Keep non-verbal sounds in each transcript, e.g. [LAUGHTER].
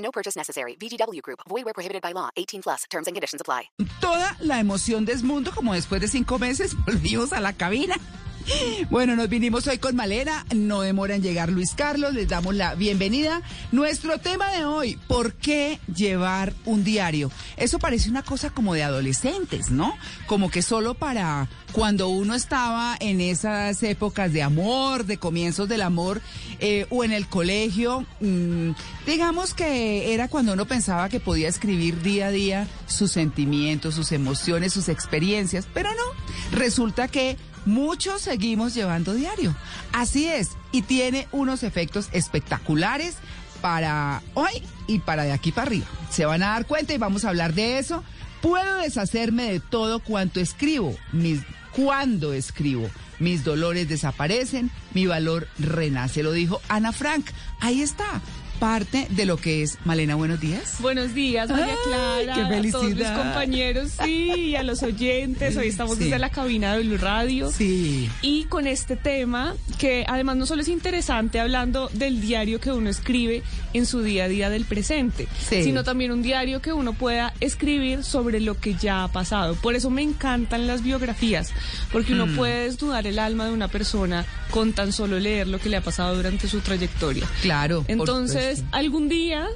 No purchase necessary. VGW Group. Void where prohibited by law. 18 plus. Terms and conditions apply. Toda la emoción mundo, como después de cinco meses [LAUGHS] volvimos a la cabina. Bueno, nos vinimos hoy con Malena, no demora en llegar Luis Carlos, les damos la bienvenida. Nuestro tema de hoy, ¿por qué llevar un diario? Eso parece una cosa como de adolescentes, ¿no? Como que solo para cuando uno estaba en esas épocas de amor, de comienzos del amor, eh, o en el colegio, mmm, digamos que era cuando uno pensaba que podía escribir día a día sus sentimientos, sus emociones, sus experiencias, pero no, resulta que muchos seguimos llevando diario. Así es, y tiene unos efectos espectaculares para hoy y para de aquí para arriba. Se van a dar cuenta y vamos a hablar de eso. Puedo deshacerme de todo cuanto escribo, mis, cuando escribo. Mis dolores desaparecen, mi valor renace, lo dijo Ana Frank. Ahí está parte de lo que es Malena. Buenos días. Buenos días, María Clara. qué felicidad. A todos mis compañeros, sí, y a los oyentes. Hoy estamos sí. desde la cabina de Blue Radio. Sí. Y con este tema, que además no solo es interesante hablando del diario que uno escribe en su día a día del presente, sí. sino también un diario que uno pueda escribir sobre lo que ya ha pasado. Por eso me encantan las biografías, porque uno mm. puede desnudar el alma de una persona con tan solo leer lo que le ha pasado durante su trayectoria. Claro. Entonces, algún día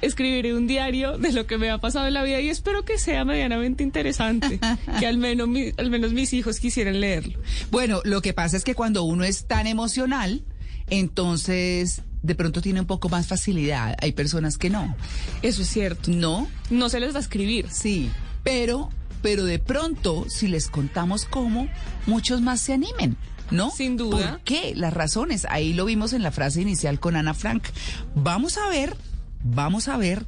escribiré un diario de lo que me ha pasado en la vida y espero que sea medianamente interesante, [LAUGHS] que al menos, mi, al menos mis hijos quisieran leerlo. Bueno, lo que pasa es que cuando uno es tan emocional, entonces de pronto tiene un poco más facilidad. Hay personas que no. Eso es cierto. No. No se les va a escribir. Sí, pero, pero de pronto, si les contamos cómo, muchos más se animen. ¿No? Sin duda. ¿Por qué? Las razones. Ahí lo vimos en la frase inicial con Ana Frank. Vamos a ver, vamos a ver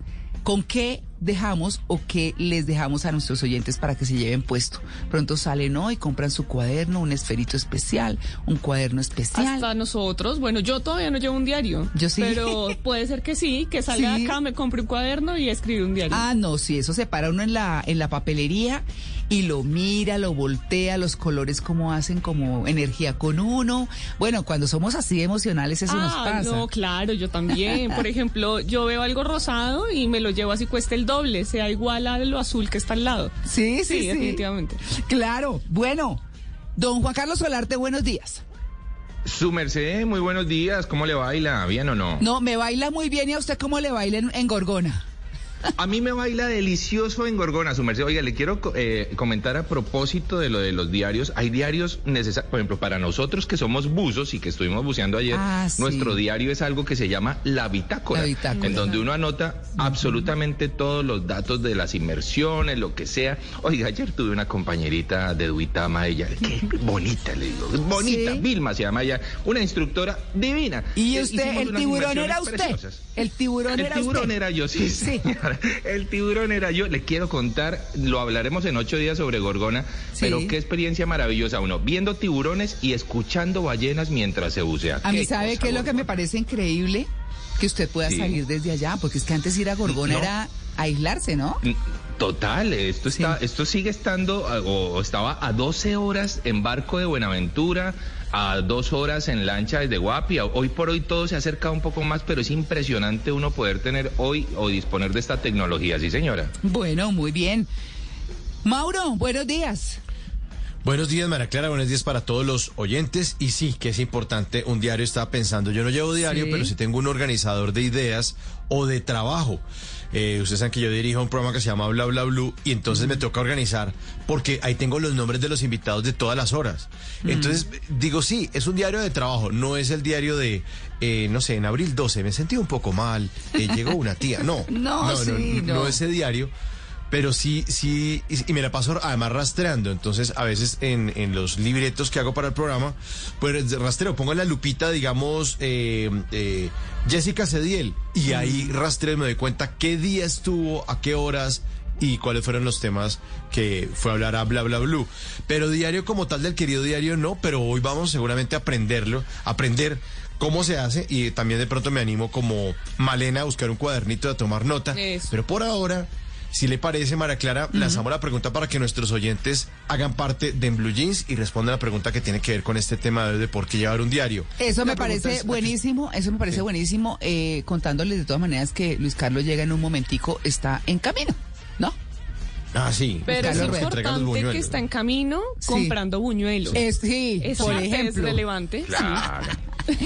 con qué dejamos o qué les dejamos a nuestros oyentes para que se lleven puesto. Pronto salen hoy, compran su cuaderno, un esferito especial, un cuaderno especial. Hasta nosotros, bueno, yo todavía no llevo un diario. Yo sí. Pero [LAUGHS] puede ser que sí, que salga ¿Sí? acá, me compre un cuaderno y escribe un diario. Ah, no, sí, eso se para uno en la, en la papelería y lo mira, lo voltea, los colores como hacen como energía con uno. Bueno, cuando somos así emocionales eso ah, nos pasa. No, claro, yo también. [LAUGHS] Por ejemplo, yo veo algo rosado y me lo llevo así cuesta el doble, sea igual a lo azul que está al lado. Sí, sí, sí. definitivamente. Claro. Bueno, don Juan Carlos Solarte, buenos días. Su merced, muy buenos días. ¿Cómo le baila? ¿Bien o no? No, me baila muy bien y a usted cómo le baila en, en Gorgona. A mí me baila delicioso en Gorgona, su merced. Oiga, le quiero eh, comentar a propósito de lo de los diarios. Hay diarios necesarios, por ejemplo, para nosotros que somos buzos y que estuvimos buceando ayer, ah, sí. nuestro diario es algo que se llama la bitácora, la bitácora. en donde uno anota absolutamente todos los datos de las inmersiones, lo que sea. Oiga, ayer tuve una compañerita de Duitama, ella, qué bonita, le digo, bonita, ¿Sí? Vilma se llama ella, una instructora divina. ¿Y usted, el tiburón era usted? Preciosas. El tiburón el era tiburón usted. era yo, sí, sí. Señora. [LAUGHS] El tiburón era yo. Le quiero contar, lo hablaremos en ocho días sobre Gorgona, sí. pero qué experiencia maravillosa uno, viendo tiburones y escuchando ballenas mientras se bucea. A mí sabe qué es lo que me parece increíble que usted pueda sí. salir desde allá, porque es que antes ir a Gorgona no. era aislarse, ¿no? Total, esto está, sí. esto sigue estando o estaba a 12 horas en barco de Buenaventura, a dos horas en lancha desde Guapi. Hoy por hoy todo se ha acercado un poco más, pero es impresionante uno poder tener hoy o disponer de esta tecnología, sí señora. Bueno, muy bien. Mauro, buenos días. Buenos días, María Clara. Buenos días para todos los oyentes. Y sí, que es importante un diario. Estaba pensando, yo no llevo diario, sí. pero sí tengo un organizador de ideas o de trabajo. Eh, ustedes saben que yo dirijo un programa que se llama Bla Bla Blue y entonces mm. me toca organizar porque ahí tengo los nombres de los invitados de todas las horas. Mm. Entonces digo, sí, es un diario de trabajo, no es el diario de, eh, no sé, en abril 12 me sentí un poco mal, eh, llegó una tía. No, [LAUGHS] no, no, sí, no, no, ese diario pero sí, sí, y, me la paso además rastreando. Entonces, a veces en, en los libretos que hago para el programa, pues rastreo, pongo en la lupita, digamos, eh, eh, Jessica Cediel, y ahí rastreo y me doy cuenta qué día estuvo, a qué horas y cuáles fueron los temas que fue a hablar a bla bla blue. Pero diario como tal del querido diario no, pero hoy vamos seguramente a aprenderlo, aprender cómo se hace y también de pronto me animo como Malena a buscar un cuadernito de tomar nota. Eso. Pero por ahora, si le parece, Mara Clara, lanzamos la pregunta para que nuestros oyentes hagan parte de En Blue Jeans y respondan la pregunta que tiene que ver con este tema de, por qué llevar un diario. Eso La me parece es, ¿a qué- buenísimo, eso me parece Sí. buenísimo, eh, contándoles de todas maneras que Luis Carlos llega en un momentico, está en camino, ¿no? Ah, sí. Pero es importante que buñuelos. está en camino Sí. comprando buñuelos. Es, sí, Esa por ejemplo. es relevante. sí. Claro.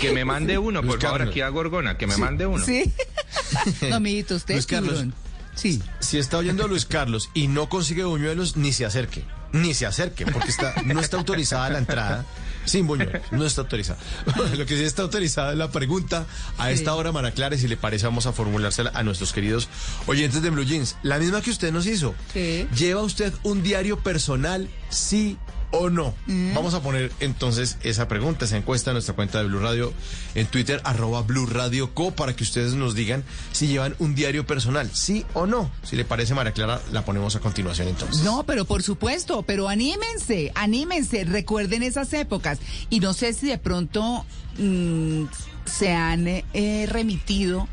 Que me mande uno, Luis por favor, Carlos. aquí a Gorgona, que me mande uno. Sí. [LAUGHS] no, amiguito, usted Luis es Carlos. tiburón. Sí. Si está oyendo a Luis Carlos y no consigue buñuelos, ni se acerque. Ni se acerque, porque está, no está autorizada la entrada sin buñuelos. No está autorizada. [LAUGHS] Lo que sí está autorizada es la pregunta. A esta hora, Mara Clara, si le parece, vamos a formulársela a nuestros queridos oyentes de Blue Jeans. La misma que usted nos hizo. Sí. ¿Lleva usted un diario personal, sí o no? Vamos a poner entonces esa pregunta, esa encuesta en nuestra cuenta de Blue Radio en Twitter, arroba Blue Radio Co, para que ustedes nos digan si llevan un diario personal, sí o no. Si le parece, María Clara, la ponemos a continuación entonces. No, pero por supuesto, pero anímense, anímense, recuerden esas épocas. Y no sé si de pronto mm, se han eh, remitido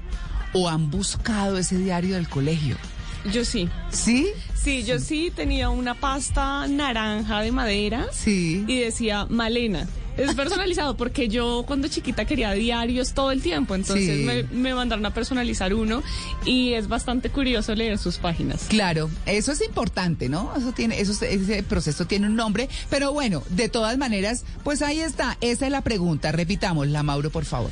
o han buscado ese diario del colegio. Yo sí. ¿Sí? Sí, yo sí tenía una pasta naranja de madera Sí. y decía Malena. Es personalizado porque yo cuando chiquita quería diarios todo el tiempo, entonces Sí. me, me mandaron a personalizar uno y es bastante curioso leer sus páginas. Claro, eso es importante, ¿no? Eso tiene, eso, ese proceso tiene un nombre, pero bueno, de todas maneras, pues ahí está, esa es la pregunta. Repitámosla, Mauro, por favor.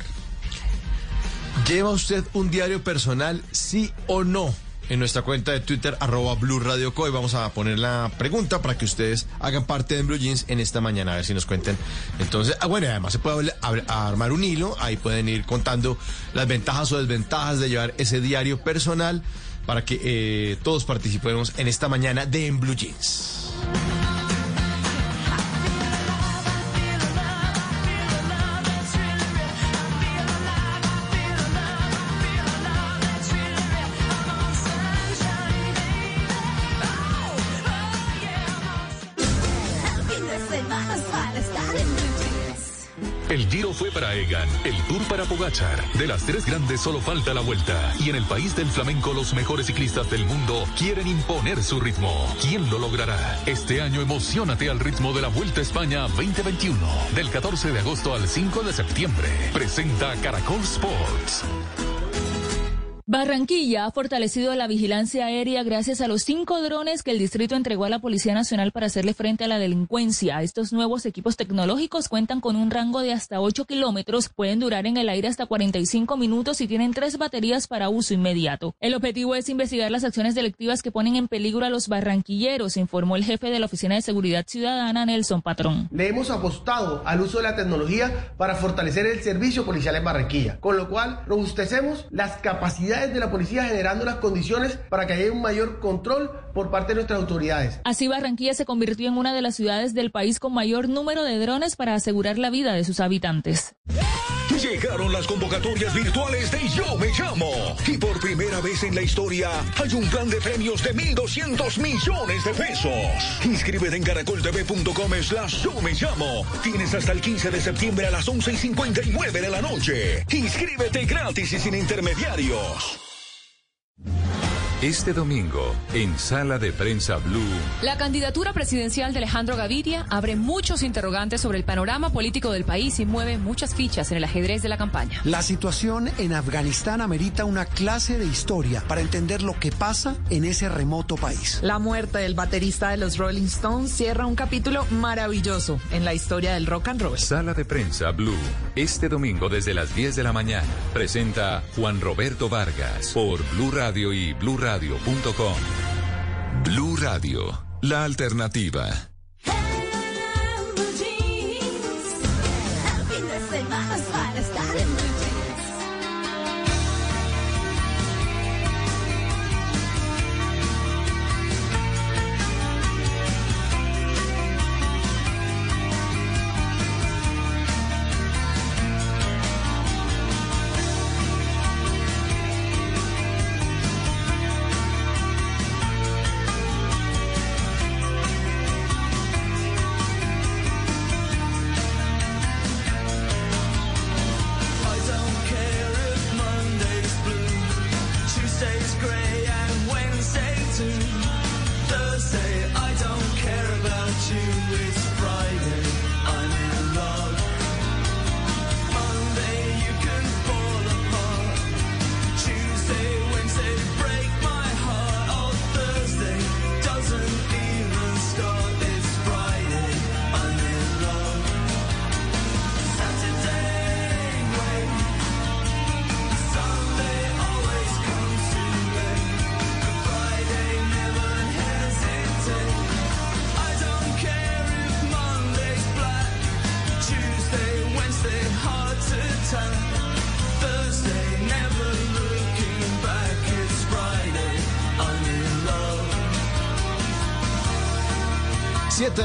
¿Lleva usted un diario personal, sí o no? En nuestra cuenta de Twitter, arroba Blue Radio. Y vamos a poner la pregunta para que ustedes hagan parte de Blue Jeans en esta mañana, a ver si nos cuenten. Entonces, ah, bueno, además se puede armar un hilo, ahí pueden ir contando las ventajas o desventajas de llevar ese diario personal para que eh, todos participemos en esta mañana de En Blue Jeans. Para Egan, el Tour para Pogachar. De las tres grandes solo falta la vuelta. Y en el país del flamenco los mejores ciclistas del mundo quieren imponer su ritmo. ¿Quién lo logrará? Este año emocionate al ritmo de la Vuelta a España 2021. Del 14 de agosto al 5 de septiembre. Presenta Caracol Sports. Barranquilla ha fortalecido la vigilancia aérea gracias a los cinco drones que el distrito entregó a la Policía Nacional para hacerle frente a la delincuencia. Estos nuevos equipos tecnológicos cuentan con un rango de hasta 8 kilómetros, pueden durar en el aire hasta 45 minutos y tienen tres baterías para uso inmediato. El objetivo es investigar las acciones delictivas que ponen en peligro a los barranquilleros, informó el jefe de la Oficina de Seguridad Ciudadana, Nelson Patrón. Le hemos apostado al uso de la tecnología para fortalecer el servicio policial en Barranquilla, con lo cual robustecemos las capacidades de la policía generando las condiciones para que haya un mayor control por parte de nuestras autoridades. Así Barranquilla se convirtió en una de las ciudades del país con mayor número de drones para asegurar la vida de sus habitantes. Llegaron las convocatorias virtuales de Yo Me Llamo. Y por primera vez en la historia hay un plan de premios de 1.200 millones de pesos. Inscríbete en caracoltv.com slash Yo Me Llamo. Tienes hasta el 15 de septiembre a las 11 y 59 de la noche. Inscríbete gratis y sin intermediarios. Este domingo, en Sala de Prensa Blue. La candidatura presidencial de Alejandro Gaviria abre muchos interrogantes sobre el panorama político del país y mueve muchas fichas en el ajedrez de la campaña. La situación en Afganistán amerita una clase de historia para entender lo que pasa en ese remoto país. La muerte del baterista de los Rolling Stones cierra un capítulo maravilloso en la historia del rock and roll. Sala de Prensa Blue. Este domingo desde las 10 de la mañana. Presenta Juan Roberto Vargas por Blue Radio y bluradio.com. Blue Radio, la alternativa.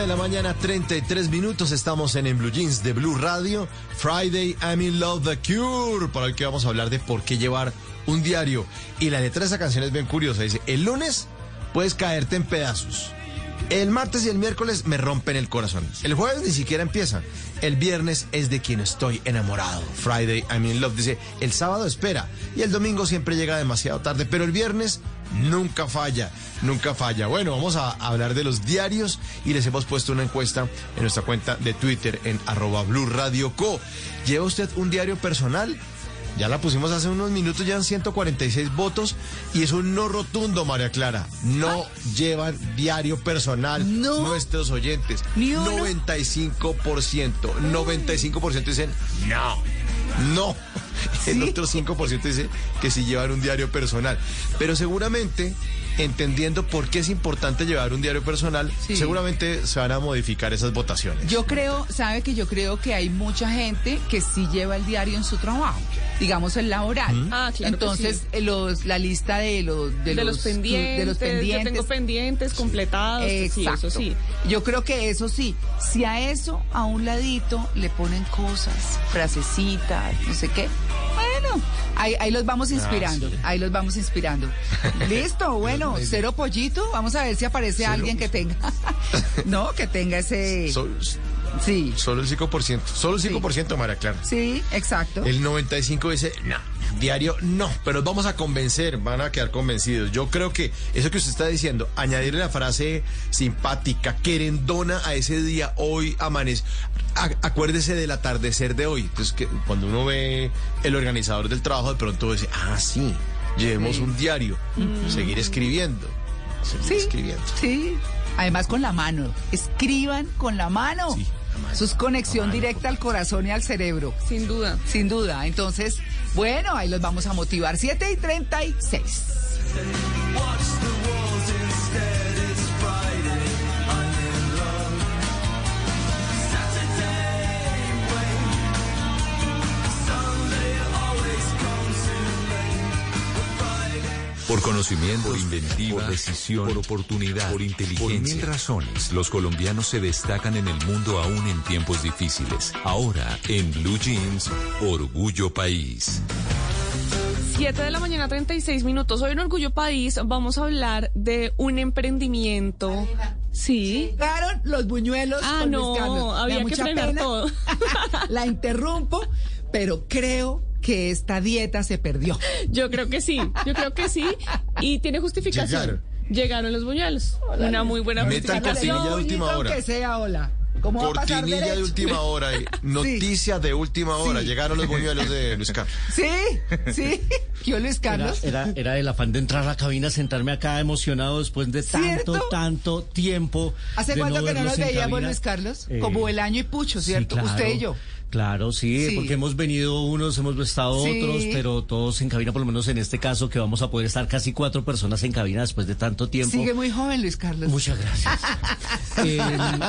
De la mañana, 33 minutos. Estamos en, en Blue Jeans de Blue Radio. Friday, I'm in love, The Cure. Para el que vamos a hablar de por qué llevar un diario. Y la letra de esa canción es bien curiosa. Dice: El lunes puedes caerte en pedazos. El martes y el miércoles me rompen el corazón. El jueves ni siquiera empieza. El viernes es de quien estoy enamorado. Friday, I'm in love. Dice, el sábado espera. Y el domingo siempre llega demasiado tarde. Pero el viernes nunca falla. Nunca falla. Bueno, vamos a hablar de los diarios y les hemos puesto una encuesta en nuestra cuenta de Twitter en arroba Blue Radio Co. ¿Lleva usted un diario personal? Ya la pusimos hace unos minutos, ya han 146 votos y es un no rotundo, María Clara. No llevan diario personal nuestros oyentes. 95%. 95% dicen no. No. [LAUGHS] El otro 5% dice que sí llevan un diario personal. Pero seguramente, entendiendo por qué es importante llevar un diario personal, seguramente se van a modificar esas votaciones. Yo creo, sabe que yo creo que hay mucha gente que sí lleva el diario en su trabajo, digamos el laboral. Mm. Ah, claro que Entonces, sí. eh, los, la lista de los De, los, pendientes, de los yo pendientes. tengo pendientes completados, sí, Exacto. eso sí. Yo creo que eso sí. Si a eso, a un ladito, le ponen cosas, frasecitas, no sé qué. Bueno, ahí, ahí los vamos inspirando. sí. Ahí los vamos inspirando. [LAUGHS] Listo, bueno, cero pollito. Vamos a ver si aparece alguien que tenga. [LAUGHS] no, que tenga ese. Sol- Sí. Solo el 5%. Solo el 5%, María Clara. Sí, exacto. El 95 dice, no, diario no, pero vamos a convencer, van a quedar convencidos. Yo creo que eso que usted está diciendo, añadirle la frase simpática, querendona a ese día, hoy amanece. Acuérdese del atardecer de hoy. Entonces, que cuando uno ve el organizador del trabajo, de pronto dice, ah, sí, llevemos un diario, seguir escribiendo, seguir Sí, escribiendo. sí. Además con la mano. Escriban con la mano. Eso es conexión directa al corazón y al cerebro. Sin duda. Sin duda. Entonces, bueno, ahí los vamos a motivar. 7 y 36. Por conocimiento, por inventiva, por decisión, por oportunidad, por inteligencia. Por mil razones, los colombianos se destacan en el mundo aún en tiempos difíciles. Ahora, en Blue Jeans, Orgullo País. 7 de la mañana, 36 minutos. Hoy en Orgullo País vamos a hablar de un emprendimiento. Sí. Llegaron los buñuelos. Ah, con no, había que frenar pena. todo. [LAUGHS] La interrumpo, pero creo que esta dieta se perdió. Yo creo que sí, yo creo que sí. Y tiene justificación. Llegaron. Llegaron los buñuelos. Una muy buena Metan justificación. cortinilla de última hora. que sea, hola. ¿Cómo va a pasar Cortinilla de última hora, [LAUGHS] y noticia de última hora. Sí. Llegaron los buñuelos de Luis [LAUGHS] Carlos. Sí, sí. Yo, Luis Era, Carlos. era, era el afán de entrar a la cabina, sentarme acá emocionado después de tanto, ¿Cierto? tanto tiempo. ¿Hace cuánto que no nos veíamos, cabina. Luis Carlos? Eh, Como el año y pucho, sí, ¿cierto? claro. Usted y yo. Claro, sí, Sí. porque hemos venido unos, hemos estado Sí. otros, pero todos en cabina, por lo menos en este caso, que vamos a poder estar casi cuatro personas en cabina después de tanto tiempo. Sigue muy joven, Luis Carlos. Muchas gracias. [LAUGHS] Eh,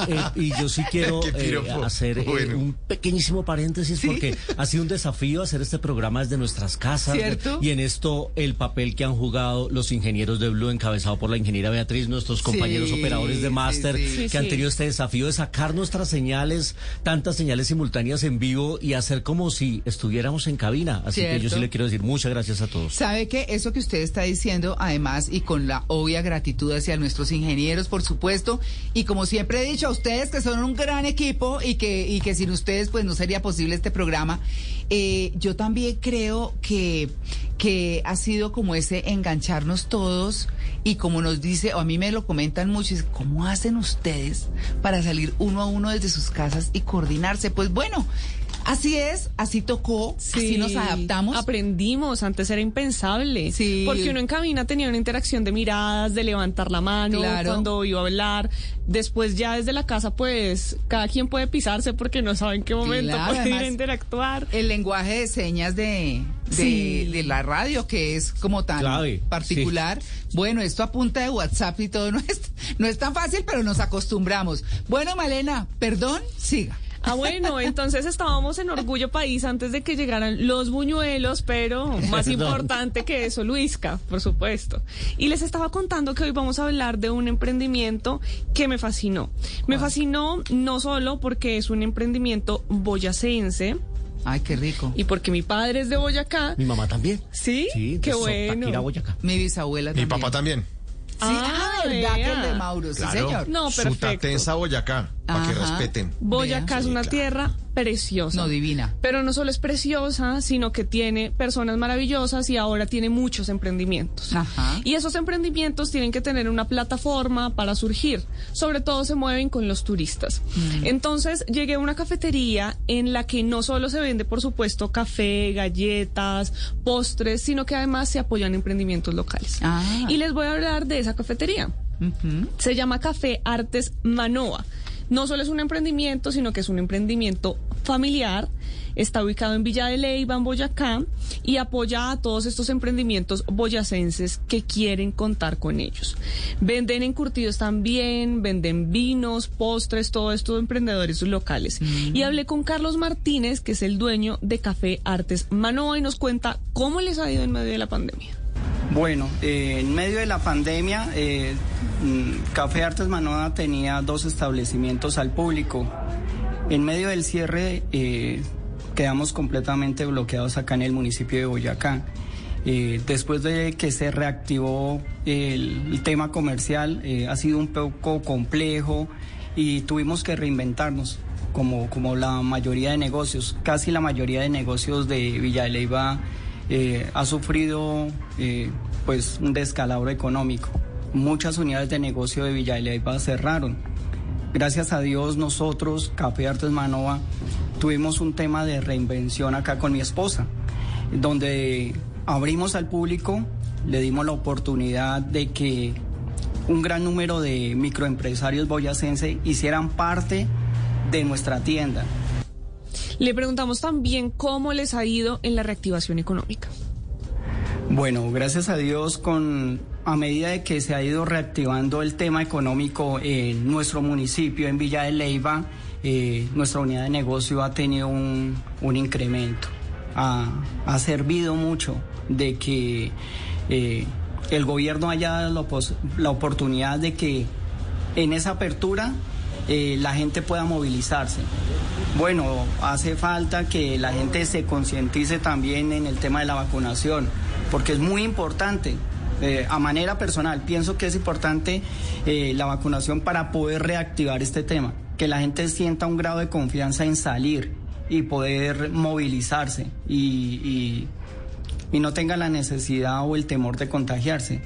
eh, y yo sí quiero [LAUGHS] eh, hacer eh, Bueno. un pequeñísimo paréntesis ¿Sí? porque ha sido un desafío hacer este programa desde nuestras casas. ¿Cierto? Y en esto el papel que han jugado los ingenieros de Blue, encabezado por la ingeniera Beatriz, nuestros compañeros Sí, operadores de máster, sí, sí. que Sí, han sí. tenido este desafío de sacar nuestras señales, tantas señales simultáneas en vivo y hacer como si estuviéramos en cabina. Así que yo sí le quiero decir muchas gracias a todos. Sabe que eso que usted está diciendo, además, y con la obvia gratitud hacia nuestros ingenieros, por supuesto, y como siempre he dicho a ustedes que son un gran equipo y que, y que sin ustedes pues no sería posible este programa, eh, yo también creo que, que ha sido como ese engancharnos todos y como nos dice, o a mí me lo comentan mucho, es, ¿cómo hacen ustedes para salir uno a uno desde sus casas y coordinarse? Pues bueno, así es, así tocó, así nos adaptamos. Aprendimos, antes era impensable. Sí. Porque uno en cabina tenía una interacción de miradas, de levantar la mano Claro. cuando iba a hablar. Después ya desde la casa, pues, cada quien puede pisarse porque no sabe en qué momento Claro, puede ir a interactuar. El lenguaje de señas de, de, Sí. de la radio, que es como tan Clave, particular. Bueno, esto a punta de WhatsApp y todo [LAUGHS] no es, no es tan fácil, pero nos acostumbramos. Bueno, Malena, perdón, siga. Ah, bueno, entonces estábamos en Orgullo País antes de que llegaran los buñuelos, pero más [LAUGHS] Perdón. importante que eso, Luisca, por supuesto. Y les estaba contando que hoy vamos a hablar de un emprendimiento que me fascinó. Me fascinó no solo porque es un emprendimiento boyacense, Ay, qué rico. y porque mi padre es de Boyacá. Mi mamá también. ¿Sí? Sí, Qué bueno. Boyacá. Mi bisabuela Mi también. papá también. Sí, ah, verdad que el de Mauro, sí, señor. No, perfecto. Sutatensa Boyacá, para que respeten. Boyacá es Sí, una claro. tierra preciosa. No, divina. Pero no solo es preciosa, sino que tiene personas maravillosas y ahora tiene muchos emprendimientos. Ajá. Y esos emprendimientos tienen que tener una plataforma para surgir. Sobre todo se mueven con los turistas. Mm. Entonces llegué a una cafetería en la que no solo se vende, por supuesto, café, galletas, postres, sino que además se apoyan emprendimientos locales. Ah. Y les voy a hablar de esa cafetería. Se llama Café Artes Manoa. No solo es un emprendimiento, sino que es un emprendimiento familiar. Está ubicado en Villa de Leyva, en Boyacá, y apoya a todos estos emprendimientos boyacenses que quieren contar con ellos. Venden encurtidos también, venden vinos, postres, todo esto de emprendedores locales. Y hablé con Carlos Martínez, que es el dueño de Café Artes Manoa, y nos cuenta cómo les ha ido en medio de la pandemia. Bueno, eh, en medio de la pandemia, eh, mm, Café Artes Manoa tenía dos establecimientos al público. En medio del cierre, eh, quedamos completamente bloqueados acá en el municipio de Boyacá. Eh, después de que se reactivó el, el tema comercial, ha sido un poco complejo y tuvimos que reinventarnos. Como, como la mayoría de negocios, casi la mayoría de negocios de Villa de Leyva eh, ha sufrido eh, pues un descalabro económico. Muchas unidades de negocio de Villa de Leyva cerraron. Gracias a Dios nosotros, Café Artes Manoa, tuvimos un tema de reinvención acá con mi esposa, donde abrimos al público, le dimos la oportunidad de que un gran número de microempresarios boyacenses hicieran parte de nuestra tienda. Le preguntamos también cómo les ha ido en la reactivación económica. Bueno, gracias a Dios, con a medida de que se ha ido reactivando el tema económico en nuestro municipio, en Villa de Leyva, eh, nuestra unidad de negocio ha tenido un, incremento. Ha, servido mucho de que eh, el gobierno haya dado la oportunidad de que en esa apertura eh, la gente pueda movilizarse. Bueno, hace falta que la gente se concientice también en el tema de la vacunación, porque es muy importante. eh, a manera personal, pienso que es importante eh, la vacunación para poder reactivar este tema, que la gente sienta un grado de confianza en salir y poder movilizarse y, no tenga la necesidad o el temor de contagiarse.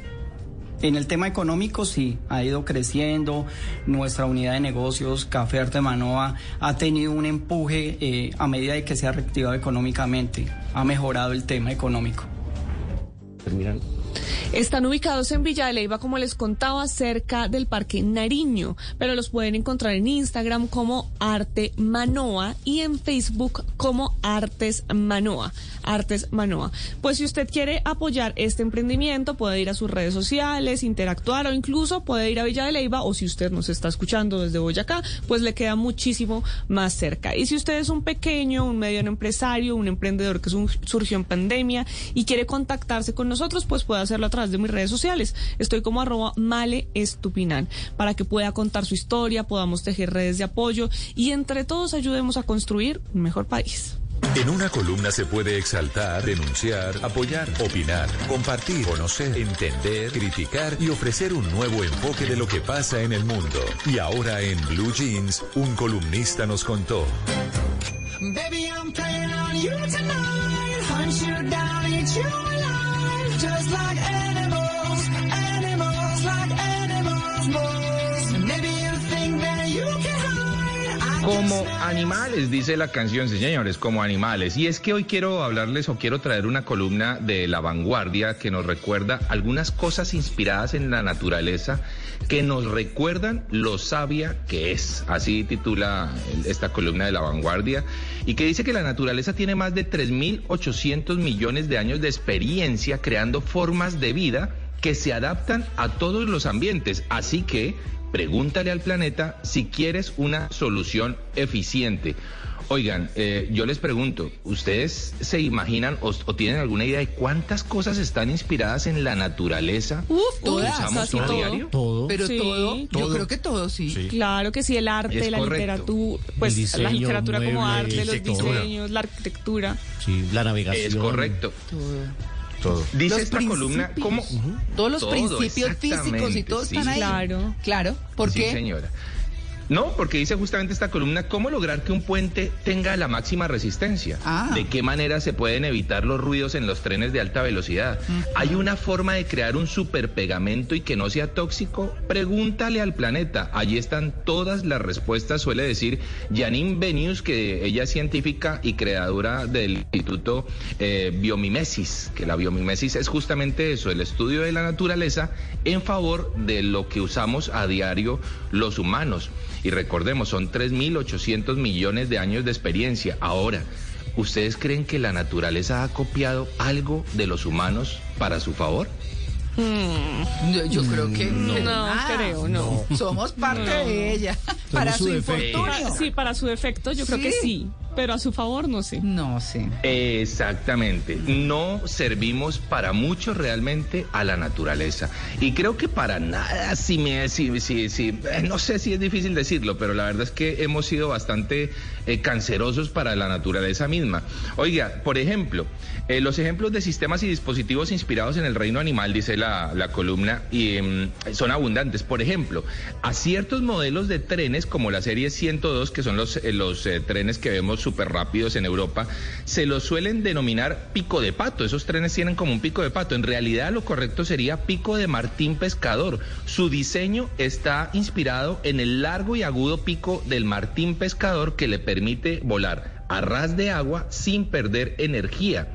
En el tema económico sí, ha ido creciendo. Nuestra unidad de negocios, Café Arte Manoa, ha tenido un empuje eh, a medida de que se ha reactivado económicamente. Ha mejorado el tema económico. Terminan. Están ubicados en Villa de Leyva, como les contaba, cerca del Parque Nariño, pero los pueden encontrar en Instagram como Arte Manoa y en Facebook como Artes Manoa. Artes Manoa. Pues si usted quiere apoyar este emprendimiento, puede ir a sus redes sociales, interactuar o incluso puede ir a Villa de Leyva o si usted nos está escuchando desde Boyacá, pues le queda muchísimo más cerca. Y si usted es un pequeño, un mediano empresario, un emprendedor que surgió en pandemia y quiere contactarse con nosotros, pues puede hacerlo a través de mis redes sociales. Estoy como arroba male estupinan para que pueda contar su historia, podamos tejer redes de apoyo y entre todos ayudemos a construir un mejor país. En una columna se puede exaltar, denunciar, apoyar, opinar, compartir, conocer, entender, criticar y ofrecer un nuevo enfoque de lo que pasa en el mundo. Y ahora en Blue Jeans, un columnista nos contó. Baby, I'm Just like animals, Como animales, dice la canción, señores, como animales. Y es que hoy quiero hablarles o quiero traer una columna de La Vanguardia que nos recuerda algunas cosas inspiradas en la naturaleza que nos recuerdan lo sabia que es. Así titula esta columna de La Vanguardia. Y que dice que la naturaleza tiene más de 3.800 millones de años de experiencia creando formas de vida que se adaptan a todos los ambientes. Así que pregúntale al planeta si quieres una solución eficiente. Oigan, eh, yo les pregunto, ¿ustedes se imaginan o, o tienen alguna idea de cuántas cosas están inspiradas en la naturaleza? Uf, que todas, usamos todo. diario? Todo. Pero Sí. todo, yo Todo. creo que todo, sí. Claro que sí, el arte, Es la correcto. literatura, pues El la diseño, literatura como muebles, arte, los diseños, la arquitectura. Sí, la navegación. Es correcto. Todo. Todo. Dice esta columna, ¿cómo? Todos los Todo, principios físicos y todos sí. están ahí. Claro. Claro. ¿Por sí, qué? señora. No, porque dice justamente esta columna cómo lograr que un puente tenga la máxima resistencia. Ah. De qué manera se pueden evitar los ruidos en los trenes de alta velocidad. ¿Hay una forma de crear un superpegamento y que no sea tóxico? Pregúntale al planeta. Allí están todas las respuestas, suele decir Janine Benius, que ella es científica y creadora del Instituto eh, Biomimesis, que la biomimesis es justamente eso, el estudio de la naturaleza en favor de lo que usamos a diario los humanos. Y recordemos, son 3.800 millones de años de experiencia. Ahora, ¿ustedes creen que la naturaleza ha copiado algo de los humanos para su favor? Yo, yo creo que No, nada. creo, no. Somos parte No. de ella. [LAUGHS] Para su su defecto. Sí, para su defecto yo creo que Sí. sí, pero a su favor no sé. No sé. Exactamente. No servimos para mucho realmente a la naturaleza. Y creo que para nada, si me, si, si, si- eh, no sé si es difícil decirlo, pero la verdad es que hemos sido bastante eh, cancerosos para la naturaleza misma. Oiga, por ejemplo, eh, los ejemplos de sistemas y dispositivos inspirados en el reino animal, dice la, la columna, y em, son abundantes. Por ejemplo, a ciertos modelos de trenes, como la serie 102, que son los, eh, eh, trenes que vemos súper rápidos en Europa, se los suelen denominar pico de pato. Esos trenes tienen como un pico de pato. En realidad lo correcto sería pico de martín pescador. Su diseño está inspirado en el largo y agudo pico del martín pescador que le permite volar a ras de agua sin perder energía.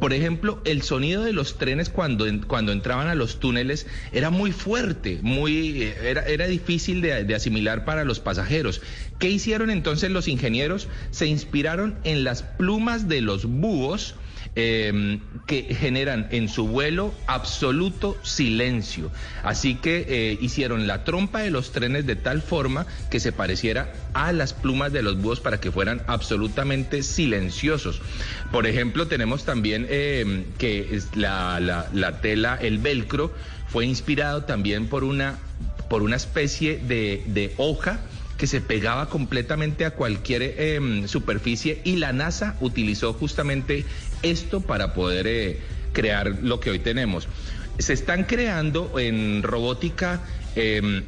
Por ejemplo, el sonido de los trenes cuando, cuando entraban a los túneles era muy fuerte, muy, eh, era, era difícil de, de asimilar para los pasajeros. ¿Qué hicieron entonces los ingenieros? Se inspiraron en las plumas de los búhos eh, que generan en su vuelo absoluto silencio. Así que eh, hicieron la trompa de los trenes de tal forma que se pareciera a las plumas de los búhos para que fueran absolutamente silenciosos. Por ejemplo, tenemos también eh, que la, la- la tela, el velcro, fue inspirado también por una, por una especie de, hoja que se pegaba completamente a cualquier eh, superficie y la NASA utilizó justamente esto para poder eh, crear lo que hoy tenemos. Se están creando en robótica eh,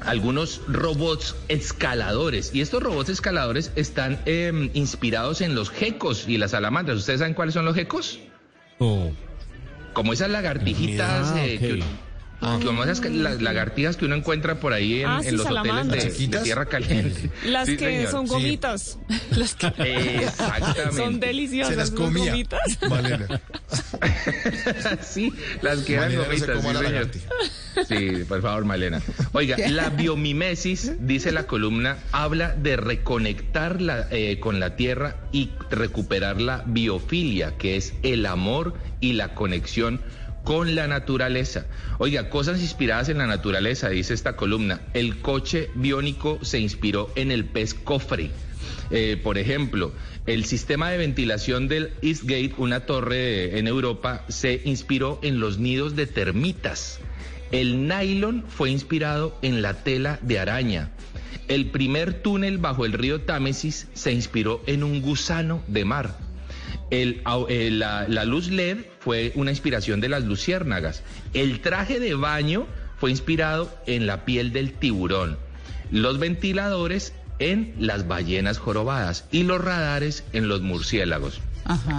algunos robots escaladores y estos robots escaladores están eh, inspirados en los gecos y las salamandras. ¿Ustedes saben cuáles son los gecos? Oh. Como esas lagartijitas, Ah, eh, ok. que- como esas que- la- lagartijas que uno encuentra por ahí en, Ah, en sí, los hoteles de- de, tierra caliente. [LAUGHS] Las Sí, que señor. son Sí. gomitas. [LAUGHS] Las que Exactamente. son deliciosas. Se las comía. gomitas. Malena. [LAUGHS] sí, las que eran no gomitas, sí, lagartija. Sí, por favor, Malena. Oiga, la biomimesis, dice la columna, habla de reconectar la- eh, con la tierra y recuperar la biofilia, que es el amor y la conexión con la naturaleza. Oiga, cosas inspiradas en la naturaleza, dice esta columna. El coche biónico se inspiró en el pez cofre. Eh, por ejemplo, el sistema de ventilación del Eastgate, una torre en Europa, se inspiró en los nidos de termitas. El nylon fue inspirado en la tela de araña. El primer túnel bajo el río Támesis se inspiró en un gusano de mar. El- eh, la, la luz LED fue una inspiración de las luciérnagas. El traje de baño fue inspirado en la piel del tiburón. Los ventiladores en las ballenas jorobadas y los radares en los murciélagos.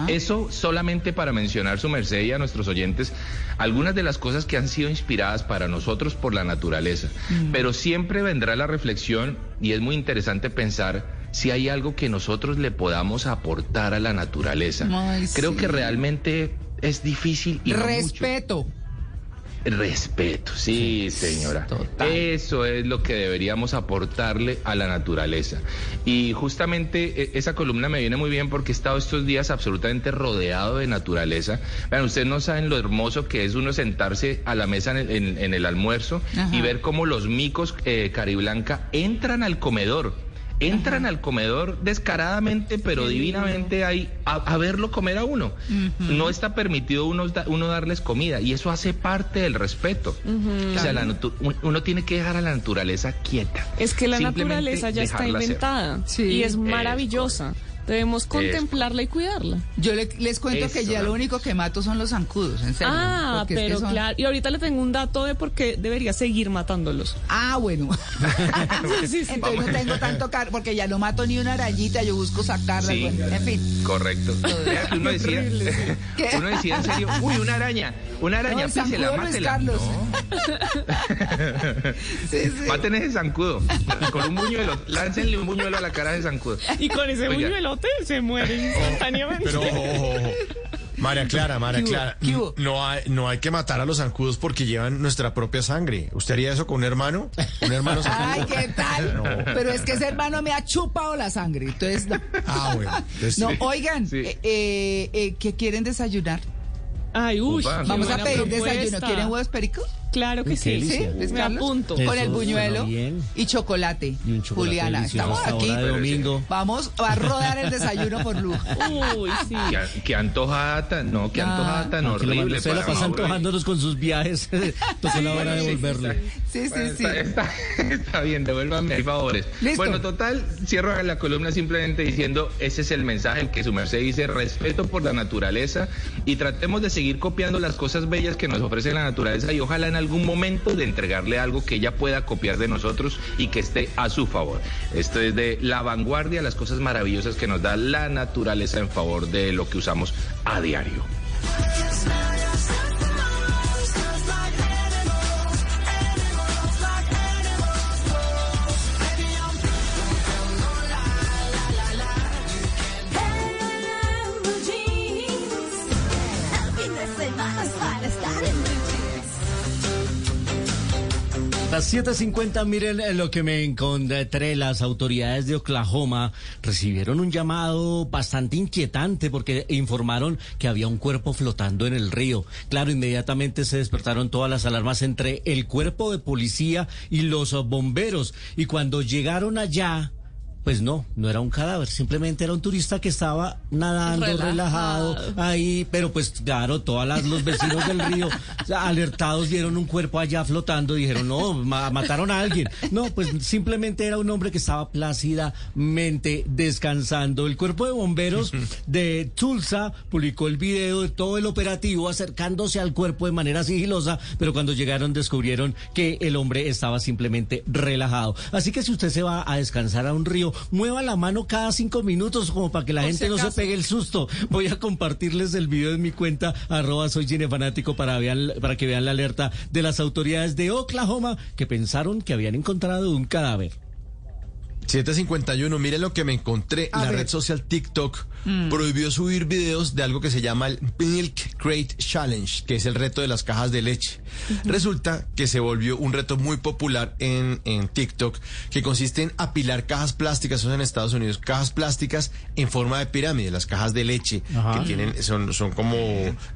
Eso solamente para mencionar su merced y a nuestros oyentes algunas de las cosas que han sido inspiradas para nosotros por la naturaleza. Mm. Pero siempre vendrá la reflexión y es muy interesante pensar si hay algo que nosotros le podamos aportar a la naturaleza. Ay, Creo sí. que realmente es difícil y mucho. Respeto. Respeto, sí, señora. Eso es lo que deberíamos aportarle a la naturaleza. Y justamente eh, esa columna me viene muy bien porque he estado estos días absolutamente rodeado de naturaleza. Vean, ustedes no saben lo hermoso que es uno sentarse a la mesa en el, en- en el almuerzo Ajá. y ver cómo los micos eh, cariblanca entran al comedor. Entran al comedor descaradamente, pero divinamente ahí a, a verlo comer a uno. No está permitido uno, uno darles comida y eso hace parte del respeto. O sea, la uno tiene que dejar a la naturaleza quieta. Es que la naturaleza ya está ser. inventada Sí. y es Es maravillosa. Debemos contemplarla y cuidarla. Yo le- les cuento que ya ¿no? lo único que mato son los zancudos, en serio. Ah, porque es que pero son- claro. Y ahorita le tengo un dato de por qué debería seguir matándolos. Ah, bueno. [LAUGHS] Entonces no tengo tanto [LAUGHS] car porque ya no mato ni una arañita, yo busco sacarla. Sí. bueno, en fin. Correcto. Uno decía, [LAUGHS] ¿Qué? uno decía en serio, uy, una araña, una No, araña, el písela, mátela. Carlos. Maten ese zancudo. Con un buñuelo, láncenle un buñuelo a la cara de zancudo. Y con ese Oiga. Se muere instantáneamente. Pero, ojo, ojo. María Clara, María ¿Qué hubo? Clara, ¿Qué hubo? no hay, no hay que matar a los zancudos porque llevan nuestra propia sangre. ¿Usted haría eso con un hermano? ¿Un hermano zancudo? Ay, ¿qué tal? No. Pero es que ese hermano me ha chupado la sangre. Entonces, no. Ah, bueno. Entonces, No, sí. oigan, eh, eh, eh, ¿qué quieren desayunar? Ay, uy. Vamos a pedir propuesta. desayuno. ¿Quieren huevos pericos? Claro que sí. ¿Sí? Me apunto. Eso Con el buñuelo y chocolate. Y un chocolate Juliana, estamos aquí. hora de domingo. Vamos a rodar el desayuno por lujo. [LAUGHS] Uy, sí. Qué, qué antojada tan, no, qué Ah. antojada tan mandó- horrible. usted la pasa antojándonos con sus viajes. [LAUGHS] Tocó la hora de devolverle. Sí, sí, Bueno, sí. Está, está- [LAUGHS] está bien, devuélvanme ahí favores. Listo. Bueno, total, cierro la columna simplemente diciendo, ese es el mensaje que su merced dice, respeto por la naturaleza y tratemos de seguir copiando las cosas bellas que nos ofrece la naturaleza y ojalá en algún momento de entregarle algo que ella pueda copiar de nosotros y que esté a su favor. Esto es de la vanguardia, las cosas maravillosas que nos da la naturaleza en favor de lo que usamos a diario. Las 7.50, miren eh, lo que me encontré. Las autoridades de Oklahoma recibieron un llamado bastante inquietante porque informaron que había un cuerpo flotando en el río. Claro, inmediatamente se despertaron todas las alarmas entre el cuerpo de policía y los bomberos. Y cuando llegaron allá, pues no, no era un cadáver, simplemente era un turista que estaba nadando, relajado, Relajado. ahí, pero pues claro, todos los vecinos del río alertados vieron un cuerpo allá flotando, dijeron, no, ma- mataron a alguien. No, pues simplemente era un hombre que estaba plácidamente descansando. El cuerpo de bomberos de Tulsa publicó el video de todo el operativo acercándose al cuerpo de manera sigilosa, pero cuando llegaron descubrieron que el hombre estaba simplemente relajado. Así que si usted se va a descansar a un río, mueva la mano cada cinco minutos como para que la Por gente si no se pegue el susto. Voy a compartirles el video en mi cuenta arroba soy cinefanático para, vean, para que vean la alerta de las autoridades de Oklahoma que pensaron que habían encontrado un cadáver. 751, mire lo que me encontré. A la ver. red social TikTok Mm. prohibió subir videos de algo que se llama el Milk Crate Challenge, que es el reto de las cajas de leche. Resulta que se volvió un reto muy popular en, en TikTok, que consiste en apilar cajas plásticas, eso es en Estados Unidos, cajas plásticas en forma de pirámide, las cajas de leche, Ajá. que tienen, son, son como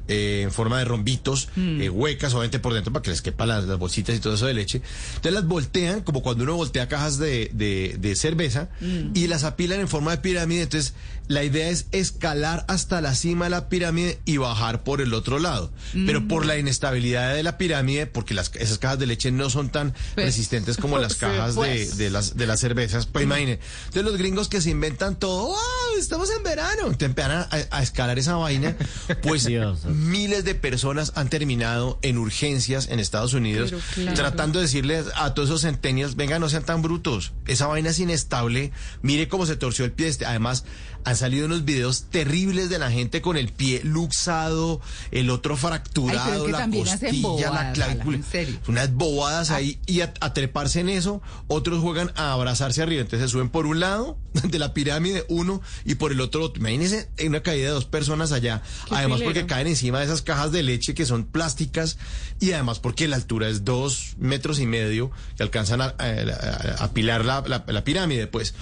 eh, en forma de rombitos, eh, huecas, obviamente por dentro, para que les quepan las, las bolsitas y todo eso de leche. Entonces las voltean, como cuando uno voltea cajas de, de- de cerveza, y las apilan en forma de pirámide. Entonces, la idea es escalar hasta la cima de la pirámide y bajar por el otro lado. Pero por la inestabilidad de la pirámide, porque las, esas cajas de leche no son tan Pues, resistentes como las sí, [LAUGHS] cajas pues. de, de las, de las cervezas, pues imaginen. Entonces los gringos que se inventan todo, ¡ah! Estamos en verano. Te empiezan a, a escalar esa vaina. [LAUGHS] Pues miles de personas han terminado en urgencias en Estados Unidos claro. tratando de decirles a todos esos centenials, venga, no sean tan brutos. Esa vaina es inestable. Mire cómo se torció el pie. Este. Además, han salido unos videos terribles de la gente con el pie luxado, el otro fracturado, Ay, la costilla, bobadas, la clavícula. Unas bobadas ahí y a, a treparse en eso. Otros juegan a abrazarse arriba. Entonces se suben por un lado [LAUGHS] de la pirámide uno y por el otro. Imagínense en una caída de dos personas allá. Qué Además filero. porque caen encima de esas cajas de leche que son plásticas y además porque la altura es dos metros y medio que alcanzan a, a- a- a apilar la, la- la pirámide, pues.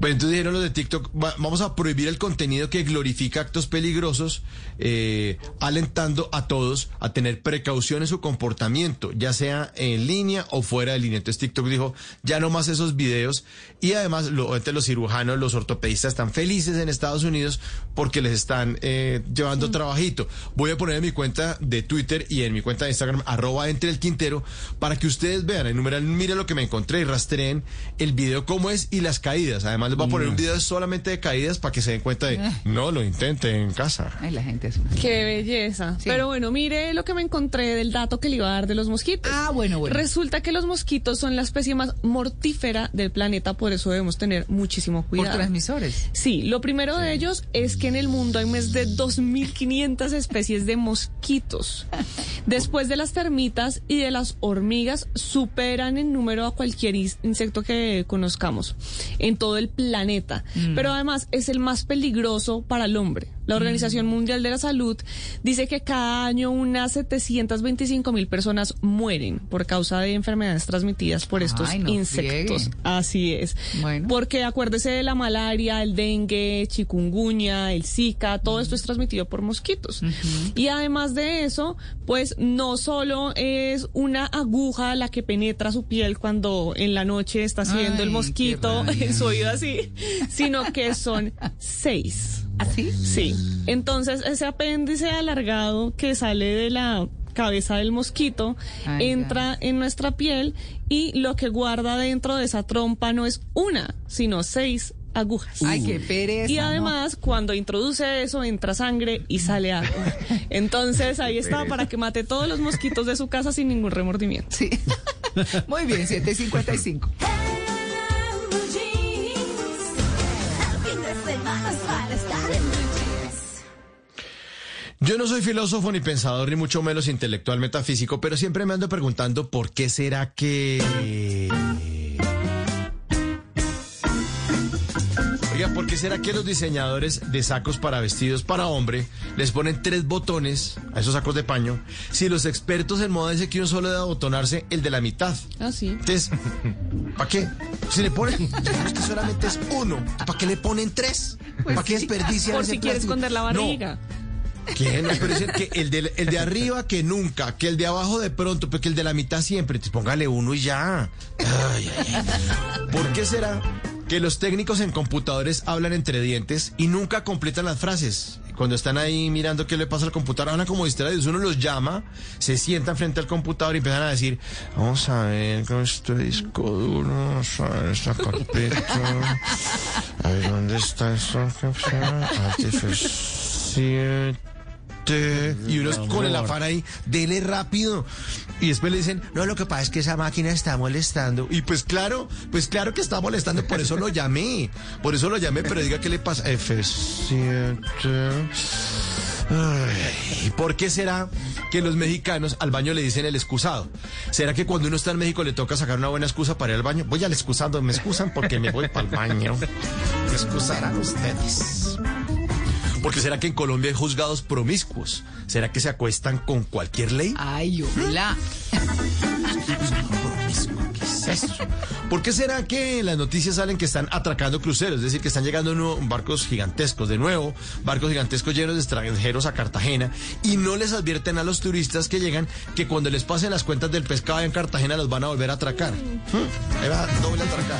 Pues entonces dijeron los de TikTok, "Va- vamos a prohibir el contenido que glorifica actos peligrosos, eh, alentando a todos a tener precaución en su comportamiento, ya sea en línea o fuera de línea. Entonces TikTok dijo, ya no más esos videos y además lo, entre los cirujanos, los ortopedistas están felices en Estados Unidos porque les están eh, llevando trabajito. Voy a poner en mi cuenta de Twitter y en mi cuenta de Instagram, arroba entre el Quintero, para que ustedes vean, enumeran, miren lo que me encontré y rastreen el video cómo es y las caídas. Además les voy a poner un video solamente de caídas para que se den cuenta de, no lo intente en casa. Ay, la gente es una... Qué belleza. Pero bueno, mire lo que me encontré del dato que le iba a dar de los mosquitos. Ah, bueno, bueno. Resulta que los mosquitos son la especie más mortífera del planeta, por eso debemos tener muchísimo Por cuidado. transmisores. Sí, lo primero de ellos es que en el mundo hay más de 2.500 especies de mosquitos. [LAUGHS] Después de las termitas y de las hormigas, superan en número a cualquier insecto que conozcamos en todo el planeta. Pero además es el más peligroso para el hombre. La Organización Mundial de la Salud dice que cada año unas 725 mil personas mueren por causa de enfermedades transmitidas por estos Ay, no insectos. friegue. Así es. Bueno. Porque acuérdese de la malaria, el dengue, chikungunya, el zika, todo esto es transmitido por mosquitos. Y además de eso, pues no solo es una aguja la que penetra su piel cuando en la noche está haciendo el mosquito en su oído así, sino que son seis. ¿Así? Sí. Entonces, ese apéndice alargado que sale de la cabeza del mosquito Ay, entra en nuestra piel y lo que guarda dentro de esa trompa no es una, sino seis agujas. Ay, qué pereza. Y ¿no? además, cuando introduce eso, entra sangre y sale agua. [LAUGHS] Entonces, ahí está para que mate todos los mosquitos de su casa sin ningún remordimiento. Sí. [LAUGHS] Muy bien, 755. Yo no soy filósofo ni pensador ni mucho menos intelectual metafísico, pero siempre me ando preguntando por qué será que... Oiga, ¿por qué será que los diseñadores de sacos para vestidos para hombre les ponen tres botones a esos sacos de paño si los expertos en moda dicen que uno solo debe abotonarse el de la mitad? Ah, sí. Entonces, ¿para qué? Si le ponen, que solamente es uno, ¿para qué le ponen tres? ¿Para qué desperdician Por ese si quiere esconder la barriga. Pero dicen que el de, el de arriba que nunca, que el de abajo de pronto, pero que el de la mitad siempre. Entonces póngale uno y ya. Ay, ay. ¿Por qué será que los técnicos en computadores hablan entre dientes y nunca completan las frases? Cuando están ahí mirando qué le pasa al computador, hablan como distraídos. Uno los llama, se sientan frente al computador y empiezan a decir, vamos a ver con este disco duro, vamos a ver esta carpeta. A ver, ¿dónde está esta Artificial. Y uno con el afán ahí, dele rápido. Y después le dicen, no, lo que pasa es que esa máquina está molestando. Y pues claro, pues claro que está molestando, por eso lo llamé. Por eso lo llamé, pero diga qué le pasa. F7. Ay, ¿Por qué será que los mexicanos al baño le dicen el excusado? ¿Será que cuando uno está en México le toca sacar una buena excusa para ir al baño? Voy al excusado, me excusan porque me voy para el baño. Me excusarán ustedes. Porque será que en Colombia hay juzgados promiscuos? ¿Será que se acuestan con cualquier ley? Ay, hola. ¿Qué es eso? ¿Por qué será que en las noticias salen que están atracando cruceros? Es decir, que están llegando nuevo- barcos gigantescos, de nuevo, barcos gigantescos llenos de extranjeros a Cartagena y no les advierten a los turistas que llegan que cuando les pasen las cuentas del pescado en Cartagena los van a volver a atracar. Hmm, Ahí va, doble atracar.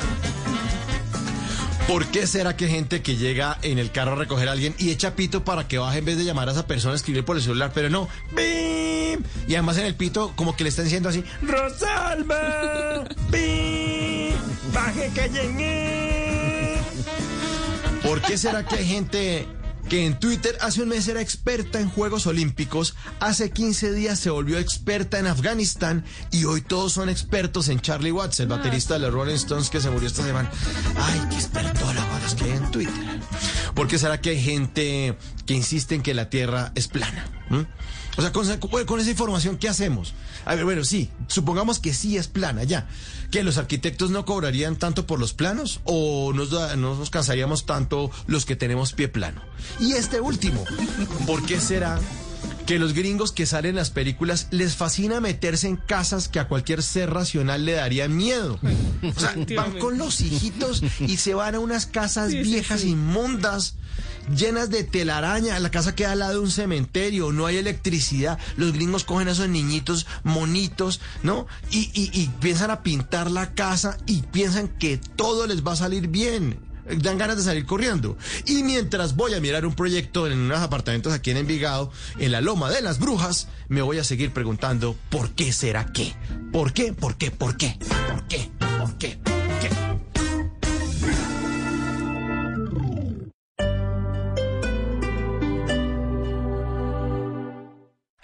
¿Por qué será que gente que llega en el carro a recoger a alguien y echa pito para que baje en vez de llamar a esa persona, escribir por el celular? Pero no. ¡Bim! Y además en el pito como que le están diciendo así, ¡Rosalba! ¡Bim! ¡Baje que llegué! ¿Por ¿Por qué será que hay gente que en Twitter hace un mes era experta en Juegos Olímpicos, hace 15 días se volvió experta en Afganistán y hoy todos son expertos en Charlie Watts, el baterista de los Rolling Stones que se murió esta semana? Ay, qué expertora los que hay en Twitter. ¿Por qué será que hay gente que insiste en que la Tierra es plana? ¿Mm? O sea, con, esa información, ¿qué hacemos? A ver, bueno, sí, supongamos que sí es plana, ya. ¿Que los arquitectos no cobrarían tanto por los planos? ¿O nos, no nos cansaríamos tanto los que tenemos pie plano? Y este último, ¿por qué será que los gringos que salen en las películas les fascina meterse en casas que a cualquier ser racional le daría miedo? O sea, van con los hijitos y se van a unas casas Sí, sí, viejas, sí. inmundas, llenas de telaraña. La casa queda al lado de un cementerio, no hay electricidad. Los gringos cogen a esos niñitos monitos, ¿no? Y, y- y piensan a pintar la casa y piensan que todo les va a salir bien. Dan ganas de salir corriendo. Y mientras voy a mirar un proyecto en unos apartamentos aquí en Envigado, en la Loma de las Brujas, me voy a seguir preguntando, ¿por qué será qué? ¿Por qué? ¿Por qué? ¿Por qué? ¿Por qué? ¿Por qué? ¿Por qué?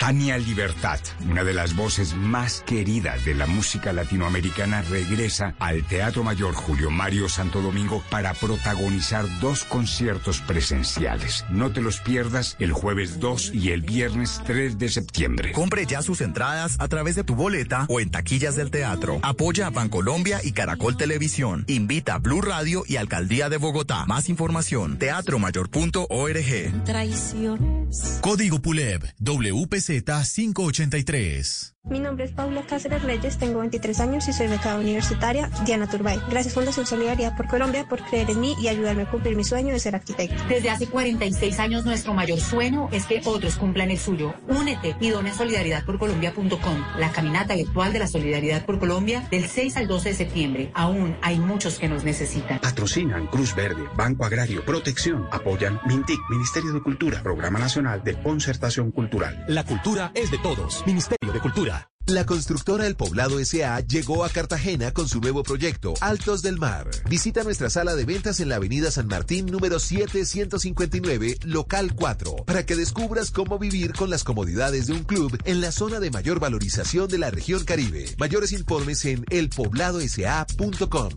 Tania Libertad, una de las voces más queridas de la música latinoamericana, regresa al Teatro Mayor Julio Mario Santo Domingo para protagonizar dos conciertos presenciales. No te los pierdas el jueves 2 y el viernes 3 de septiembre. Compre ya sus entradas a través de tu boleta o en taquillas del teatro. Apoya a Bancolombia y Caracol Televisión. Invita a Blue Radio y Alcaldía de Bogotá. Más información, teatromayor.org. Traiciones. Código PULEB WPZ 583. Mi nombre es Paula Cáceres Reyes, tengo 23 años y soy becada universitaria Diana Turbay. Gracias Fundación Solidaridad por Colombia por creer en mí y ayudarme a cumplir mi sueño de ser arquitecto. Desde hace 46 años nuestro mayor sueño es que otros cumplan el suyo. Únete y dona solidaridadporcolombia.com, la caminata virtual de la Solidaridad por Colombia del 6 al 12 de septiembre. Aún hay muchos que nos necesitan. Patrocinan Cruz Verde, Banco Agrario, Protección. Apoyan MINTIC, Ministerio de Cultura, Programa Nacional de Concertación Cultural. La cultura es de todos. Ministerio de Cultura. La constructora El Poblado S.A. llegó a Cartagena con su nuevo proyecto, Altos del Mar. Visita nuestra sala de ventas en la avenida San Martín número 7159, local 4, para que descubras cómo vivir con las comodidades de un club en la zona de mayor valorización de la región Caribe. Mayores informes en elpobladosa.com.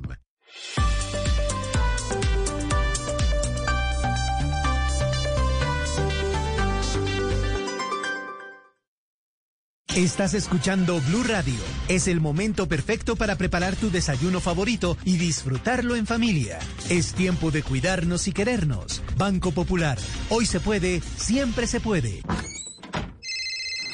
Estás escuchando Blue Radio. Es el momento perfecto para preparar tu desayuno favorito y disfrutarlo en familia. Es tiempo de cuidarnos y querernos. Banco Popular. Hoy se puede, siempre se puede.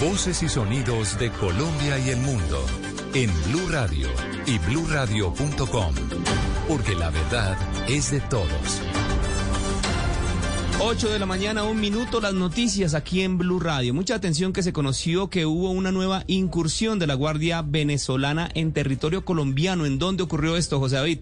Voces y sonidos de Colombia y el mundo en Blue Radio y bluradio.com, porque la verdad es de todos. 8 de la mañana, un minuto, las noticias aquí en Blue Radio. Mucha atención que se conoció que hubo una nueva incursión de la Guardia Venezolana en territorio colombiano. ¿En dónde ocurrió esto, José David?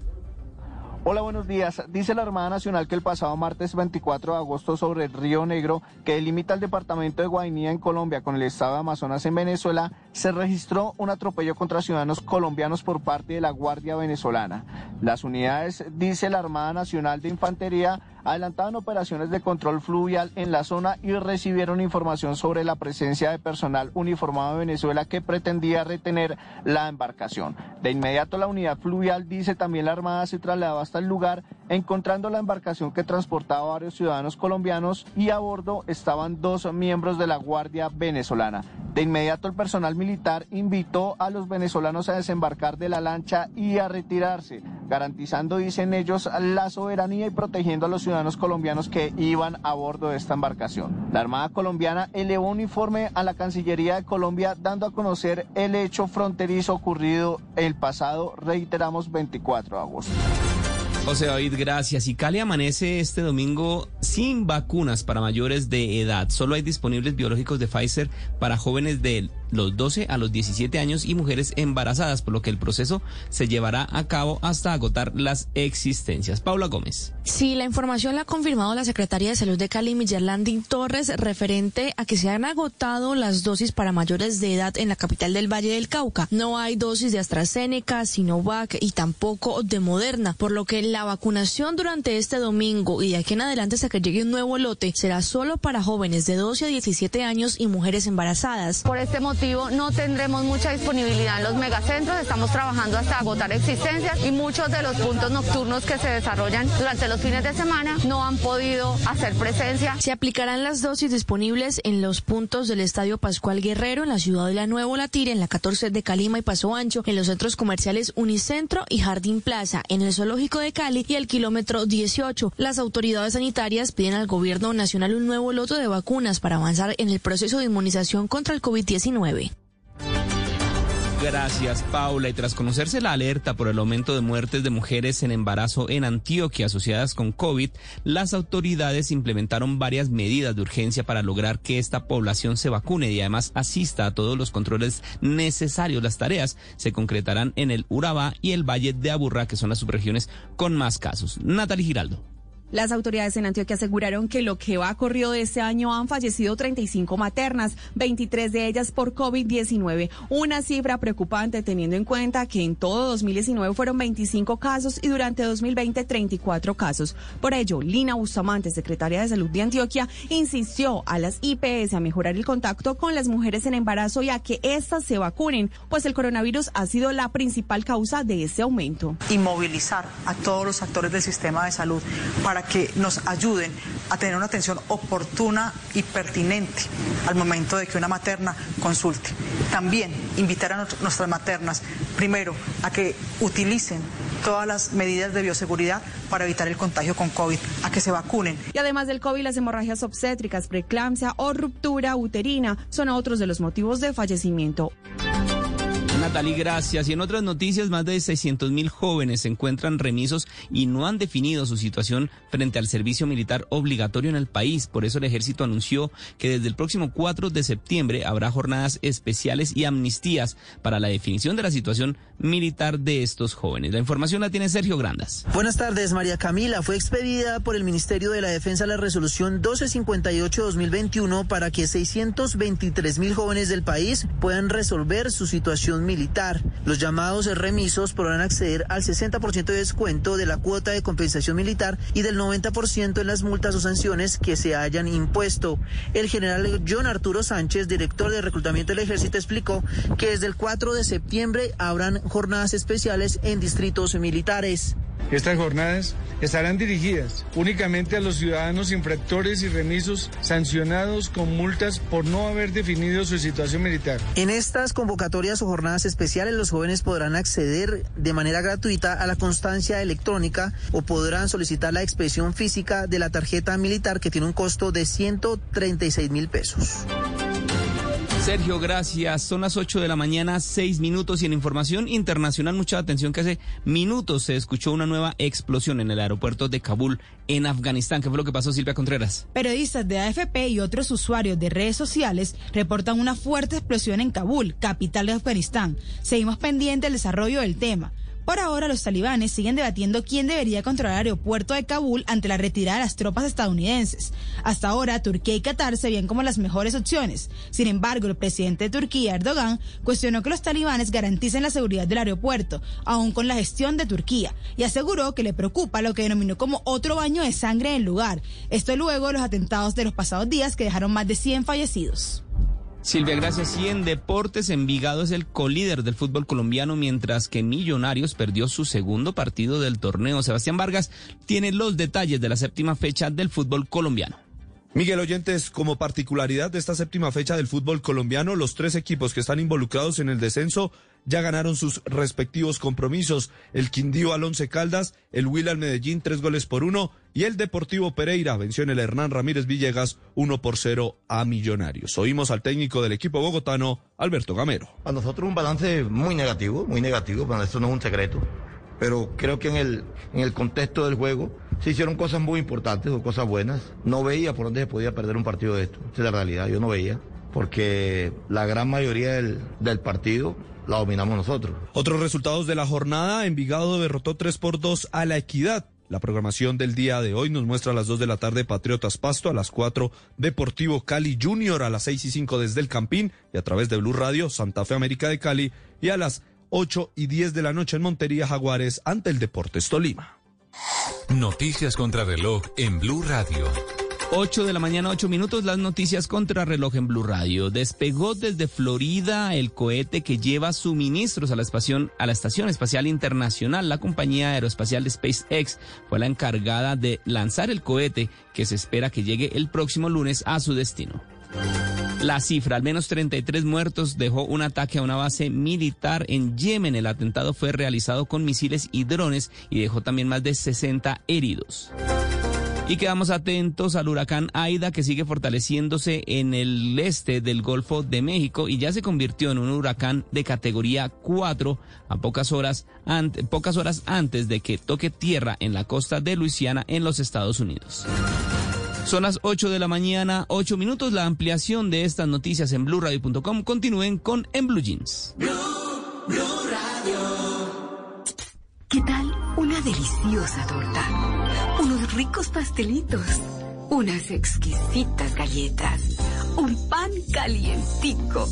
Hola, buenos días. Dice la Armada Nacional que el pasado martes 24 de agosto sobre el Río Negro, que delimita el departamento de Guainía en Colombia con el estado de Amazonas en Venezuela, se registró un atropello contra ciudadanos colombianos por parte de la Guardia Venezolana. Las unidades, dice la Armada Nacional de Infantería, adelantaban operaciones de control fluvial en la zona y recibieron información sobre la presencia de personal uniformado de Venezuela que pretendía retener la embarcación. De inmediato la unidad fluvial, dice también la Armada, se trasladó hasta el lugar, encontrando la embarcación que transportaba varios ciudadanos colombianos y a bordo estaban dos miembros de la Guardia Venezolana. De inmediato el personal militar invitó a los venezolanos a desembarcar de la lancha y a retirarse, garantizando, dicen ellos, la soberanía y protegiendo a los ciudadanos colombianos que iban a bordo de esta embarcación. La Armada colombiana elevó un informe a la Cancillería de Colombia dando a conocer el hecho fronterizo ocurrido el pasado, reiteramos, 24 de agosto. José David, gracias. Y Cali amanece este domingo sin vacunas para mayores de edad. Solo hay disponibles biológicos de Pfizer para jóvenes de los 12 a los 17 años y mujeres embarazadas, por lo que el proceso se llevará a cabo hasta agotar las existencias. Paula Gómez. Sí, la información la ha confirmado la secretaria de Salud de Cali, Millerlandín Torres, referente a que se han agotado las dosis para mayores de edad en la capital del Valle del Cauca. No hay dosis de AstraZeneca, Sinovac y tampoco de Moderna, por lo que la vacunación durante este domingo y de aquí en adelante hasta que llegue un nuevo lote será solo para jóvenes de 12 a 17 años y mujeres embarazadas. Por este motivo no tendremos mucha disponibilidad en los megacentros, estamos trabajando hasta agotar existencias y muchos de los puntos nocturnos que se desarrollan durante los fines de semana no han podido hacer presencia. Se aplicarán las dosis disponibles en los puntos del Estadio Pascual Guerrero, en la ciudad de La Nuevo Latir, en la 14 de Calima y Paso Ancho, en los centros comerciales Unicentro y Jardín Plaza, en el Zoológico de Cali y el kilómetro 18. Las autoridades sanitarias piden al gobierno nacional un nuevo loto de vacunas para avanzar en el proceso de inmunización contra el COVID-19. Gracias, Paula. Y tras conocerse la alerta por el aumento de muertes de mujeres en embarazo en Antioquia asociadas con COVID, las autoridades implementaron varias medidas de urgencia para lograr que esta población se vacune y además asista a todos los controles necesarios. Las tareas se concretarán en el Urabá y el Valle de Aburrá, que son las subregiones con más casos. Natalie Giraldo. Las autoridades en Antioquia aseguraron que lo que va corrido de este año han fallecido 35 maternas, 23 de ellas por COVID-19. Una cifra preocupante teniendo en cuenta que en todo 2019 fueron 25 casos y durante 2020 34 casos. Por ello, Lina Bustamante, secretaria de Salud de Antioquia, insistió a las IPS a mejorar el contacto con las mujeres en embarazo y a que éstas se vacunen, pues el coronavirus ha sido la principal causa de ese aumento. Y a todos los actores del sistema de salud para que nos ayuden a tener una atención oportuna y pertinente al momento de que una materna consulte. También invitar a nuestras maternas, primero, a que utilicen todas las medidas de bioseguridad para evitar el contagio con COVID, a que se vacunen. Y además del COVID, las hemorragias obstétricas, preeclampsia o ruptura uterina son otros de los motivos de fallecimiento. Natalie, gracias. Y en otras noticias, más de 600 mil jóvenes se encuentran remisos y no han definido su situación frente al servicio militar obligatorio en el país. Por eso el ejército anunció que desde el próximo 4 de septiembre habrá jornadas especiales y amnistías para la definición de la situación militar de estos jóvenes. La información la tiene Sergio Grandas. Buenas tardes, María Camila. Fue expedida por el Ministerio de la Defensa la resolución 1258-2021 para que 623 mil jóvenes del país puedan resolver su situación militar. Los llamados remisos podrán acceder al 60% de descuento de la cuota de compensación militar y del 90% en las multas o sanciones que se hayan impuesto. El general John Arturo Sánchez, director de reclutamiento del ejército, explicó que desde el 4 de septiembre habrán jornadas especiales en distritos militares. Estas jornadas estarán dirigidas únicamente a los ciudadanos infractores y remisos sancionados con multas por no haber definido su situación militar. En estas convocatorias o jornadas especiales los jóvenes podrán acceder de manera gratuita a la constancia electrónica o podrán solicitar la expedición física de la tarjeta militar que tiene un costo de 136 mil pesos. Sergio, gracias. Son las 8 de la mañana, 6 minutos. Y en información internacional, mucha atención que hace minutos se escuchó una nueva explosión en el aeropuerto de Kabul, en Afganistán. ¿Qué fue lo que pasó, Silvia Contreras? Periodistas de AFP y otros usuarios de redes sociales reportan una fuerte explosión en Kabul, capital de Afganistán. Seguimos pendientes del desarrollo del tema. Por ahora, los talibanes siguen debatiendo quién debería controlar el aeropuerto de Kabul ante la retirada de las tropas estadounidenses. Hasta ahora, Turquía y Qatar se ven como las mejores opciones. Sin embargo, el presidente de Turquía, Erdogan, cuestionó que los talibanes garanticen la seguridad del aeropuerto, aún con la gestión de Turquía, y aseguró que le preocupa lo que denominó como otro baño de sangre en el lugar. Esto luego de los atentados de los pasados días que dejaron más de 100 fallecidos. Silvia, gracias. Y en deportes, Envigado es el colíder del fútbol colombiano, mientras que Millonarios perdió su segundo partido del torneo. Sebastián Vargas tiene los detalles de la séptima fecha del fútbol colombiano. Miguel Oyentes, como particularidad de esta séptima fecha del fútbol colombiano, los tres equipos que están involucrados en el descenso ya ganaron sus respectivos compromisos. El Quindío al Caldas, el Will al Medellín tres goles por uno y el Deportivo Pereira venció en el Hernán Ramírez Villegas uno por cero a Millonarios. Oímos al técnico del equipo bogotano, Alberto Gamero. A nosotros un balance muy negativo, muy negativo, pero esto no es un secreto. pero creo que en el, en el contexto del juego se hicieron cosas muy importantes o cosas buenas. No veía por dónde se podía perder un partido de esto. Es la realidad, yo no veía, porque la gran mayoría del, del partido la dominamos nosotros. Otros resultados de la jornada, Envigado derrotó 3 por 2 a la Equidad. La programación del día de hoy nos muestra a las 2 de la tarde Patriotas Pasto, a las 4 Deportivo Cali Junior, a las 6 y 5 desde el Campín y a través de Blue Radio Santa Fe América de Cali y a las 8 y 10 de la noche en Montería Jaguares ante el Deportes Tolima. Noticias contra reloj en Blue Radio. 8 de la mañana, 8 minutos, las noticias contra reloj en Blue Radio. Despegó desde Florida el cohete que lleva suministros a la, estación, a la Estación Espacial Internacional. La compañía aeroespacial SpaceX fue la encargada de lanzar el cohete que se espera que llegue el próximo lunes a su destino. La cifra, al menos 33 muertos, dejó un ataque a una base militar en Yemen. El atentado fue realizado con misiles y drones y dejó también más de 60 heridos. Y quedamos atentos al huracán Aida que sigue fortaleciéndose en el este del Golfo de México y ya se convirtió en un huracán de categoría 4 a pocas horas, pocas horas antes de que toque tierra en la costa de Luisiana en los Estados Unidos. Son las 8 de la mañana, 8 minutos. La ampliación de estas noticias en blueradio.com. Continúen con En Blue Jeans. ¿Qué tal una deliciosa torta? Unos ricos pastelitos, unas exquisitas galletas, un pan calientico,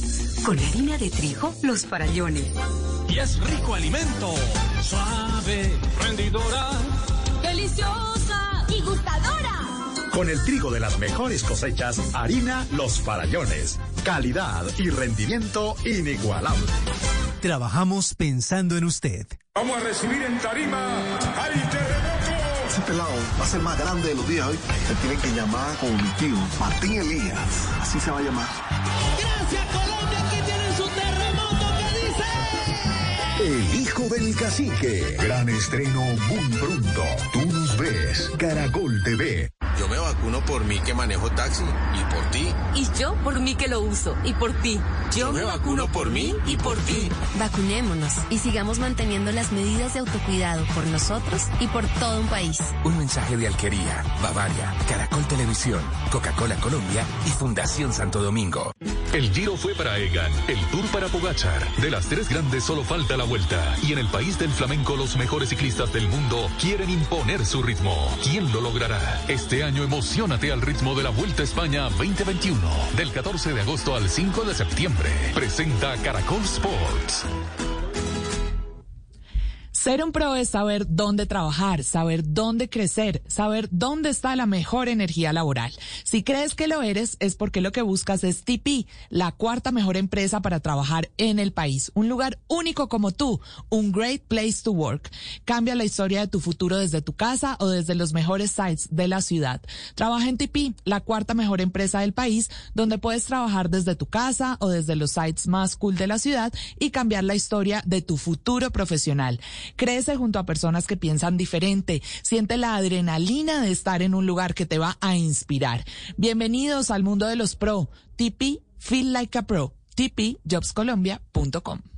con harina de trigo, los farallones. Y es rico alimento, suave, rendidora, gustadora. Con el trigo de las mejores cosechas, harina Los Farallones. Calidad y rendimiento inigualable. Trabajamos pensando en usted. Vamos a recibir en Tarima al terremoto. Ese pelado va a ser más grande de los días hoy. Se tiene que llamar como mi tío, Martín Elías. Así se va a llamar. Gracias, Colombia. Aquí tienen su terremoto que dice. El hijo del cacique. Gran estreno muy pronto. Tú ves. Caracol TV. Yo me vacuno por mí que manejo taxi y por ti. Y yo por mí que lo uso y por ti. Yo, me, vacuno, por mí y por ti. Vacunémonos y sigamos manteniendo las medidas de autocuidado por nosotros y por todo un país. Un mensaje de Alquería, Bavaria, Caracol Televisión, Coca-Cola Colombia y Fundación Santo Domingo. El Giro fue para Egan, el Tour para Pogachar. De las tres grandes solo falta la vuelta. Y en el país del flamenco los mejores ciclistas del mundo quieren imponer su ritmo. ¿Quién lo logrará? Este año emocionate al ritmo de la Vuelta a España 2021. Del 14 de agosto al 5 de septiembre. Presenta Caracol Sports. Ser un pro es saber dónde trabajar, saber dónde crecer, saber dónde está la mejor energía laboral. Si crees que lo eres, es porque lo que buscas es TP, la cuarta mejor empresa para trabajar en el país. Un lugar único como tú, un great place to work. Cambia la historia de tu futuro desde tu casa o desde los mejores sites de la ciudad. Trabaja en TP, la cuarta mejor empresa del país, donde puedes trabajar desde tu casa o desde los sites más cool de la ciudad y cambiar la historia de tu futuro profesional. Crece junto a personas que piensan diferente. Siente la adrenalina de estar en un lugar que te va a inspirar. Bienvenidos al mundo de los pro. TP Feel Like a Pro. tpjobscolombia.com.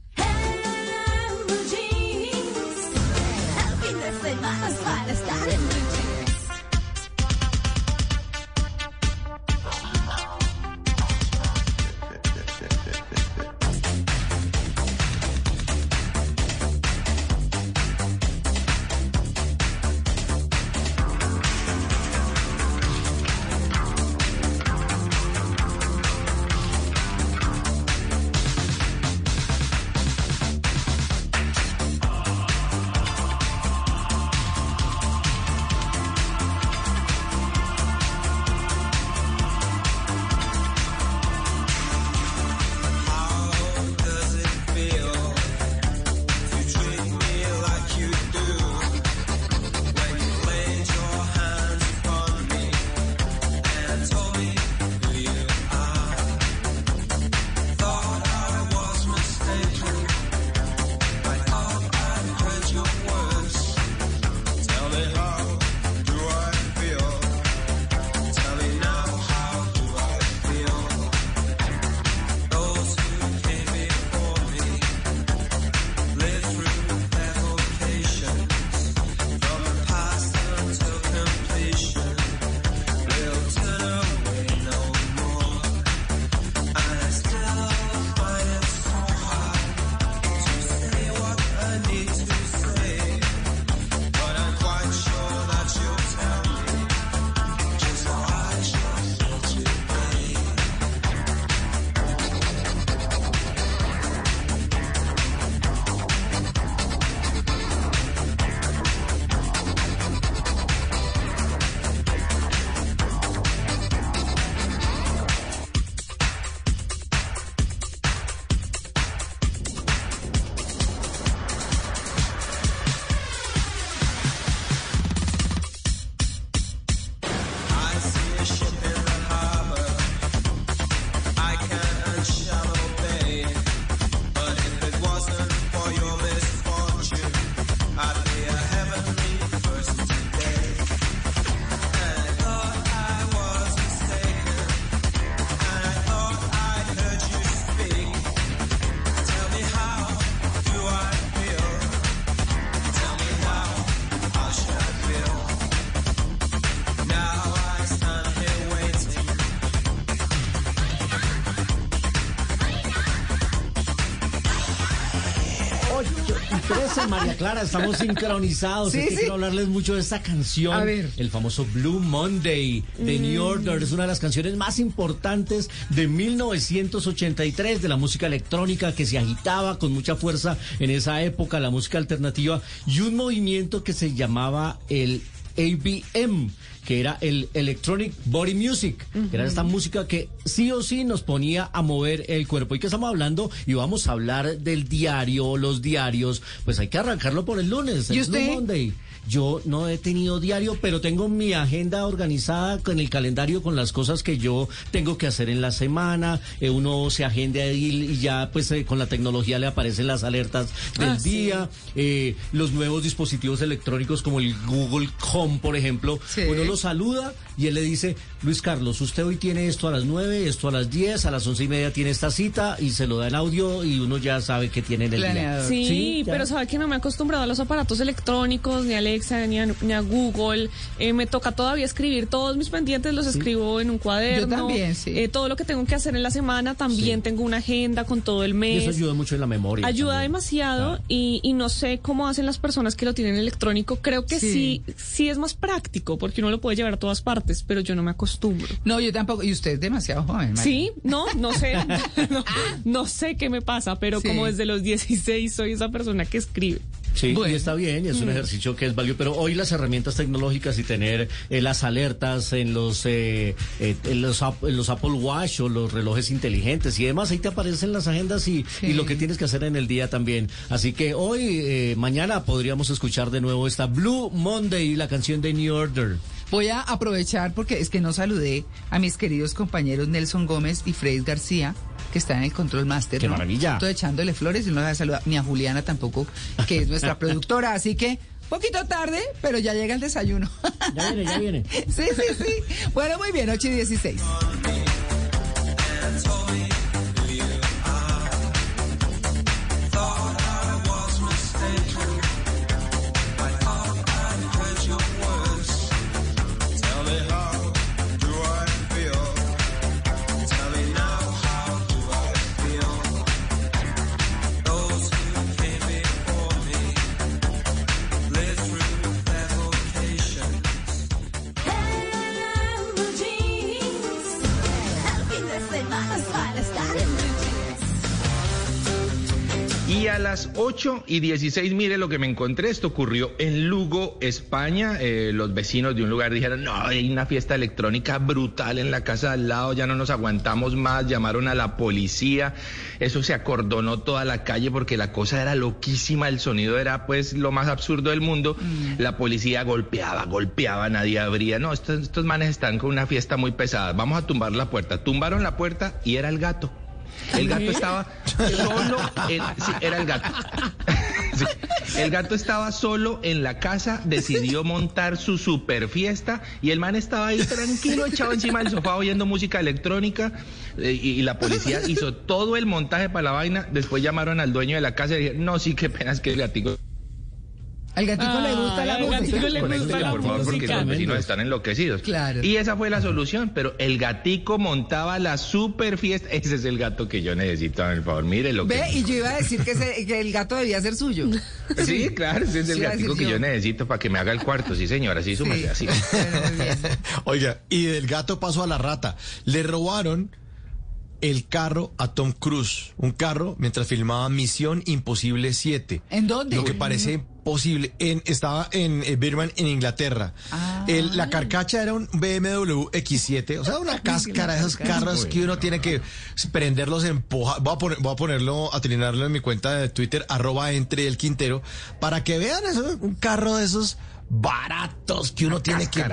Clara, estamos [LAUGHS] sincronizados. Sí, es que sí. quiero hablarles mucho de esta canción. A ver. El famoso Blue Monday de New Mm. Order. Es una de las canciones más importantes de 1983 de la música electrónica que se agitaba con mucha fuerza en esa época, la música alternativa, y un movimiento que se llamaba el ABM, que era el Electronic Body Music, que era esta música que sí o sí nos ponía a mover el cuerpo. ¿Y que estamos hablando? Y vamos a hablar del diario, los diarios. Pues hay que arrancarlo por el lunes, el ¿Y usted? Blue Monday. Yo no he tenido diario, pero tengo mi agenda organizada con el calendario con las cosas que yo tengo que hacer en la semana. Eh, uno se agenda ahí y ya pues eh, con la tecnología le aparecen las alertas del Ah, sí. día. Eh, los nuevos dispositivos electrónicos como el Google Home, por ejemplo. Sí. Uno lo saluda y él le dice, Luis Carlos, usted hoy tiene esto a las 9, esto a las 10, a las once y media tiene esta cita y se lo da en audio y uno ya sabe que tiene en el día. Sí, pero sabe que no me he acostumbrado a los aparatos electrónicos, ni a Alexa, ni a, ni a Google. Eh, me toca todavía escribir todos mis pendientes, los escribo en un cuaderno. Yo también, sí. Eh, todo lo que tengo que hacer en la semana, también tengo una agenda con todo el Y mes. eso ayuda mucho en la memoria. Ayuda también. demasiado y, y no sé cómo hacen las personas que lo tienen electrónico. Creo que sí. Sí. sí, es más práctico porque uno lo puede llevar a todas partes, pero yo no me acostumbro. No, yo tampoco. Y usted es demasiado joven, María. Sí, no, no sé, [LAUGHS] no, no sé qué me pasa, pero Sí. como desde los 16 soy esa persona que escribe. Sí, Bueno. y está bien, y es un Mm. ejercicio que es válido, pero hoy las herramientas tecnológicas y tener eh, las alertas en los, eh, eh, en, los en los Apple Watch o los relojes inteligentes y demás, ahí te aparecen las agendas y, Sí. y lo que tienes que hacer en el día también. Así que hoy, eh, mañana podríamos escuchar de nuevo esta Blue Monday, la canción de New Order. Voy a aprovechar porque es que no saludé a mis queridos compañeros Nelson Gómez y Fred García, que están en el Control Master. ¡Qué ¿no? maravilla! Estoy echándole flores y no la saludar ni a Juliana tampoco, que es nuestra [LAUGHS] productora. Así que, poquito tarde, pero ya llega el desayuno. Ya viene, ya viene. [LAUGHS] sí, sí, sí. Bueno, muy bien, 8 y 16. Y a las 8 y 16, mire lo que me encontré. Esto ocurrió en Lugo, España. Eh, los vecinos de un lugar dijeron, no, hay una fiesta electrónica brutal en la casa al lado, ya no nos aguantamos más. Llamaron a la policía. Eso se acordonó toda la calle porque la cosa era loquísima. El sonido era pues lo más absurdo del mundo. La policía golpeaba, golpeaba, nadie abría. No, estos, estos manes están con una fiesta muy pesada. Vamos a tumbar la puerta. Tumbaron la puerta y era el gato. El gato estaba solo, en- sí, era el gato. [LAUGHS] Sí. El gato estaba solo en la casa, decidió montar su super fiesta y el man estaba ahí tranquilo, echado encima del sofá oyendo música electrónica eh, y, y la policía hizo todo el montaje para la vaina. Después llamaron al dueño de la casa y dijeron, no, sí, qué pena es que el gatico... Al gatico le gusta la música. gatico le gusta la por favor, porque los vecinos están enloquecidos. Claro. Y esa fue la solución, pero el gatico montaba la super fiesta. Ese es el gato que yo necesito, por favor. Mire lo que... Ve, y yo iba a decir que, ese- que el gato debía ser suyo. [LAUGHS] Sí, claro, ese es el Sí, gatico que yo. yo necesito para que me haga el cuarto, sí señora, sí, súmase así. [LAUGHS] Oiga, y del gato pasó a la rata. Le robaron el carro a Tom Cruise. Un carro mientras filmaba Misión Imposible 7. ¿En dónde? Lo que parece imposible. En, estaba en eh, Birmingham, en Inglaterra. Ah. El- la carcacha era un BMW X7. O sea, una cáscara de esos carros que uno tiene que prenderlos en poja. Voy a, poner- voy a ponerlo, a trinarlo en mi cuenta de Twitter, arroba entre el Quintero, para que vean eso, un carro de esos baratos que uno tiene que,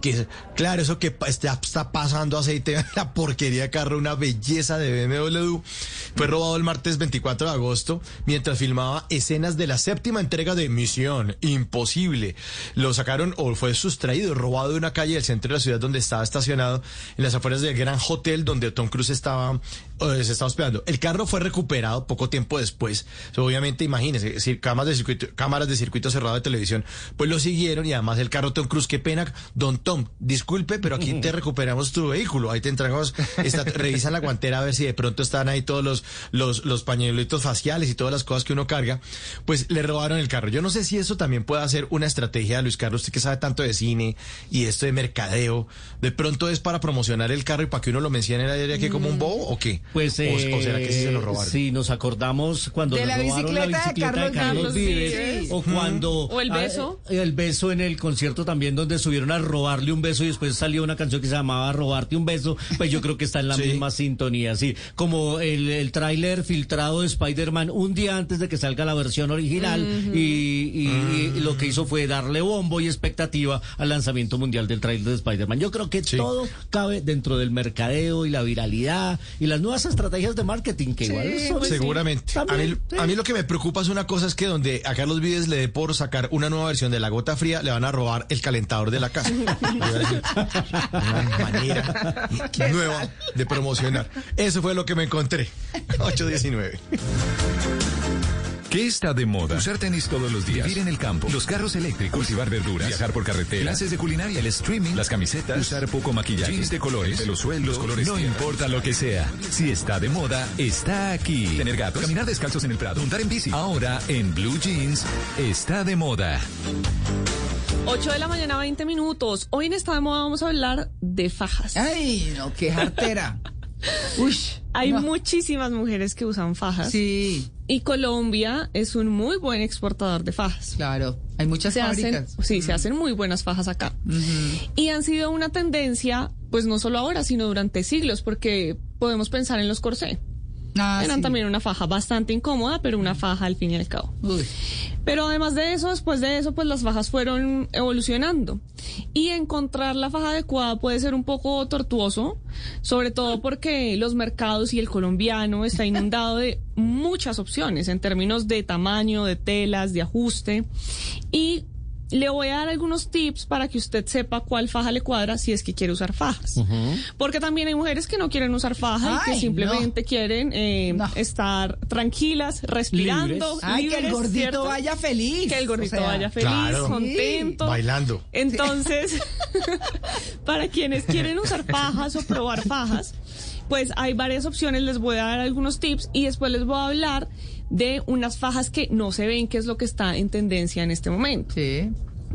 que claro eso que está, está pasando aceite la porquería de carro una belleza de BMW fue robado el martes 24 de agosto mientras filmaba escenas de la séptima entrega de Misión Imposible. Lo sacaron o fue sustraído robado de una calle del centro de la ciudad donde estaba estacionado en las afueras del gran hotel donde Tom Cruise estaba se estaba hospedando. El carro fue recuperado poco tiempo después. Obviamente imagínense decir cámaras de circuito cámaras de circuito cerrado de televisión pues lo siguieron y además el carro Tom Cruise, qué pena, don Tom, disculpe, pero aquí te [LAUGHS] recuperamos tu vehículo, ahí te entregamos, está, [LAUGHS] revisan la guantera a ver si de pronto están ahí todos los, los, los pañuelitos faciales y todas las cosas que uno carga, pues le robaron el carro. Yo no sé si eso también puede ser una estrategia, Luis Carlos, usted que sabe tanto de cine y esto de mercadeo, de pronto es para promocionar el carro y para que uno lo mencione en la diaria que como un bobo o qué? Pues, o, o será que sí se lo eh, robaron. Sí, nos acordamos cuando De la robaron la bicicleta de de Carlos Vives. Sí. o cuando... O el ah, beso. eh, el beso en el concierto también donde subieron a robarle un beso y después salió una canción que se llamaba Robarte un beso, pues yo creo que está en la [LAUGHS] Sí. misma sintonía, sí. Como el, el tráiler filtrado de Spider-Man un día antes de que salga la versión original y, y- y lo que hizo fue darle bombo y expectativa al lanzamiento mundial del tráiler de Spider-Man. Yo creo que todo cabe dentro del mercadeo y la viralidad y las nuevas estrategias de marketing que igual son- Seguramente. A mí, También, a mí lo que me preocupa es una cosa es que donde a Carlos Vives le dé por sacar una nueva versión de la gota fría, le van a robar el calentador de la casa. [LAUGHS] Una manera nueva de promocionar. Eso fue lo que me encontré. [LAUGHS] 819. ¿Qué está de moda? Usar tenis todos los días. Vivir en el campo. Los carros eléctricos. Cultivar verduras. Viajar por carretera. Clases de culinaria. El streaming. Las camisetas. Usar poco maquillaje. Jeans de colores. Los sueldos. Los colores. No importa lo que sea. Si está de moda, está aquí. Tener gatos. Caminar descalzos en el prado. Montar en bici. Ahora, en Blue Jeans, está de moda. 8 de la mañana, 20 minutos. Hoy en esta de moda vamos a hablar de fajas. Ay, no, qué jartera. [LAUGHS] Uy, Hay no. muchísimas mujeres que usan fajas. Sí, Y Colombia es un muy buen exportador de fajas. claro. Hay muchas Se hacen, fábricas. sí, se hacen muy buenas fajas acá. Y han sido una tendencia, pues no solo ahora, sino durante siglos, porque podemos pensar en los corsé. Ah, Eran sí. también una faja bastante incómoda, pero una faja al fin y al cabo. Uy. Pero además de eso, después de eso, pues las fajas fueron evolucionando. Y encontrar la faja adecuada puede ser un poco tortuoso, sobre todo porque los mercados y el colombiano está [LAUGHS] inundado de muchas opciones en términos de tamaño, de telas, de ajuste. Y le voy a dar algunos tips para que usted sepa cuál faja le cuadra si es que quiere usar fajas. Porque también hay mujeres que no quieren usar faja y que simplemente quieren eh, No. estar tranquilas, respirando. Ay, que el gordito ¿cierto? vaya feliz. Que el gordito O sea, vaya feliz, claro. contento. Bailando. Entonces, [LAUGHS] para quienes quieren usar fajas o probar fajas, pues hay varias opciones. Les voy a dar algunos tips y después les voy a hablar de unas fajas que no se ven, que es lo que está en tendencia en este momento. Sí.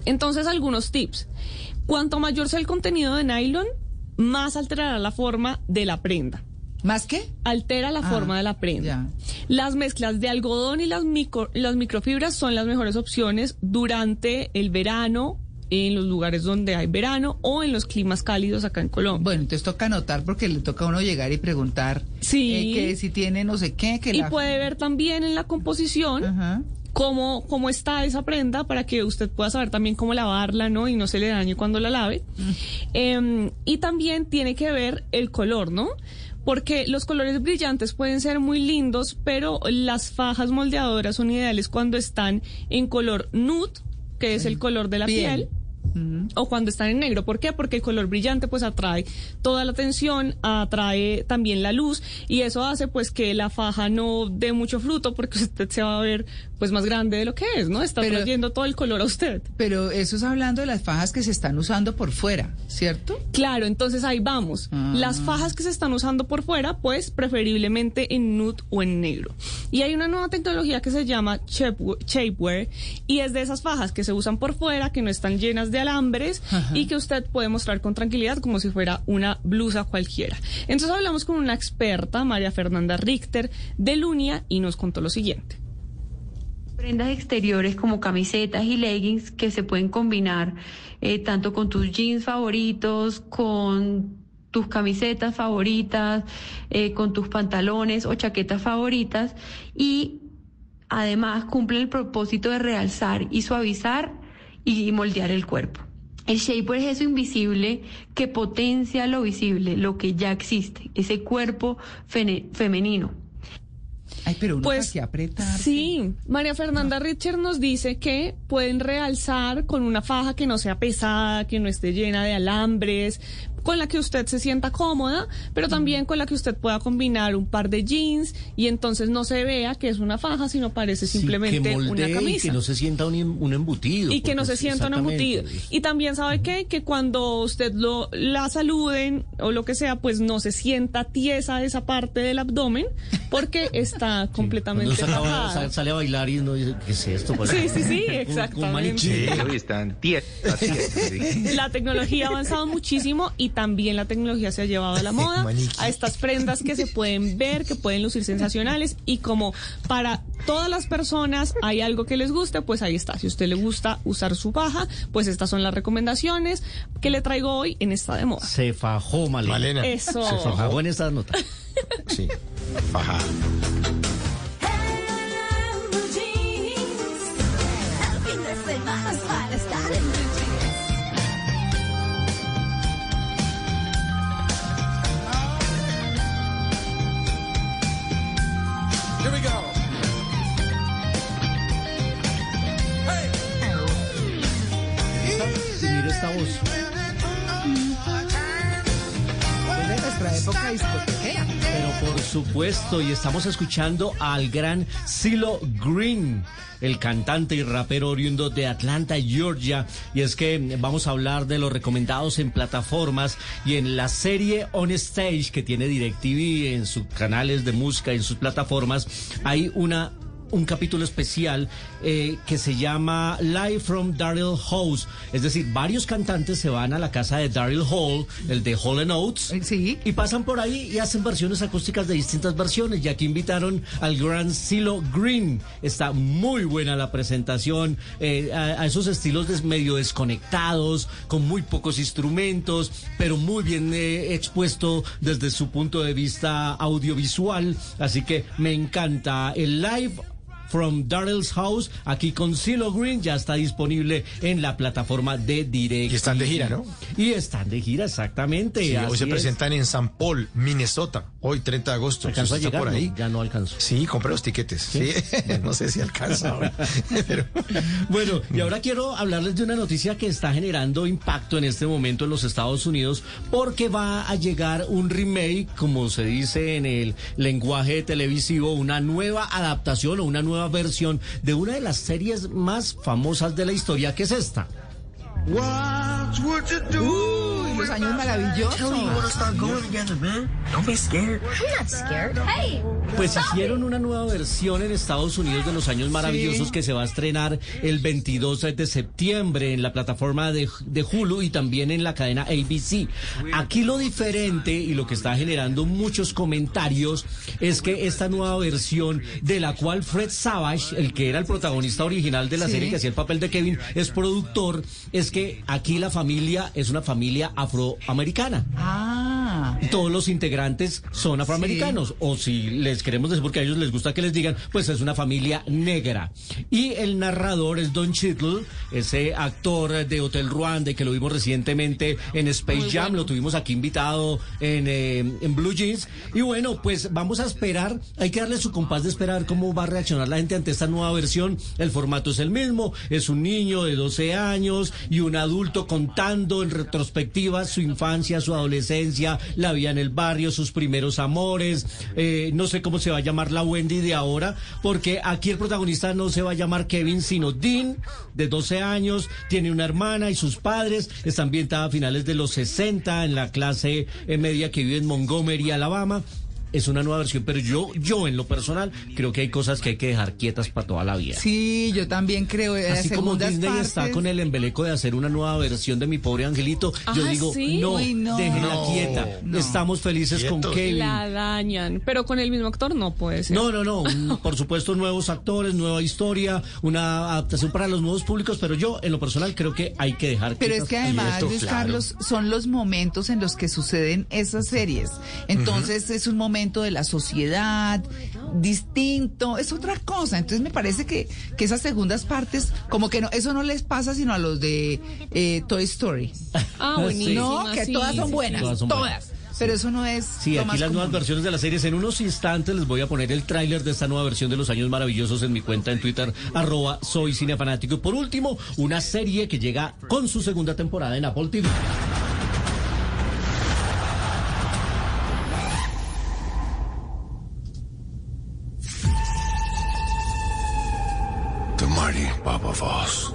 Entonces, algunos tips. Cuanto mayor sea el contenido de nylon, más alterará la forma de la prenda. ¿Más qué? Altera la Ah, forma de la prenda. ya. Las mezclas de algodón y las, micro- las microfibras son las mejores opciones durante el verano, en los lugares donde hay verano o en los climas cálidos acá en Colombia. Bueno, entonces toca anotar porque le toca a uno llegar y preguntar Sí. eh, que si tiene no sé qué, que y la... puede ver también en la composición Ajá. cómo, cómo está esa prenda para que usted pueda saber también cómo lavarla, ¿no? Y no se le dañe cuando la lave. Em, y también tiene que ver el color, ¿no? Porque los colores brillantes pueden ser muy lindos, pero las fajas moldeadoras son ideales cuando están en color nude, que es el color de la Piel. piel o cuando están en negro. ¿Por qué? Porque el color brillante pues atrae toda la atención, atrae también la luz y eso hace pues que la faja no dé mucho fruto porque [LAUGHS] usted se va a ver pues más grande de lo que es, ¿no? Está Pero- trayendo todo el color a usted. Pero eso es hablando de las fajas que se están usando por fuera, ¿cierto? Claro, entonces ahí vamos. Ah. Las fajas que se están usando por fuera, pues preferiblemente en nude o en negro. Y hay una nueva tecnología que se llama shapewe- shapewear y es de esas fajas que se usan por fuera, que no están llenas de alambres y que usted puede mostrar con tranquilidad como si fuera una blusa cualquiera. Entonces hablamos con una experta, María Fernanda Richter, de Lunia y nos contó lo siguiente. prendas exteriores como camisetas y leggings que se pueden combinar eh, tanto con tus jeans favoritos, con tus camisetas favoritas, eh, con tus pantalones o chaquetas favoritas y además cumplen el propósito de realzar y suavizar y moldear el cuerpo. El shaper es eso invisible que potencia lo visible, lo que ya existe, ese cuerpo femenino. Ay, pero uno Pues, apretar. Sí, María Fernanda Richter nos dice que pueden realzar con una faja que no sea pesada, que no esté llena de alambres, con la que usted se sienta cómoda, pero también con la que usted pueda combinar un par de jeans y entonces no se vea que es una faja, sino parece simplemente que una moldee y camisa. que no se sienta un, un embutido. Y que no se sienta un exactamente. embutido. Y también sabe qué? que cuando usted lo, la saluden o lo que sea, pues no se sienta tiesa esa parte del abdomen porque [LAUGHS] está completamente fajada. sale, sale a bailar y uno dice, ¿qué es esto? Sí, sí, sí, Con- con exactamente. maniquí. Sí, están tiesas, tiesas, sí. [LAUGHS] La tecnología ha avanzado muchísimo y también la tecnología se ha llevado a la [LAUGHS] moda, a estas prendas que se pueden ver, que pueden lucir sensacionales y como para todas las personas hay algo que les guste, pues ahí está. Si a usted le gusta usar su paja, pues estas son las recomendaciones que le traigo hoy en esta de moda. Se fajó, Malena. Malena. Eso. Se fajó en estas notas. Sí. Esta voz. Es de nuestra época discotequera. Pero por supuesto, y estamos escuchando al gran Silo Green, el cantante y rapero oriundo de Atlanta, Georgia. Y es que vamos a hablar de los recomendados en plataformas y en la serie On Stage que tiene DirecTV en sus canales de música y en sus plataformas. Hay una un capítulo especial eh, que se llama Live from Daryl House. Es decir, varios cantantes se van a la casa de Daryl Hall, el de Hall and Oates, y pasan por ahí y hacen versiones acústicas de distintas versiones. Y aquí invitaron al gran Silo Green. Está muy buena la presentación, eh, a, a esos estilos des- medio desconectados, con muy pocos instrumentos, pero muy bien eh, expuesto desde su punto de vista audiovisual. Así que me encanta el live From Darrell's House, aquí con Silo Green, ya está disponible en la plataforma de Direct. Y están de gira, ¿no? Y están de gira, exactamente. Sí, hoy se es. presentan en San Paul, Minnesota, hoy 30 de agosto. ¿Alcanzó a llegar? por ahí? No, ya no alcanzó. Sí, compré los tiquetes. Sí, [LAUGHS] no sé si alcanza ahora. [LAUGHS] Pero... Bueno, y ahora quiero hablarles de una noticia que está generando impacto en este momento en los Estados Unidos porque va a llegar un remake, como se dice en el lenguaje televisivo, una nueva adaptación o una nueva versión de una de las series más famosas de la historia, que es esta. Uy, los años maravillosos. Don't be scared. I'm not scared. Hey. Pues hicieron una nueva versión en Estados Unidos de Los Años Maravillosos Sí. que se va a estrenar el 22 de septiembre en la plataforma de, de Hulu y también en la cadena ABC. Aquí lo diferente y lo que está generando muchos comentarios es que esta nueva versión de la cual Fred Savage, el que era el protagonista original de la Sí. serie que hacía el papel de Kevin, es productor, es que aquí la familia es una familia afroamericana. Ah. Todos los integrantes son afroamericanos, o si les queremos decir porque a ellos les gusta que les digan, pues es una familia negra. Y el narrador es Don Cheadle, ese actor de Hotel Rwanda que lo vimos recientemente en Space Jam, lo tuvimos aquí invitado en, eh, en Blue Jeans. Y bueno, pues vamos a esperar, hay que darle su compás de esperar cómo va a reaccionar la gente ante esta nueva versión. El formato es el mismo, es un niño de 12 años y un adulto contando en retrospectiva su infancia, su adolescencia, la vida en el barrio, sus primeros amores. Eh, no sé cómo se va a llamar la Wendy de ahora, porque aquí el protagonista no se va a llamar Kevin, sino Dean, de 12 años, tiene una hermana y sus padres. Está ambientada a finales de los 60 en la clase media que vive en Montgomery, Alabama. Es una nueva versión, pero yo, yo en lo personal creo que hay cosas que hay que dejar quietas para toda la vida. Sí, yo también creo. eh, Así como Disney está con el embeleco de hacer una nueva versión de Mi Pobre Angelito, yo Ah, digo, ¿sí? no, Uy, no. déjenla No, quieta. no. Estamos felices con Kevin. La dañan, pero con el mismo actor no puede ser. No, no, no. [LAUGHS] un- Por supuesto, nuevos actores, nueva historia, una adaptación para los nuevos públicos, pero yo, en lo personal, creo que hay que dejar. Pero es que además. Luis Carlos, son los momentos en los que suceden esas series. Entonces es un momento de la sociedad distinto, es otra cosa. Entonces me parece que, que esas segundas partes, como que no, eso no les pasa sino a los de eh, Toy Story. Ah, [LAUGHS] buenísima, No, que sí, todas son sí, buenas, Todas son buenas. Pero eso no es. Sí, lo aquí más las nuevas versiones de las series. En unos instantes les voy a poner el tráiler de esta nueva versión de Los Años Maravillosos en mi cuenta en Twitter, arroba soy cinefanático. Y por último, una serie que llega con su segunda temporada en Apple TV. Marty Baba Voss.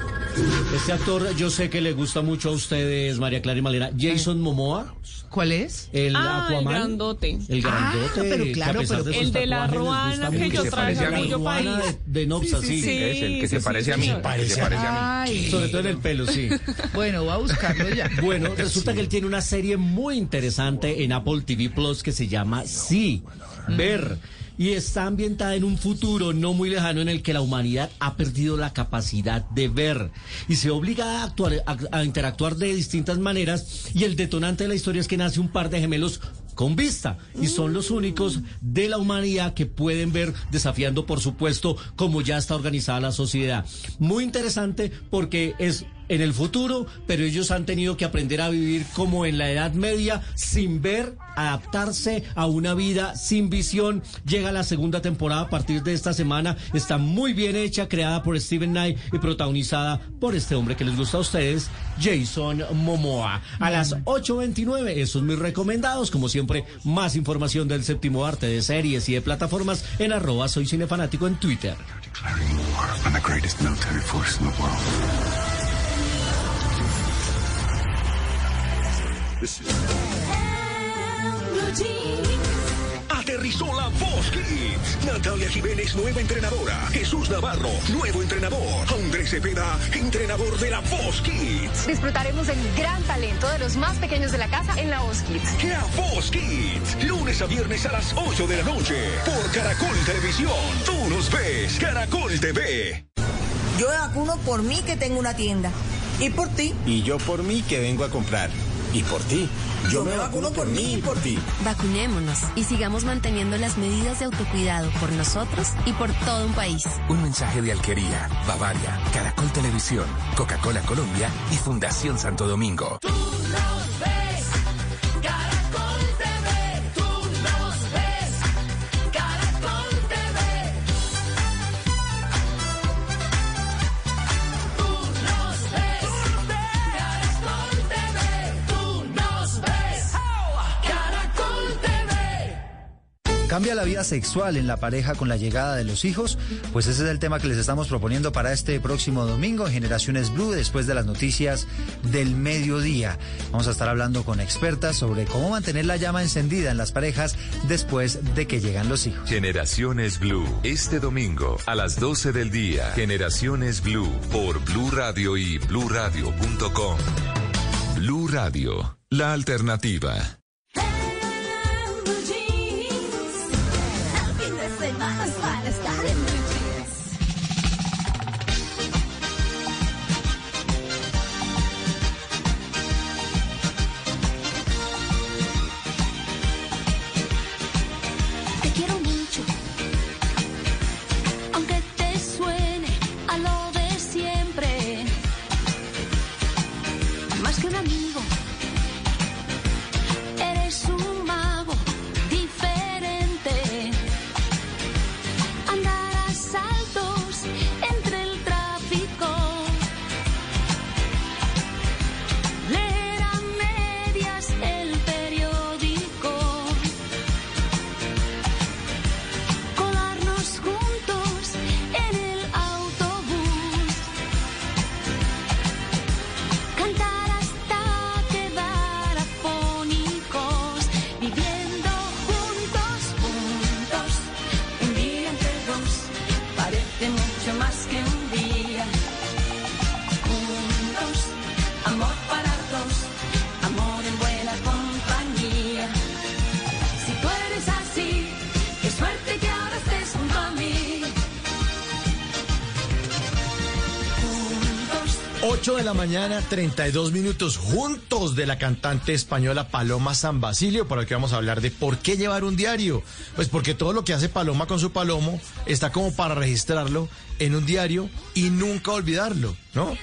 Este actor, yo sé que le gusta mucho a ustedes, María Clara y Malena. Jason Momoa. ¿Cuál es? El ah, Aquaman. el grandote. El grandote. Ah, pero que a claro, pero- de El de la ruana que yo parece a país. de, de Noxa, sí. sí. Es el que se sí, parece a mí. se a- parece a mí. Ay, Sobre todo en el pelo, sí. bueno, voy a buscarlo ya. [LAUGHS] Bueno, resulta que él tiene una serie muy interesante en Apple TV Plus que se llama Sí, Ver. Y está ambientada en un futuro no muy lejano en el que la humanidad ha perdido la capacidad de ver y se obliga a, actuar, a, interactuar de distintas maneras. Y el detonante de la historia es que nace un par de gemelos con vista y son los únicos de la humanidad que pueden ver desafiando por supuesto cómo ya está organizada la sociedad. Muy interesante porque es en el futuro, pero ellos han tenido que aprender a vivir como en la Edad Media, sin ver, adaptarse a una vida sin visión. Llega la segunda temporada a partir de esta semana. Está muy bien hecha, creada por Steven Knight y protagonizada por este hombre que les gusta a ustedes, Jason Momoa. A las 8.29, esos mis recomendados. Como siempre, más información del séptimo arte de series y de plataformas en arroba soy cinefanático en Twitter. This is Aterrizó la Voz Kids. Natalia Jiménez, nueva entrenadora. Jesús Navarro, nuevo entrenador. Andrés Cepeda, entrenador de la Voz Kids. Disfrutaremos del gran talento de los más pequeños de la casa en la Voz Kids. La Voz Kids. Lunes a viernes a las 8 de la noche. Por Caracol Televisión. Tú nos ves. Caracol TV. Yo vacuno por mí que tengo una tienda. ¿Y por ti? Y yo por mí que vengo a comprar. Y por ti. Yo, me, vacuno por mí y por ti. Vacunémonos y sigamos manteniendo las medidas de autocuidado por nosotros y por todo un país. Un mensaje de Alquería, Bavaria, Caracol Televisión, Coca-Cola Colombia y Fundación Santo Domingo. Tú ¿Cambia la vida sexual en la pareja con la llegada de los hijos? Pues ese es el tema que les estamos proponiendo para este próximo domingo en Generaciones Blue, después de las noticias del mediodía. Vamos a estar hablando con expertas sobre cómo mantener la llama encendida en las parejas después de que llegan los hijos. Generaciones Blue, este domingo a las 12 del día. Generaciones Blue por Blue Radio y bluradio.com. Blue Radio, la alternativa. 8 de la mañana, 32 minutos juntos de la cantante española Paloma San Basilio, para el que vamos a hablar de por qué llevar un diario. Pues porque todo lo que hace Paloma con su palomo está como para registrarlo en un diario y nunca olvidarlo, ¿no?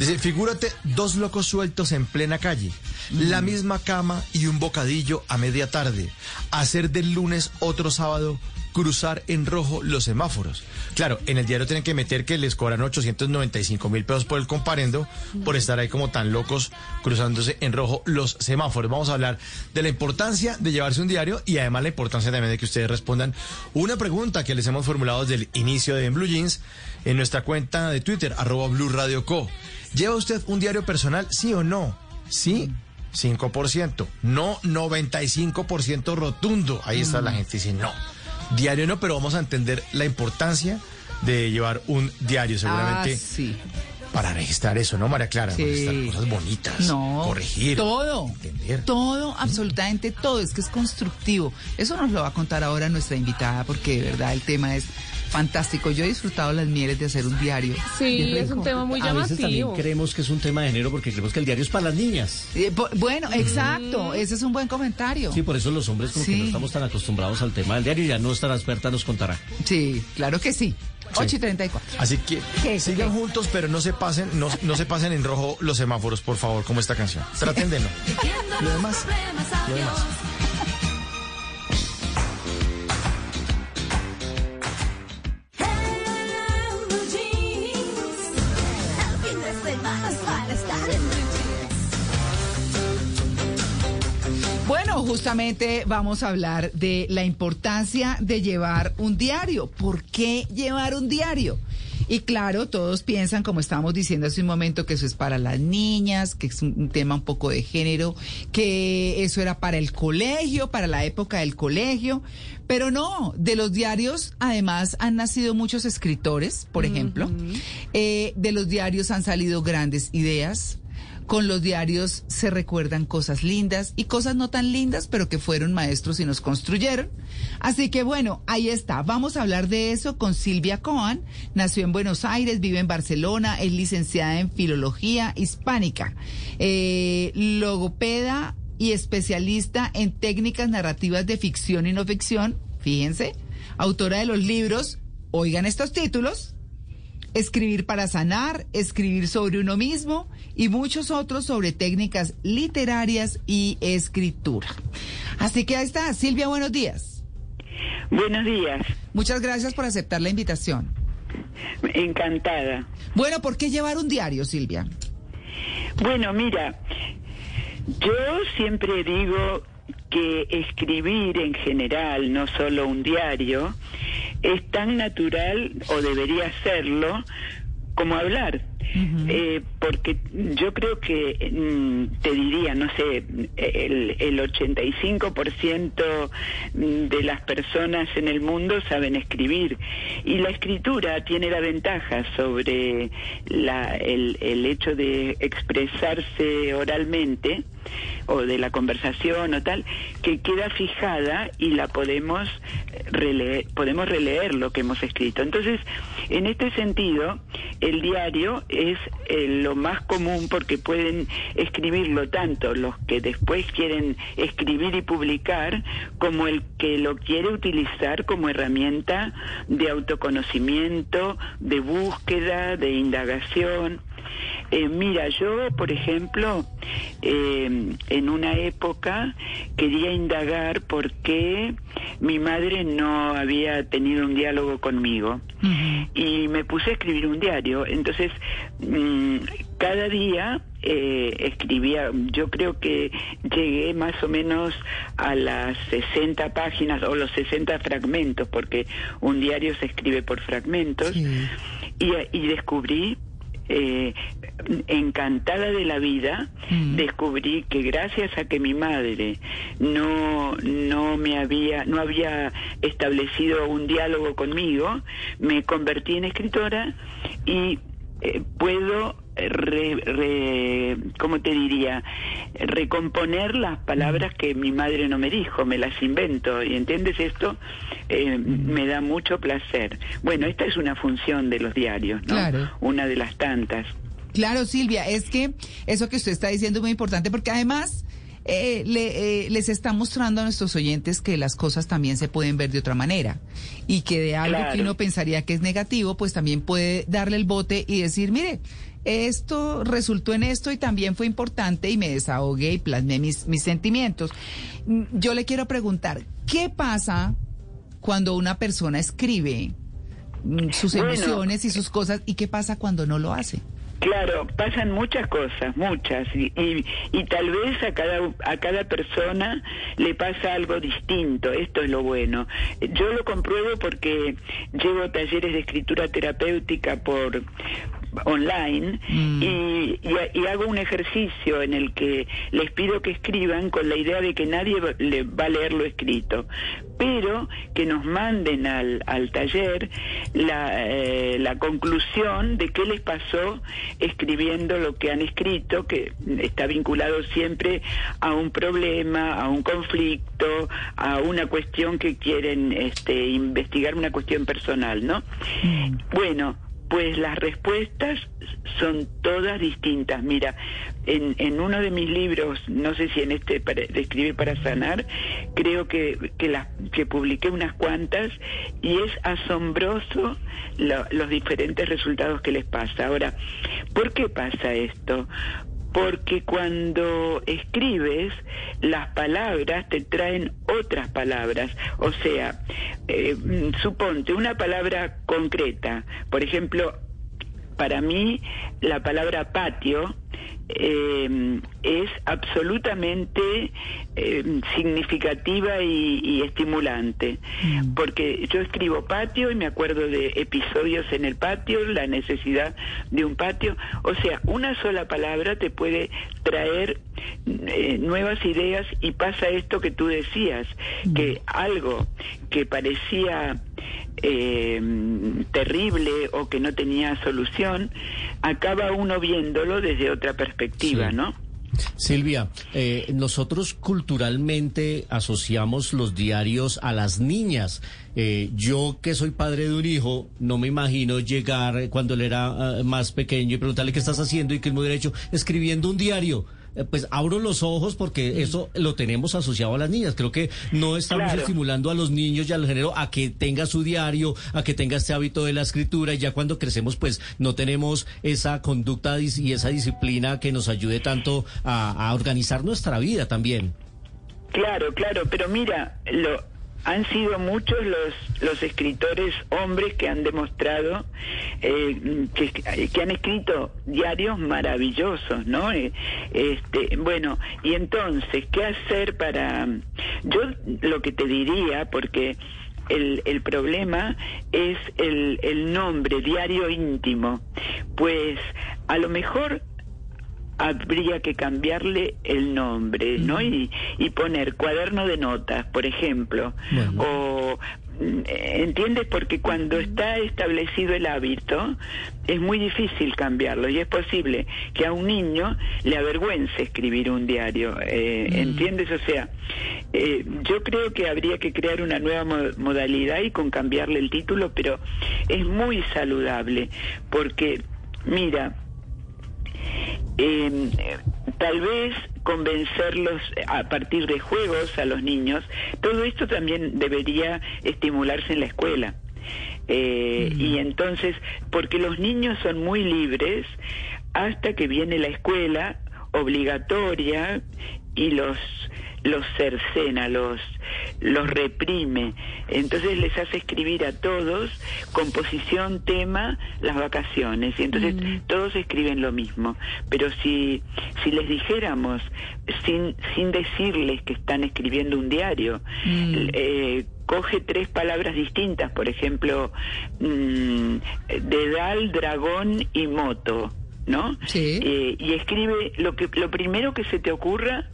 Dice, figúrate dos locos sueltos en plena calle, la misma cama y un bocadillo a media tarde, hacer del lunes otro sábado cruzar en rojo los semáforos. Claro, en el diario tienen que meter que les cobran 895 mil pesos por el comparendo por estar ahí como tan locos cruzándose en rojo los semáforos. Vamos a hablar de la importancia de llevarse un diario y además la importancia también de que ustedes respondan una pregunta que les hemos formulado desde el inicio de En Blue Jeans en nuestra cuenta de Twitter, arroba Blue Radio Co. ¿Lleva usted un diario personal, sí o no? Sí. 5%, no 95% rotundo. Ahí está la gente dice no. Diario no, pero vamos a entender la importancia de llevar un diario seguramente. Ah, sí. Para registrar eso, ¿no, María Clara? Sí. registrar cosas bonitas, No, corregir. Todo, entender. todo, absolutamente todo. Es que es constructivo. Eso nos lo va a contar ahora nuestra invitada porque de verdad el tema es fantástico. Yo he disfrutado las mieles de hacer un diario. Sí, es un tema muy A veces también llamativo. creemos que es un tema de género porque creemos que el diario es para las niñas. Eh, po- Bueno, exacto. Ese es un buen comentario. Sí, por eso los hombres como que no estamos tan acostumbrados al tema del diario y ya nuestra experta nos contará. Sí, claro que sí. 8 y 34. Así que ¿Qué? sigan ¿Qué? juntos, pero no se pasen, no, no se pasen en rojo los semáforos, por favor, como esta canción. Traten de no. Lo demás, lo demás. Bueno, justamente vamos a hablar de la importancia de llevar un diario. ¿Por qué llevar un diario? Y claro, todos piensan, como estábamos diciendo hace un momento, que eso es para las niñas, que es un tema un poco de género, que eso era para el colegio, para la época del colegio. Pero no, de los diarios además han nacido muchos escritores, por ejemplo. Eh, de los diarios han salido grandes ideas. Con los diarios se recuerdan cosas lindas y cosas no tan lindas, pero que fueron maestros y nos construyeron. Así que bueno, ahí está. Vamos a hablar de eso con Silvia Coan. Nació en Buenos Aires, vive en Barcelona, es licenciada en Filología Hispánica, eh, logopeda y especialista en técnicas narrativas de ficción y no ficción. Fíjense, autora de los libros, oigan estos títulos, Escribir para sanar, escribir sobre uno mismo y muchos otros sobre técnicas literarias y escritura. Así que ahí está. Silvia, buenos días. Buenos días. Muchas gracias por aceptar la invitación. Encantada. Bueno, ¿por qué llevar un diario, Silvia? Bueno, mira, yo siempre digo que escribir en general, no solo un diario, es tan natural o debería serlo como hablar. Eh, porque yo creo que, mm, te diría, no sé, el, el 85% de las personas en el mundo saben escribir. Y la escritura tiene la ventaja sobre la, el, el hecho de expresarse oralmente o de la conversación o tal, que queda fijada y la podemos releer, podemos releer lo que hemos escrito. Entonces, en este sentido, el diario es eh, lo más común porque pueden escribirlo tanto los que después quieren escribir y publicar como el que lo quiere utilizar como herramienta de autoconocimiento, de búsqueda, de indagación. Eh, mira, yo, por ejemplo, eh, en una época quería indagar por qué mi madre no había tenido un diálogo conmigo. Y me puse a escribir un diario. Entonces, mm, cada día eh, escribía, yo creo que llegué más o menos a las 60 páginas o los 60 fragmentos, porque un diario se escribe por fragmentos, y, y descubrí eh, encantada de la vida, descubrí que gracias a que mi madre no no me había no había establecido un diálogo conmigo, me convertí en escritora y eh, puedo re, re- ¿cómo te diría? recomponer las palabras que mi madre no me dijo, me las invento, y entiendes esto, Eh, me da mucho placer. Bueno, esta es una función de los diarios, ¿no? Claro. Una de las tantas. Claro, Silvia, es que eso que usted está diciendo es muy importante porque además eh, le- eh, les está mostrando a nuestros oyentes que las cosas también se pueden ver de otra manera y que de algo Claro. que uno pensaría que es negativo, pues también puede darle el bote y decir, mire, esto resultó en esto y también fue importante y me desahogué y plasmé mis, mis sentimientos. Mm, Yo le quiero preguntar, ¿qué pasa cuando una persona escribe mm, sus Bueno. emociones y sus cosas y qué pasa cuando no lo hace? Claro, pasan muchas cosas, muchas, y, y, y tal vez a cada, a cada persona le pasa algo distinto, esto es lo bueno. Yo lo compruebo porque llevo talleres de escritura terapéutica por online y, y- y hago un ejercicio en el que les pido que escriban con la idea de que nadie va- le va a leer lo escrito, pero que nos manden al, al taller la, eh, la conclusión de qué les pasó escribiendo lo que han escrito, que está vinculado siempre a un problema, a un conflicto, a una cuestión que quieren este, investigar, una cuestión personal, ¿no? Bueno, pues las respuestas son todas distintas. Mira, en, en uno de mis libros, no sé si en este para- escribir para sanar, creo que, que, que publiqué unas cuantas y es asombroso lo- los diferentes resultados que les pasa. Ahora, ¿por qué pasa esto? Porque cuando escribes, las palabras te traen otras palabras. O sea, eh, suponte una palabra concreta. Por ejemplo, para mí la palabra patio eh, es absolutamente eh, significativa y, y estimulante, porque yo escribo patio y me acuerdo de episodios en el patio, la necesidad de un patio, o sea, una sola palabra te puede traer eh, nuevas ideas y pasa esto que tú decías, que algo que parecía eh, terrible o que no tenía solución, acaba uno viéndolo desde otra perspectiva, Sí. ¿no? Silvia, eh, nosotros culturalmente asociamos los diarios a las niñas. Eh, yo que soy padre de un hijo, no me imagino llegar cuando él era eh, más pequeño y preguntarle qué estás haciendo y que él me hubiera hecho escribiendo un diario. Eh, Pues abro los ojos porque eso lo tenemos asociado a las niñas. Creo que no estamos Claro. estimulando a los niños y al género a que tenga su diario, a que tenga este hábito de la escritura y ya cuando crecemos pues no tenemos esa conducta y esa disciplina que nos ayude tanto a, a organizar nuestra vida también. Claro, claro, pero mira, lo, han sido muchos los, los escritores hombres que han demostrado eh, que, que han escrito diarios maravillosos, ¿no? Eh, este, bueno, y entonces, ¿qué hacer para...? Yo lo que te diría, porque el, el problema es el, el nombre, diario íntimo, pues a lo mejor habría que cambiarle el nombre, ¿no? Y, y poner cuaderno de notas, por ejemplo, o mm, ¿Entiendes? Porque cuando está establecido el hábito, es muy difícil cambiarlo y es posible que a un niño le avergüence escribir un diario. eh, ¿Entiendes? O sea, eh, yo creo que habría que crear una nueva mo- modalidad y con cambiarle el título, pero es muy saludable porque, mira, eh, tal vez convencerlos a partir de juegos a los niños, todo esto también debería estimularse en la escuela. Eh, Y entonces, porque los niños son muy libres hasta que viene la escuela obligatoria y los los cercena, los los reprime. Entonces les hace escribir a todos composición, tema, las vacaciones. Y entonces todos escriben lo mismo. Pero si, si les dijéramos, sin, sin decirles que están escribiendo un diario, eh, coge tres palabras distintas, por ejemplo, mm, dedal, dragón y moto. ¿No? Eh, y escribe lo que lo primero que se te ocurra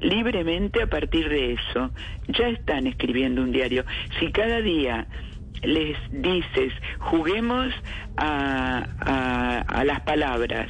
libremente a partir de eso. Ya están escribiendo un diario. Si cada día les dices, juguemos a, a, a las palabras,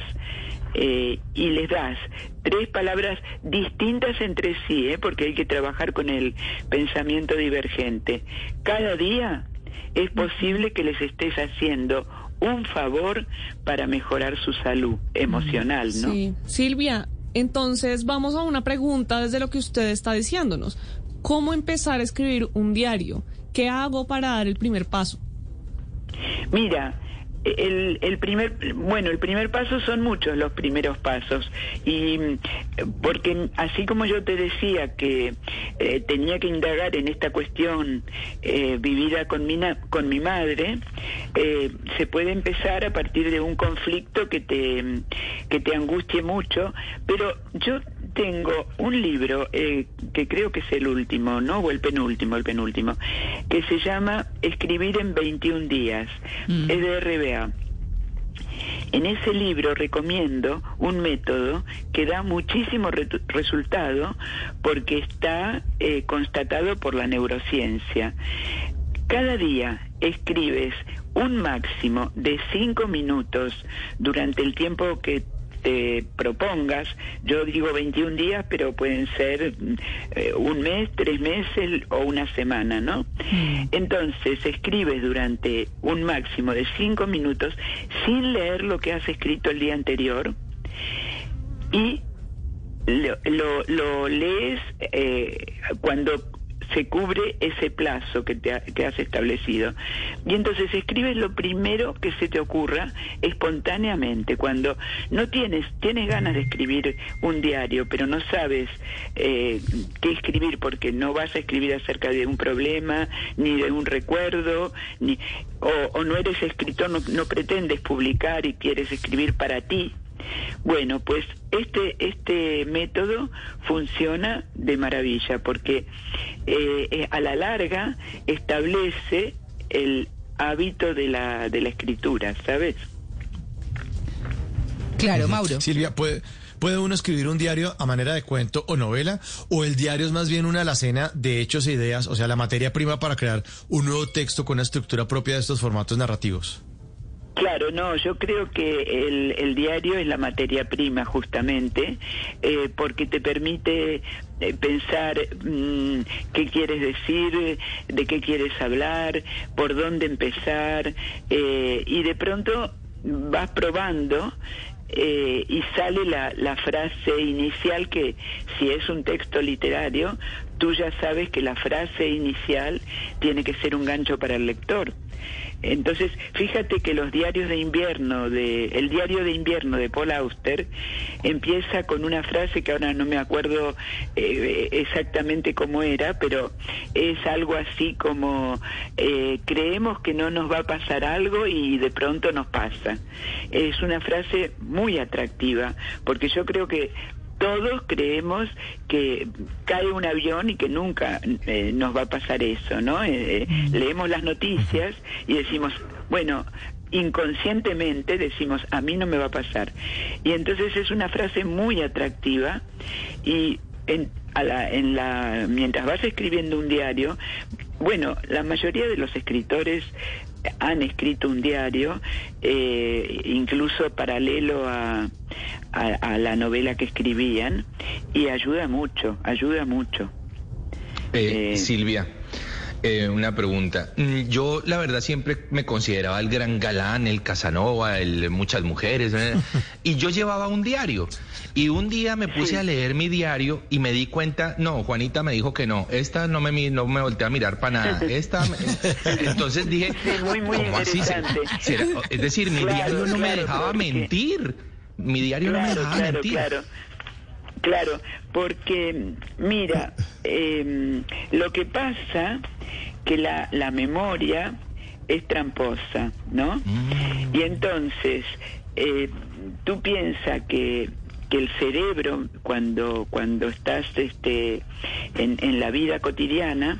eh, y les das tres palabras distintas entre sí, ¿eh? porque hay que trabajar con el pensamiento divergente. Cada día es posible que les estés haciendo un favor para mejorar su salud emocional, ¿no? Sí. Silvia, entonces vamos a una pregunta desde lo que usted está diciéndonos. ¿Cómo empezar a escribir un diario? ¿Qué hago para dar el primer paso? Mira, El, el primer, bueno, el primer paso son muchos los primeros pasos. Y porque así como yo te decía que eh, tenía que indagar en esta cuestión eh, vivida con mi con mi madre, eh, se puede empezar a partir de un conflicto que te que te angustie mucho, pero yo tengo un libro eh, que creo que es el último, ¿no? O el penúltimo, el penúltimo, que se llama Escribir en 21 días, es de RBA. En ese libro recomiendo un método que da muchísimo re- resultado porque está eh, constatado por la neurociencia. Cada día escribes un máximo de cinco minutos durante el tiempo que te propongas. Yo digo 21 días, pero pueden ser mm, eh, un mes, tres meses o una semana, ¿no? Entonces escribes durante un máximo de cinco minutos sin leer lo que has escrito el día anterior y lo, lo, lo lees eh, cuando se cubre ese plazo que, te ha- que has establecido. Y entonces escribes lo primero que se te ocurra espontáneamente. Cuando no tienes, tienes ganas de escribir un diario, pero no sabes eh, qué escribir porque no vas a escribir acerca de un problema, ni de un recuerdo, ni, o, o no eres escritor, no, no pretendes publicar y quieres escribir para ti. Bueno, pues este este método funciona de maravilla porque eh, eh, a la larga establece el hábito de la de la escritura, ¿sabes? Claro, Mauro. Silvia, ¿puede, ¿puede uno escribir un diario a manera de cuento o novela? ¿O el diario es más bien una alacena de hechos e ideas, o sea, la materia prima para crear un nuevo texto con una estructura propia de estos formatos narrativos? Claro, no, yo creo que el, el diario es la materia prima justamente, eh, porque te permite eh, pensar mm, qué quieres decir, de qué quieres hablar, por dónde empezar, eh, y de pronto vas probando eh, y sale la, la frase inicial que si es un texto literario, tú ya sabes que la frase inicial tiene que ser un gancho para el lector. Entonces, fíjate que los diarios de invierno, de, el diario de invierno de Paul Auster empieza con una frase que ahora no me acuerdo eh, exactamente cómo era, pero es algo así como eh, creemos que no nos va a pasar algo y de pronto nos pasa. Es una frase muy atractiva, porque yo creo que todos creemos que cae un avión y que nunca eh, nos va a pasar eso, ¿no? Eh, eh, leemos las noticias y decimos, bueno, inconscientemente decimos, a mí no me va a pasar. Y entonces es una frase muy atractiva y en, a la, en la, mientras vas escribiendo un diario, bueno, la mayoría de los escritores han escrito un diario, eh, incluso paralelo a, a, a la novela que escribían, y ayuda mucho, ayuda mucho. Eh, Silvia, eh, una pregunta. Mm, Yo, la verdad, siempre me consideraba el gran galán, el Casanova, el muchas mujeres, ¿eh? [LAUGHS] y yo llevaba un diario. Y un día me puse a leer mi diario y me di cuenta, no, Juanita me dijo que no, esta no me, no me volteé a mirar para nada. Esta me- [LAUGHS] Entonces dije, muy, muy ¿cómo así? ¿Será- interesante. será- Es decir, mi Claro, diario no me dejaba porque- mentir. Mi diario no me dejaba claro, mentir. Claro. Porque mira, eh, lo que pasa que la, la memoria es tramposa, ¿no? Y entonces eh, tú piensas que que el cerebro cuando cuando estás este en, en la vida cotidiana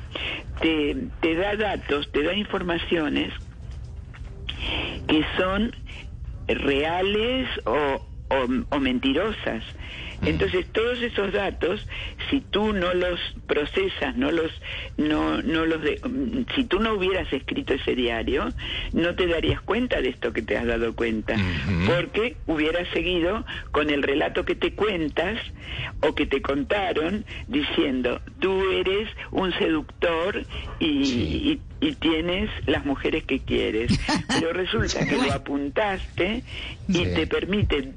te, te da datos, te da informaciones que son reales o, o, o mentirosas. Entonces todos esos datos, si tú no los procesas, no los, no, no los, de- mm, si tú no hubieras escrito ese diario, no te darías cuenta de esto que te has dado cuenta, porque hubieras seguido con el relato que te cuentas o que te contaron diciendo tú eres un seductor y, y- y tienes las mujeres que quieres, [LAUGHS] pero resulta que lo apuntaste y te permite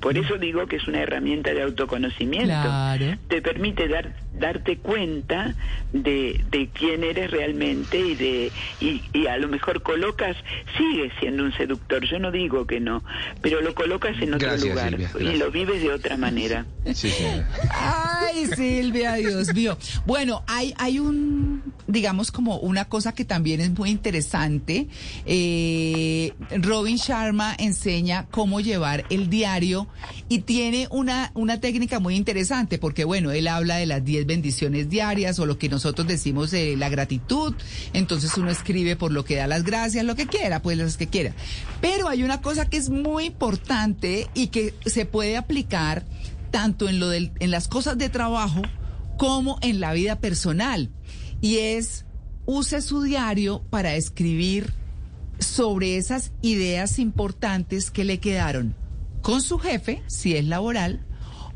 por eso digo que es una herramienta de autoconocimiento. Claro. Te permite dar, darte cuenta de, de quién eres realmente y de y, y a lo mejor colocas, sigue siendo un seductor, yo no digo que no, pero lo colocas en otro Gracias, lugar Silvia, y lo vives de otra manera. Sí, sí. Ay, Silvia, Dios mío. Bueno, hay, hay un, digamos, como una cosa que también es muy interesante. Eh, Robin Sharma enseña cómo llevar el diario y tiene una, una técnica muy interesante porque, bueno, él habla de las 10 bendiciones diarias o lo que nosotros decimos de la gratitud. Entonces uno escribe por lo que da las gracias, lo que quiera, pues las que quiera. Pero hay una cosa que es muy importante y que se puede aplicar tanto en lo del, en las cosas de trabajo como en la vida personal. Y es use su diario para escribir sobre esas ideas importantes que le quedaron con su jefe, si es laboral,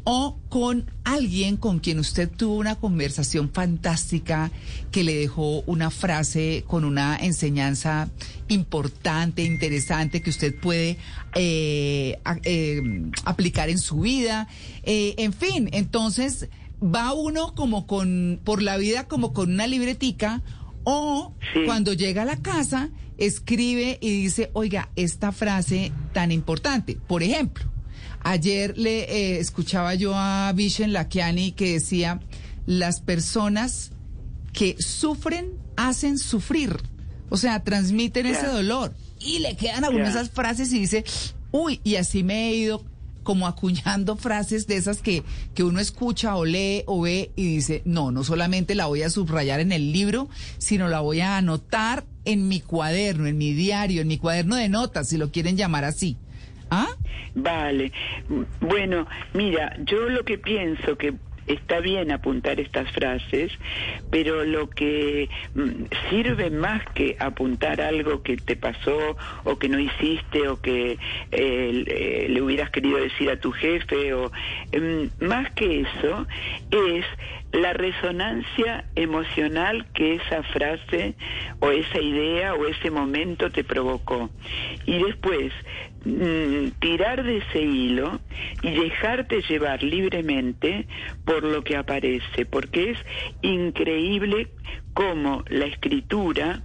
o con alguien con quien usted tuvo una conversación fantástica que le dejó una frase con una enseñanza importante, interesante, que usted puede eh, eh, aplicar en su vida. Eh, en fin, entonces va uno como con, por la vida como con una libretica o cuando llega a la casa escribe y dice, oiga, esta frase tan importante. Por ejemplo, ayer le eh, escuchaba yo a Vishen Lakiani que decía, las personas que sufren hacen sufrir. O sea, transmiten ese dolor. Y le quedan algunas Ya. esas frases y dice, uy, y así me he ido como acuñando frases de esas que, que uno escucha o lee o ve y dice, no, no solamente la voy a subrayar en el libro, sino la voy a anotar en mi cuaderno, en mi diario, en mi cuaderno de notas, si lo quieren llamar así. ¿Ah? Vale. Bueno, mira, yo lo que pienso que está bien apuntar estas frases, pero lo que mm, sirve más que apuntar algo que te pasó o que no hiciste o que eh, le- le hubieras querido decir a tu jefe o em, más que eso es la resonancia emocional que esa frase o esa idea o ese momento te provocó. Y después mm, tirar de ese hilo y dejarte llevar libremente por lo que aparece, porque es increíble cómo la escritura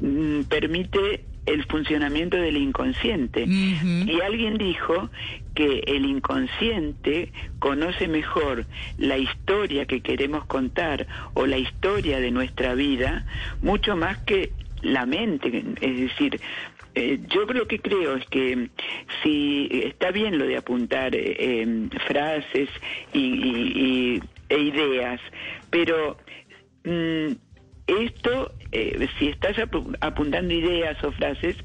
mm, permite el funcionamiento del inconsciente. Y alguien dijo que el inconsciente conoce mejor la historia que queremos contar o la historia de nuestra vida mucho más que la mente. Es decir, eh, yo lo que creo es que si está bien lo de apuntar eh, eh, frases y, e ideas, pero mm, esto, eh, si estás apu- apuntando ideas o frases,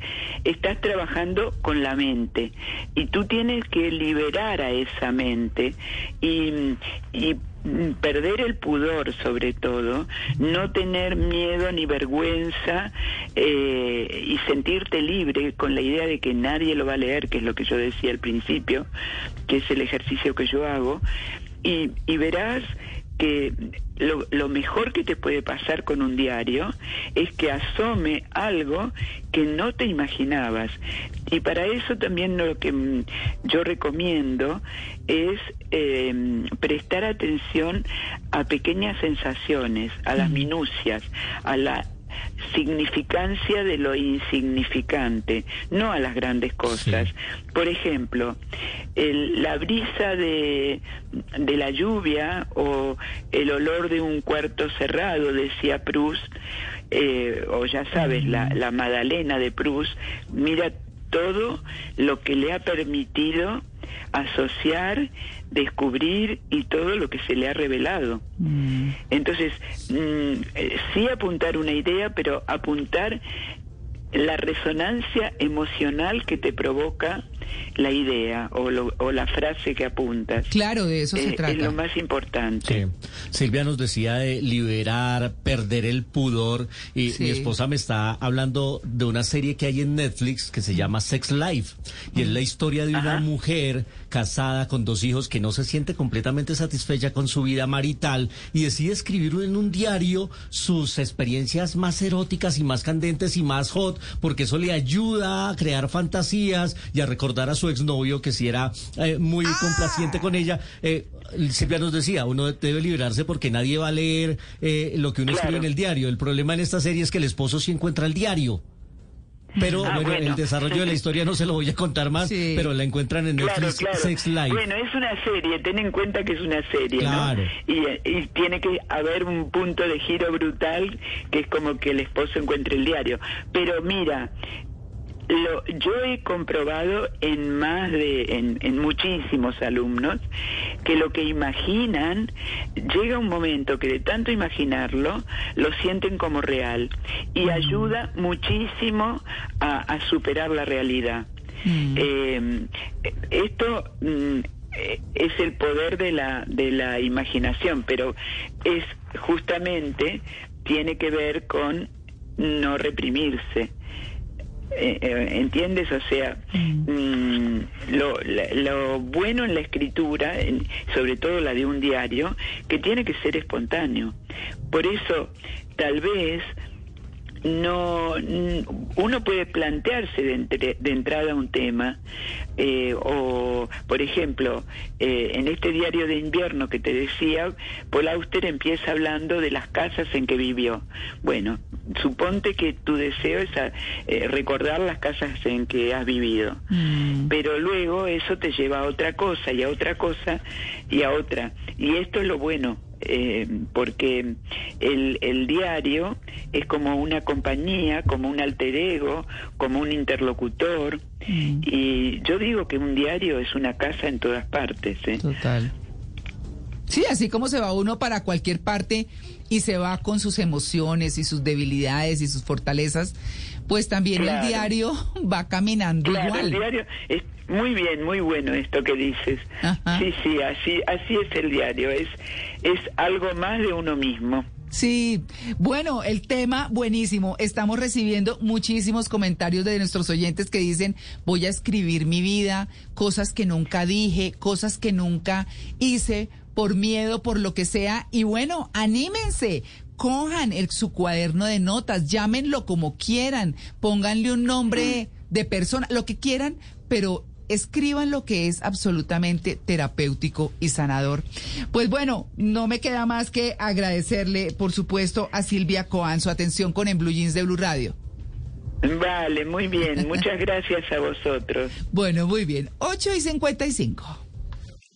estás trabajando con la mente. Y tú tienes que liberar a esa mente y, y mm, perder el pudor sobre todo, no tener miedo ni vergüenza eh, y sentirte libre con la idea de que nadie lo va a leer, que es lo que yo decía al principio, que es el ejercicio que yo hago, y, y verás que lo, lo mejor que te puede pasar con un diario es que asome algo que no te imaginabas. Y para eso también lo que mm, yo recomiendo es eh, prestar atención a pequeñas sensaciones, a las minucias, a la significancia de lo insignificante, no a las grandes cosas. Por ejemplo, el- la brisa de, de la lluvia o el olor de un cuarto cerrado, decía Proust, eh, o ya sabes, la, la Madalena de Proust, mira todo lo que le ha permitido asociar, descubrir y todo lo que se le ha revelado. Entonces, mm, eh, sí apuntar una idea, pero apuntar la resonancia emocional que te provoca la idea o, lo- o la frase que apuntas. Claro, de eso se Eh, trata. Es lo más importante. Silvia nos decía de liberar, perder el pudor. Y Sí. mi esposa me está hablando de una serie que hay en Netflix que se llama Sex Life. Y es la historia de una mujer casada con dos hijos que no se siente completamente satisfecha con su vida marital y decide escribir en un diario sus experiencias más eróticas y más candentes y más hot, porque eso le ayuda a crear fantasías y a recordar recordar a su exnovio que si era eh, muy complaciente con ella. Eh, Silvia nos decía, uno debe liberarse porque nadie va a leer eh, lo que uno escribe en el diario. El problema en esta serie es que el esposo sí encuentra el diario. Pero Ah, bueno, bueno. el desarrollo de la historia no se lo voy a contar más, pero la encuentran en Claro, Netflix claro. Sex Life. Bueno, es una serie, ten en cuenta que es una serie, Claro. ¿no? Y, y tiene que haber un punto de giro brutal que es como que el esposo encuentre el diario. Pero mira, lo, yo he comprobado en más de, en, en muchísimos alumnos, que lo que imaginan, llega un momento que de tanto imaginarlo, lo sienten como real y ayuda muchísimo a, a superar la realidad. Eh, esto mm, eh, es el poder de la, de la imaginación, pero es justamente, tiene que ver con no reprimirse. Eh, eh, ¿Entiendes? O sea, mm, lo, la- lo bueno en la escritura, sobre todo la de un diario, que tiene que ser espontáneo. Por eso, tal vez no mm, uno puede plantearse de, entre- de entrada un tema eh, o por ejemplo eh, en este diario de invierno que te decía Paul Auster empieza hablando de las casas en que vivió. Bueno suponte que tu deseo es a- eh, recordar las casas en que has vivido. Pero luego eso te lleva a otra cosa y a otra cosa y a otra. Y esto es lo bueno eh, porque el, el diario es como una compañía, como un alter ego, como un interlocutor. Y yo digo que un diario es una casa en todas partes. ¿eh? Total. Sí, así como se va uno para cualquier parte y se va con sus emociones y sus debilidades y sus fortalezas, pues también Claro. el diario [LAUGHS] va caminando Claro, igual. el diario es muy bien, muy bueno esto que dices. Sí, sí, así, así es el diario. Es, es algo más de uno mismo. Sí, bueno, el tema buenísimo. Estamos recibiendo muchísimos comentarios de nuestros oyentes que dicen, voy a escribir mi vida, cosas que nunca dije, cosas que nunca hice por miedo, por lo que sea. Y bueno, anímense. Cojan el, su cuaderno de notas, llámenlo como quieran, pónganle un nombre de persona, lo que quieran, pero escriban lo que es absolutamente terapéutico y sanador. Pues bueno, no me queda más que agradecerle, por supuesto, a Silvia Coan su atención con En Blue Jeans de Blue Radio. Vale, muy bien. [LAUGHS] Muchas gracias a vosotros. Bueno, muy bien. 8 y 55.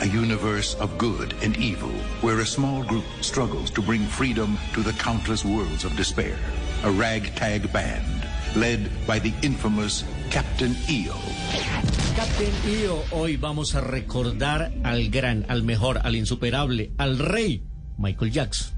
a universe of good and evil, where a small group struggles to bring freedom to the countless worlds of despair. A ragtag band, led by the infamous Captain EO. Captain EO, hoy vamos a recordar al gran, al mejor, al insuperable, al rey, Michael Jackson.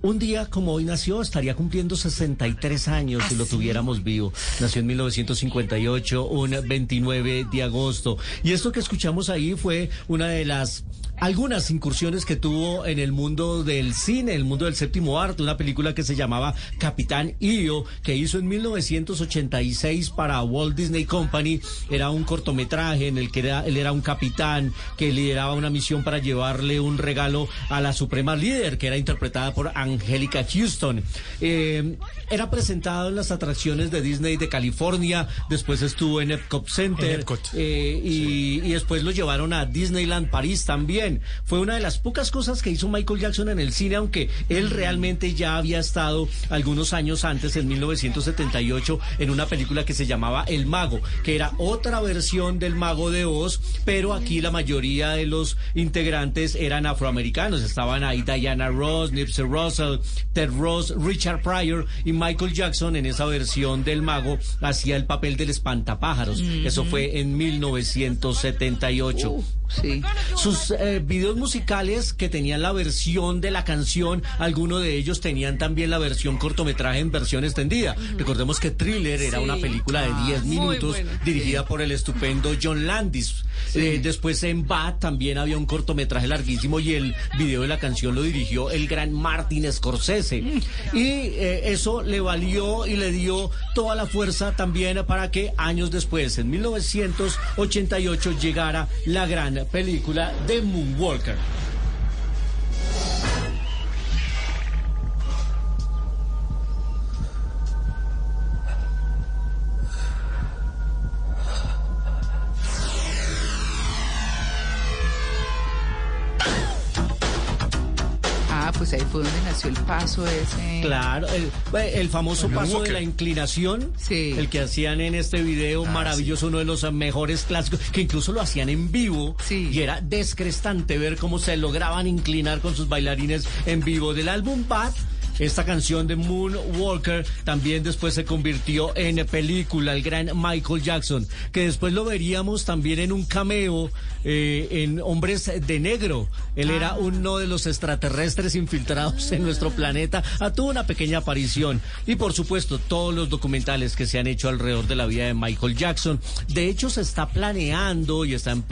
Un día como hoy nació, estaría cumpliendo 63 años si lo tuviéramos vivo. Nació en 1958, un 29 de agosto. Y esto que escuchamos ahí fue una de las algunas incursiones que tuvo en el mundo del cine, el mundo del séptimo arte, una película que se llamaba Capitán EO, que hizo en 1986 para Walt Disney Company. Era un cortometraje en el que era- él era un capitán que lideraba una misión para llevarle un regalo a la suprema líder, que era interpretada por Angélica Houston. Eh, era presentado en las atracciones de Disney de California, después estuvo en Epcot Center En Epcot. eh, y, y después lo llevaron a Disneyland París también. Fue una de las pocas cosas que hizo Michael Jackson en el cine, aunque él realmente ya había estado algunos años antes, en 1978, en una película que se llamaba El Mago, que era otra versión del Mago de Oz, pero aquí la mayoría de los integrantes eran afroamericanos. Estaban ahí Diana Ross, Nipsey Russell, Ted Ross, Richard Pryor y Michael Jackson en esa versión del Mago hacía el papel del espantapájaros. Eso fue en 1978. Sí. Sus eh, videos musicales que tenían la versión de la canción, algunos de ellos tenían también la versión cortometraje en versión extendida. Recordemos que Thriller era Sí. una película de 10 muy minutos dirigida por el estupendo John Landis. Eh, después en Bat también había un cortometraje larguísimo y el video de la canción lo dirigió el gran Martin Scorsese. Y eh, eso le valió y le dio toda la fuerza también para que años después, en 1988, llegara la gran película de Moonwalker. Ah, pues ahí fue donde nació el paso ese. Claro, el, el famoso paso de la inclinación, el que hacían en este video Ah, maravilloso, uno de los mejores clásicos, que incluso lo hacían en vivo y era descrestante ver cómo se lograban inclinar con sus bailarines en vivo del álbum Bad. Esta canción de Moonwalker también después se convirtió en película, el gran Michael Jackson, que después lo veríamos también en un cameo eh, en Hombres de Negro. Él era uno de los extraterrestres infiltrados en nuestro planeta. Ah, tuvo una pequeña aparición. Y por supuesto, todos los documentales que se han hecho alrededor de la vida de Michael Jackson. De hecho, se está planeando y está en,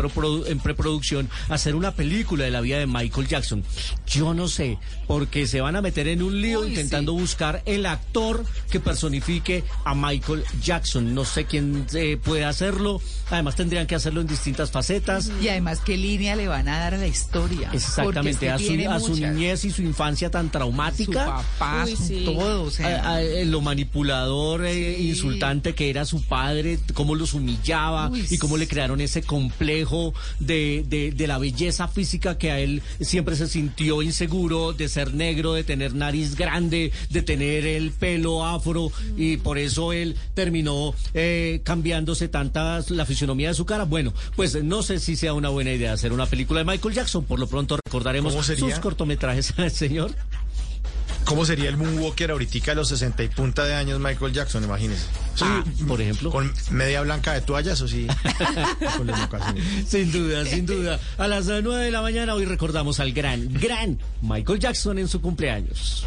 en preproducción hacer una película de la vida de Michael Jackson. Yo no sé, porque se van a meter en un lío intentando buscar el actor que personifique a Michael Jackson. No sé quién eh, puede hacerlo. Además, tendrían que hacerlo en distintas facetas. Y además, ¿qué línea le van a dar a la historia? Exactamente, a es que su, a niñez y su infancia tan traumática. Su papá, Uy, su sí. todo, o sea. A- a- eh, lo manipulador, eh, insultante que era su padre, cómo los humillaba Uy, y cómo le crearon ese complejo de, de, de la belleza física que a él siempre se sintió inseguro, de ser negro, de tener nariz grande, de tener el pelo afro y por eso él terminó eh, cambiándose tanta la fisionomía de su cara. Bueno, pues no sé si sea una buena idea hacer una película de Michael Jackson. Por lo pronto recordaremos sus cortometrajes, [LAUGHS] señor. ¿Cómo sería el Moonwalker ahorita a los 60 y punta de años Michael Jackson, imagínese? Ah, por ejemplo. Con media blanca de toallas o sí. [LAUGHS] con. Sin duda, sin duda. A las eh, 9 de la mañana hoy recordamos al gran, gran Michael Jackson en su cumpleaños.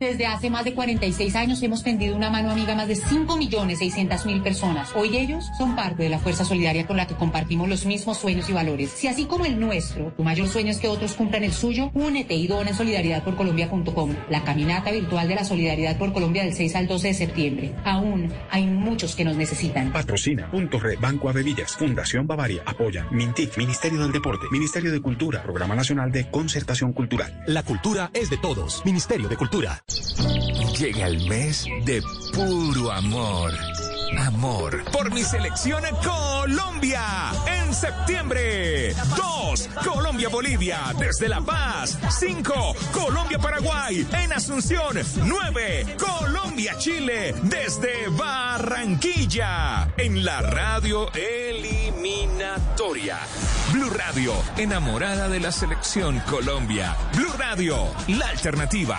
Desde hace más de 46 años hemos tendido una mano amiga a más de 5.600.000 personas. Hoy ellos son parte de la fuerza solidaria con la que compartimos los mismos sueños y valores. Si así como el nuestro, tu mayor sueño es que otros cumplan el suyo, únete y dona en solidaridadporcolombia.com, la caminata virtual de la Solidaridad por Colombia del 6 al 12 de septiembre. Aún hay muchos que nos necesitan. Patrocina, Punto Red, Banco Avevillas, Fundación Bavaria, apoya, Mintic, Ministerio del Deporte, Ministerio de Cultura, Programa Nacional de Concertación Cultural. La cultura es de todos. Ministerio de Cultura. Llega el mes de puro amor. Amor por mi selección Colombia. En septiembre. 2. Colombia-Bolivia desde La Paz. 5. Colombia-Paraguay en Asunción. 9. Colombia-Chile desde Barranquilla. En la radio eliminatoria. Blue Radio, enamorada de la selección Colombia. Blue Radio, la alternativa.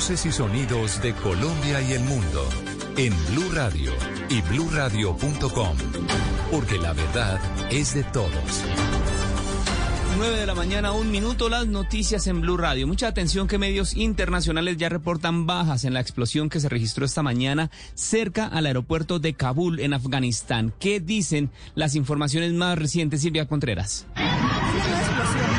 Voces y sonidos de Colombia y el mundo en Blue Radio y bluradio.com, porque la verdad es de todos. 9 de la mañana, un minuto, las noticias en Blue Radio. Mucha atención que medios internacionales ya reportan bajas en la explosión que se registró esta mañana cerca al aeropuerto de Kabul, en Afganistán. ¿Qué dicen las informaciones más recientes, Silvia Contreras? una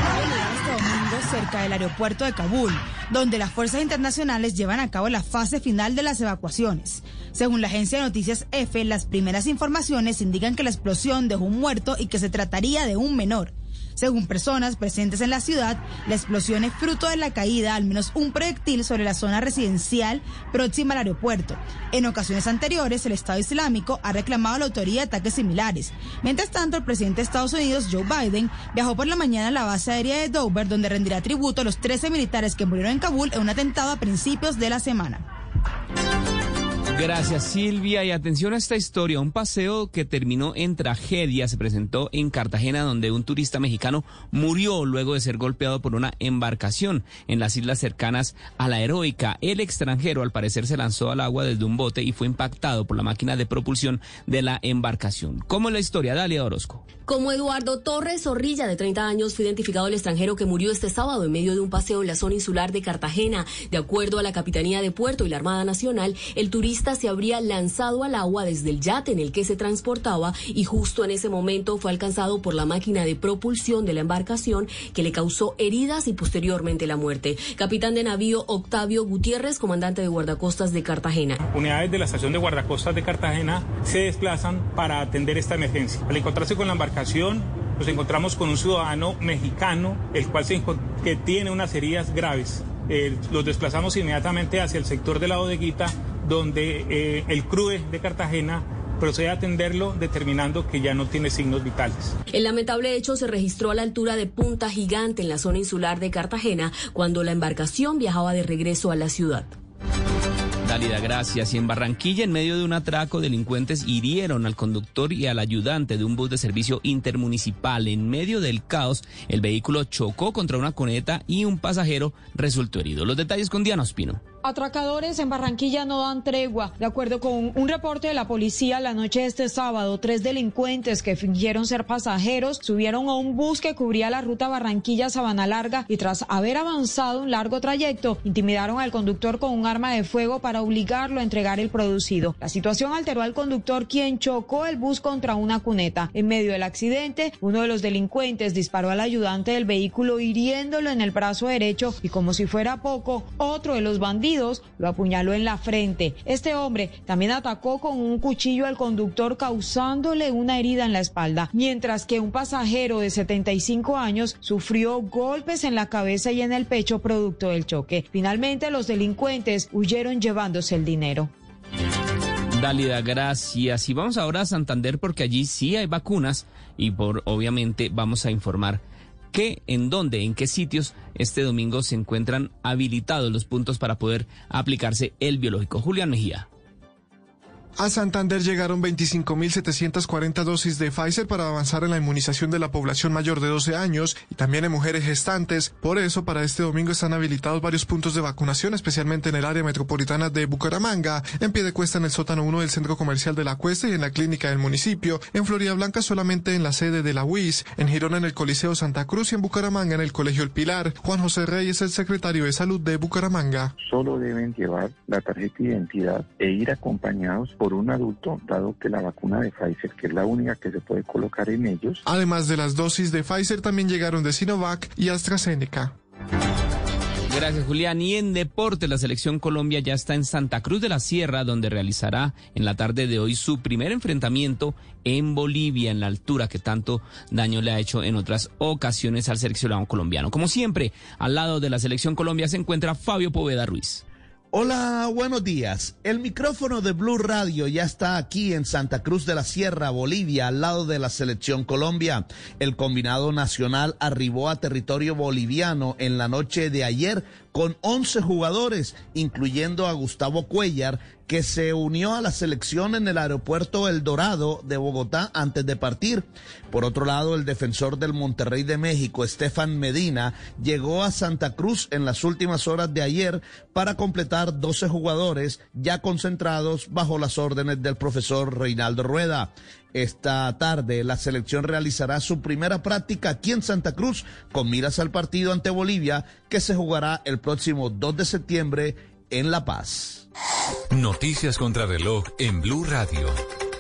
del aeropuerto de Kabul, donde las fuerzas internacionales llevan a cabo la fase final de las evacuaciones. Según la agencia de noticias EFE, las primeras informaciones indican que la explosión dejó un muerto y que se trataría de un menor. Según personas presentes en la ciudad, la explosión es fruto de la caída al menos un proyectil sobre la zona residencial próxima al aeropuerto. En ocasiones anteriores, el Estado Islámico ha reclamado la autoría de ataques similares. Mientras tanto, el presidente de Estados Unidos, Joe Biden, viajó por la mañana a la base aérea de Dover, donde rendirá tributo a los 13 militares que murieron en Kabul en un atentado a principios de la semana. Gracias Silvia y atención a esta historia. Un paseo que terminó en tragedia se presentó en Cartagena donde un turista mexicano murió luego de ser golpeado por una embarcación en las islas cercanas a la heroica. El extranjero al parecer se lanzó al agua desde un bote y fue impactado por la máquina de propulsión de la embarcación. ¿Cómo es la historia? Dalia Orozco. Como Eduardo Torres Zorrilla, de 30 años, fue identificado el extranjero que murió este sábado en medio de un paseo en la zona insular de Cartagena. De acuerdo a la Capitanía de Puerto y la Armada Nacional, el turista se habría lanzado al agua desde el yate en el que se transportaba y justo en ese momento fue alcanzado por la máquina de propulsión de la embarcación que le causó heridas y posteriormente la muerte. Capitán de navío Octavio Gutiérrez, comandante de guardacostas de Cartagena. Unidades de la estación de guardacostas de Cartagena se desplazan para atender esta emergencia. Al encontrarse con la embarcación, nos encontramos con un ciudadano mexicano, el cual que tiene unas heridas graves. Eh, los desplazamos inmediatamente hacia el sector de la bodeguita, donde eh, el CRUE de Cartagena procede a atenderlo determinando que ya no tiene signos vitales. El lamentable hecho se registró a la altura de Punta Gigante en la zona insular de Cartagena cuando la embarcación viajaba de regreso a la ciudad. Dálida, gracias. Y en Barranquilla, en medio de un atraco, delincuentes hirieron al conductor y al ayudante de un bus de servicio intermunicipal. En medio del caos, el vehículo chocó contra una coneta y un pasajero resultó herido. Los detalles con Diana Ospino. Atracadores en Barranquilla no dan tregua. De acuerdo con un reporte de la policía, la noche de este sábado, tres delincuentes que fingieron ser pasajeros subieron a un bus que cubría la ruta Barranquilla-Sabana Larga y tras haber avanzado un largo trayecto, intimidaron al conductor con un arma de fuego para obligarlo a entregar el producido. La situación alteró al conductor quien chocó el bus contra una cuneta. En medio del accidente, uno de los delincuentes disparó al ayudante del vehículo hiriéndolo en el brazo derecho y como si fuera poco, otro de los bandidos lo apuñaló en la frente. Este hombre también atacó con un cuchillo al conductor causándole una herida en la espalda, mientras que un pasajero de 75 años sufrió golpes en la cabeza y en el pecho producto del choque. Finalmente los delincuentes huyeron llevándose el dinero. Dálida, gracias. Y vamos ahora a Santander porque allí sí hay vacunas y por obviamente vamos a informar qué, en dónde, en qué sitios este domingo se encuentran habilitados los puntos para poder aplicarse el biológico. Julián Mejía. A Santander llegaron 25.740 dosis de Pfizer para avanzar en la inmunización de la población mayor de 12 años y también en mujeres gestantes. Por eso, para este domingo están habilitados varios puntos de vacunación, especialmente en el área metropolitana de Bucaramanga, en pie de cuesta en el sótano 1 del centro comercial de la Cuesta y en la clínica del municipio, en Florida Blanca solamente en la sede de la UIS, en Girona en el Coliseo Santa Cruz y en Bucaramanga en el Colegio El Pilar. Juan José Reyes es el secretario de Salud de Bucaramanga. Solo deben llevar la tarjeta de identidad e ir acompañados por un adulto, dado que la vacuna de Pfizer, que es la única que se puede colocar en ellos. Además de las dosis de Pfizer, también llegaron de Sinovac y AstraZeneca. Gracias, Julián. Y en deporte, la selección Colombia ya está en Santa Cruz de la Sierra, donde realizará en la tarde de hoy su primer enfrentamiento en Bolivia, en la altura que tanto daño le ha hecho en otras ocasiones al seleccionado colombiano. Como siempre, al lado de la selección Colombia se encuentra Fabio Poveda Ruiz. Hola, buenos días. El micrófono de Blue Radio ya está aquí en Santa Cruz de la Sierra, Bolivia, al lado de la selección Colombia. El combinado nacional arribó a territorio boliviano en la noche de ayer con 11 jugadores, incluyendo a Gustavo Cuellar, que se unió a la selección en el aeropuerto El Dorado de Bogotá antes de partir. Por otro lado, el defensor del Monterrey de México, Estefan Medina, llegó a Santa Cruz en las últimas horas de ayer para completar 12 jugadores ya concentrados bajo las órdenes del profesor Reinaldo Rueda. Esta tarde la selección realizará su primera práctica aquí en Santa Cruz con miras al partido ante Bolivia que se jugará el próximo 2 de septiembre en La Paz. Noticias contra reloj en Blue Radio.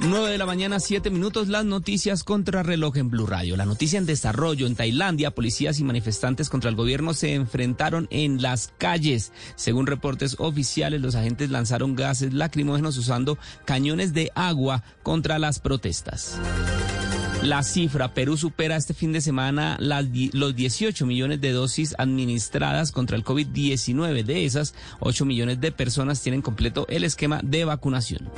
9 de la mañana, 7 minutos, las noticias contra reloj en Blue Radio. La noticia en desarrollo en Tailandia, policías y manifestantes contra el gobierno se enfrentaron en las calles. Según reportes oficiales, los agentes lanzaron gases lacrimógenos usando cañones de agua contra las protestas. La cifra, Perú supera este fin de semana los 18 millones de dosis administradas contra el COVID-19. De esas, 8 millones de personas tienen completo el esquema de vacunación.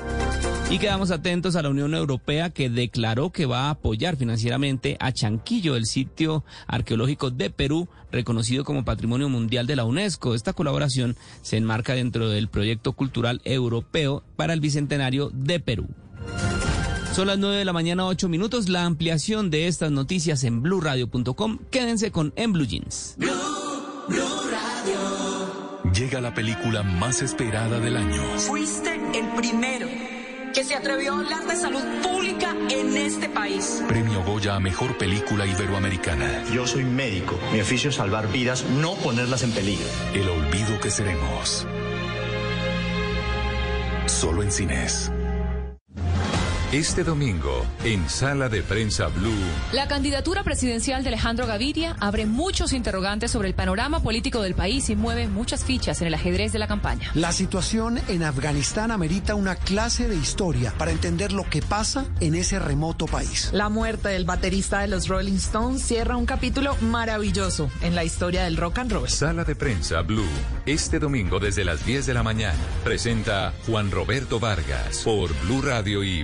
Y quedamos atentos a la Unión Europea que declaró que va a apoyar financieramente a Chanquillo, el sitio arqueológico de Perú, reconocido como Patrimonio Mundial de la UNESCO. Esta colaboración se enmarca dentro del proyecto cultural europeo para el Bicentenario de Perú. Son las 9 de la mañana, 8 minutos. La ampliación de estas noticias en blurradio.com. Quédense con En Blue Jeans. Llega la película más esperada del año. Fuiste el primero que se atrevió a hablar de salud pública en este país. Premio Goya a Mejor Película Iberoamericana. Yo soy médico. Mi oficio es salvar vidas, no ponerlas en peligro. El olvido que seremos. Solo en cines. Este domingo, en Sala de Prensa Blue, La candidatura presidencial de Alejandro Gaviria abre muchos interrogantes sobre el panorama político del país y mueve muchas fichas en el ajedrez de la campaña. La situación en Afganistán amerita una clase de historia para entender lo que pasa en ese remoto país. La muerte del baterista de los Rolling Stones cierra un capítulo maravilloso en la historia del rock and roll. Sala de Prensa Blue, este domingo desde las 10 de la mañana, presenta Juan Roberto Vargas por Blue Radio y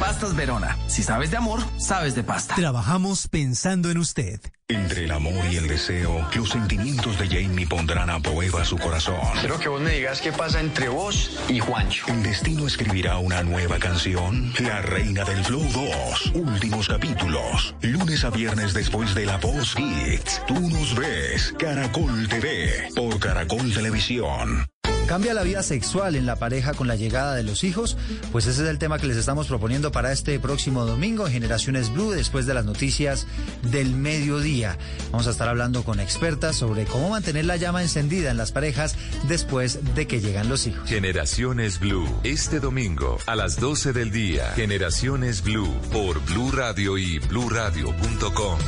Pastas Verona. Si sabes de amor, sabes de pasta. Trabajamos pensando en usted. Entre el amor y el deseo, los sentimientos de Jamie pondrán a prueba su corazón. Quiero que vos me digas qué pasa entre vos y Juancho. El destino escribirá una nueva canción. La Reina del Flow 2. Últimos capítulos. Lunes a viernes después de la Post Hits. Tú nos ves. Caracol TV. Por Caracol Televisión. ¿Cambia la vida sexual en la pareja con la llegada de los hijos? Pues ese es el tema que les estamos proponiendo para este próximo domingo en Generaciones Blue, después de las noticias del mediodía. Vamos a estar hablando con expertas sobre cómo mantener la llama encendida en las parejas después de que llegan los hijos. Generaciones Blue, este domingo a las 12 del día. Generaciones Blue por Blue Radio y bluradio.com.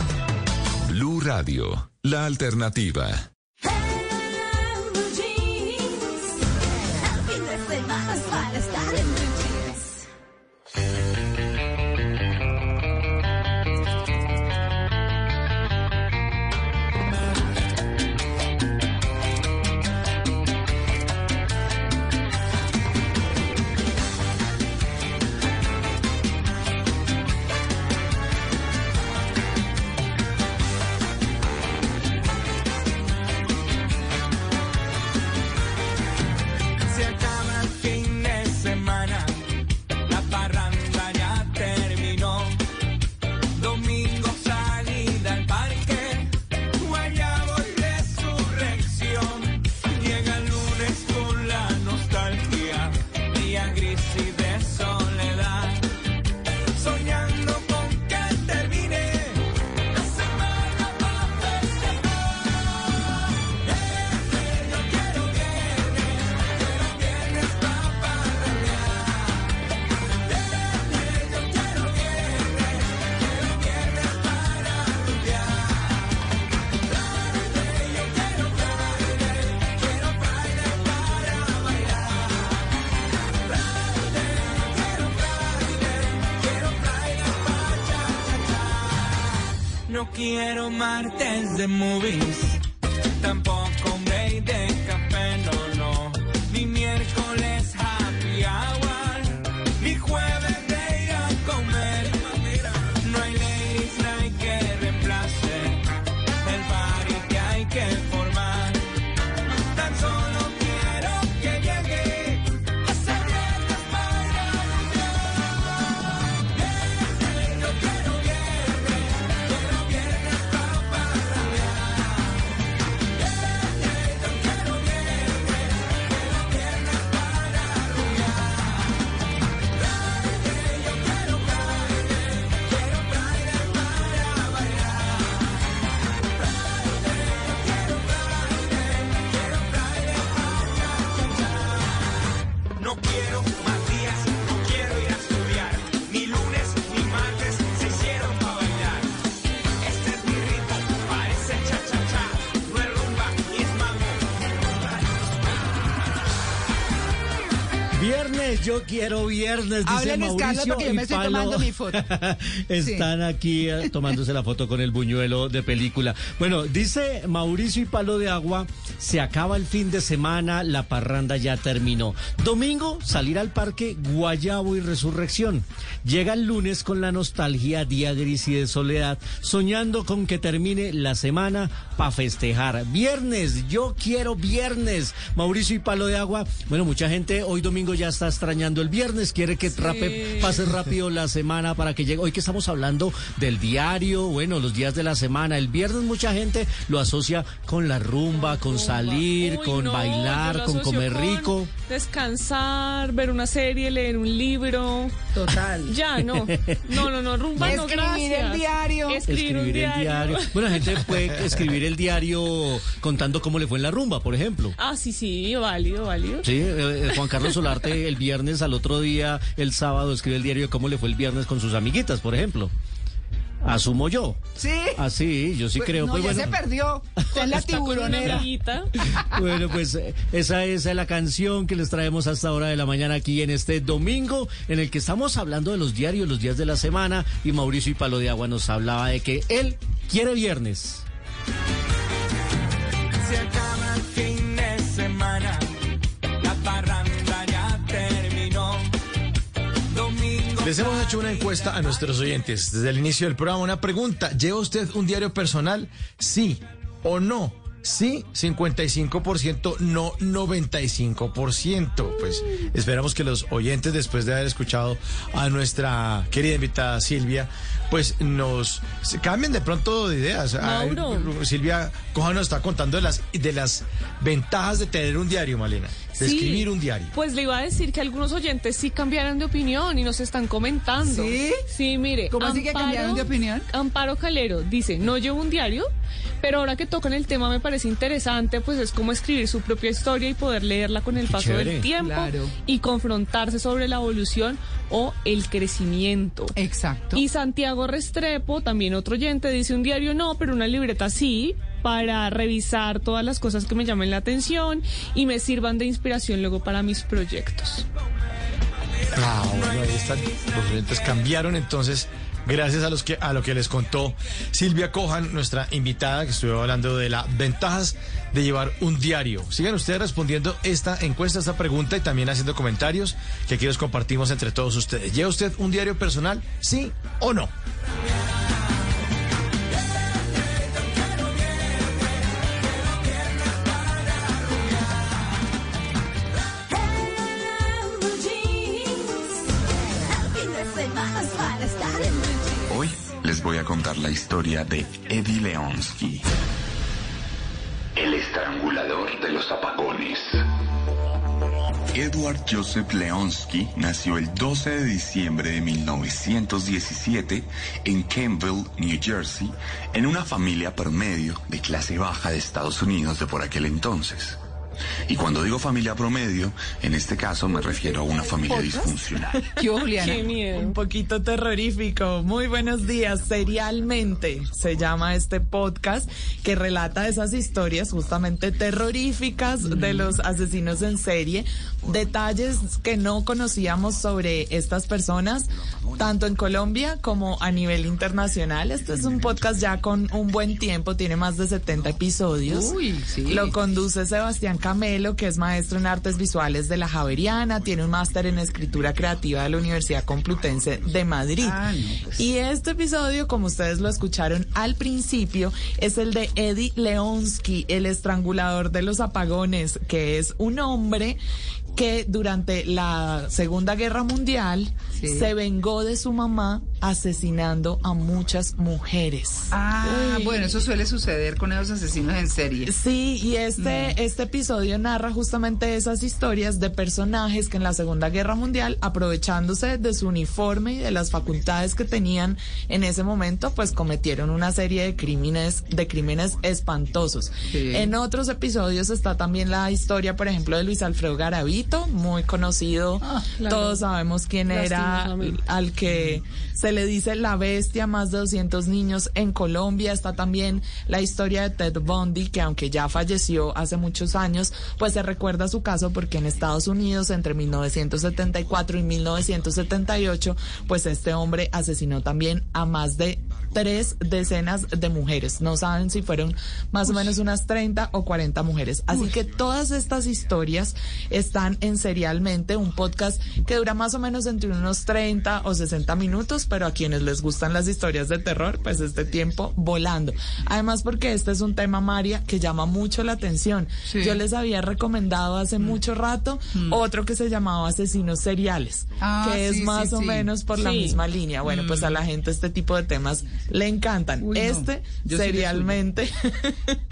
Blue Radio, la alternativa. Martes de quiero viernes, dice Hábleles, Carlos, Mauricio porque yo me estoy Palo. tomando mi foto. [LAUGHS] Están aquí eh, tomándose la foto con el buñuelo de película. Bueno, dice Mauricio y Palo de Agua, se acaba el fin de semana, la parranda ya terminó. Domingo, salir al parque Guayabo y Resurrección. Llega el lunes con la nostalgia, día gris y de soledad, soñando con que termine la semana para festejar. Viernes, yo quiero viernes. Mauricio y Palo de Agua. Bueno, mucha gente hoy domingo ya está extrañando el viernes, quiere que rape, pase rápido la semana para que llegue. Hoy que estamos hablando del diario, bueno, los días de la semana. El viernes mucha gente lo asocia con la rumba, con salir, Uy, con no, bailar, con comer con rico. Descansar, ver una serie, leer un libro. Total. Ya, no. No, no, no, rumba no, Escribir gracias. el diario. Escribir, un el diario. diario. Bueno, la gente puede [LAUGHS] escribir el diario contando cómo le fue en la rumba, por ejemplo. Ah, sí, sí, válido, válido. Sí, eh, eh, Juan Carlos Solarte el viernes al otro día, el sábado, escribe el diario de cómo le fue el viernes con sus amiguitas, por ejemplo. Asumo yo. Sí. Así, yo sí Pues, creo. No, pues ya bueno. se perdió. La con una tiburonera. [LAUGHS] Bueno, pues esa es la canción que les traemos hasta hora de la mañana aquí en este domingo, en el que estamos hablando de los diarios, los días de la semana, y Mauricio y Palo de Agua nos hablaba de que él quiere viernes. Se acaba Les hemos hecho una encuesta a nuestros oyentes desde el inicio del programa. Una pregunta, ¿lleva usted un diario personal? Sí o no. Sí, 55%, no 95%. Pues esperamos que los oyentes, después de haber escuchado a nuestra querida invitada Silvia, pues nos cambien de pronto de ideas. Ah, Mauro. Silvia Coja nos está contando de las, de las ventajas de tener un diario, Malena. De Sí. escribir un diario. Pues le iba a decir que algunos oyentes sí cambiaron de opinión y nos están comentando. ¿Sí? Sí, mire. ¿Cómo así que cambiaron de opinión? Amparo Calero dice, no llevo un diario, pero ahora que tocan el tema me parece interesante, pues es como escribir su propia historia y poder leerla con el Qué paso chévere. del tiempo Claro. y confrontarse sobre la evolución o el crecimiento. Exacto. Y Santiago Restrepo, también otro oyente, dice un diario no, pero una libreta sí, para revisar todas las cosas que me llamen la atención y me sirvan de inspiración luego para mis proyectos. Ah, bueno, ahí están. Los oyentes cambiaron entonces. Gracias a, los que, a lo que les contó Silvia Cojan, nuestra invitada, que estuvo hablando de las ventajas de llevar un diario. Sigan ustedes respondiendo esta encuesta, esta pregunta y también haciendo comentarios que aquí los compartimos entre todos ustedes. ¿Lleva usted un diario personal? ¿Sí o no? Contar la historia de Eddie Leonsky, el estrangulador de los apagones. Edward Joseph Leonsky nació el 12 de diciembre de 1917 en Campbell, New Jersey, en una familia promedio de clase baja de Estados Unidos de por aquel entonces. Y cuando digo familia promedio, en este caso me refiero a una familia disfuncional. [LAUGHS] ¿Qué, Juliana? Qué miedo. Un poquito terrorífico. Muy buenos días. Serialmente se llama este podcast que relata esas historias justamente terroríficas de los asesinos en serie. Detalles que no conocíamos sobre estas personas, tanto en Colombia como a nivel internacional. Este es un podcast ya con un buen tiempo, tiene más de 70 episodios. Uy, sí. Lo conduce Sebastián Camelo, que es maestro en artes visuales de la Javeriana, tiene un máster en escritura creativa de la Universidad Complutense de Madrid. Ah, no, pues. Y este episodio, como ustedes lo escucharon al principio, es el de Eddie Leonsky, el estrangulador de los apagones, que es un hombre que durante la Segunda Guerra Mundial Sí. se vengó de su mamá asesinando a muchas mujeres. Ah, Uy. bueno, eso suele suceder con esos asesinos en serie. Sí, y este, este episodio narra justamente esas historias de personajes que en la Segunda Guerra Mundial, aprovechándose de su uniforme y de las facultades que tenían en ese momento, pues cometieron una serie de crímenes, de crímenes espantosos. Sí. En otros episodios está también la historia, por ejemplo, de Luis Alfredo Garavito, muy conocido. Ah, claro. Todos sabemos quién era al que se Se le dice la bestia, más de 200 niños en Colombia. Está también la historia de Ted Bundy, que aunque ya falleció hace muchos años, pues se recuerda su caso porque en Estados Unidos entre 1974 y 1978, pues este hombre asesinó también a más de tres decenas de mujeres. No saben si fueron más o menos unas 30 o 40 mujeres. Así que todas estas historias están en Serialmente, un podcast que dura más o menos entre unos 30 o 60 minutos, pero a quienes les gustan las historias de terror, pues este tiempo volando. Además porque este es un tema, María, que llama mucho la atención. Sí. Yo les había recomendado hace mucho rato otro que se llamaba Asesinos Seriales, Ah, que es sí, más sí, o menos por la misma línea. Bueno, pues a la gente este tipo de temas le encantan. Uy, no. este, sí le serialmente. [LAUGHS]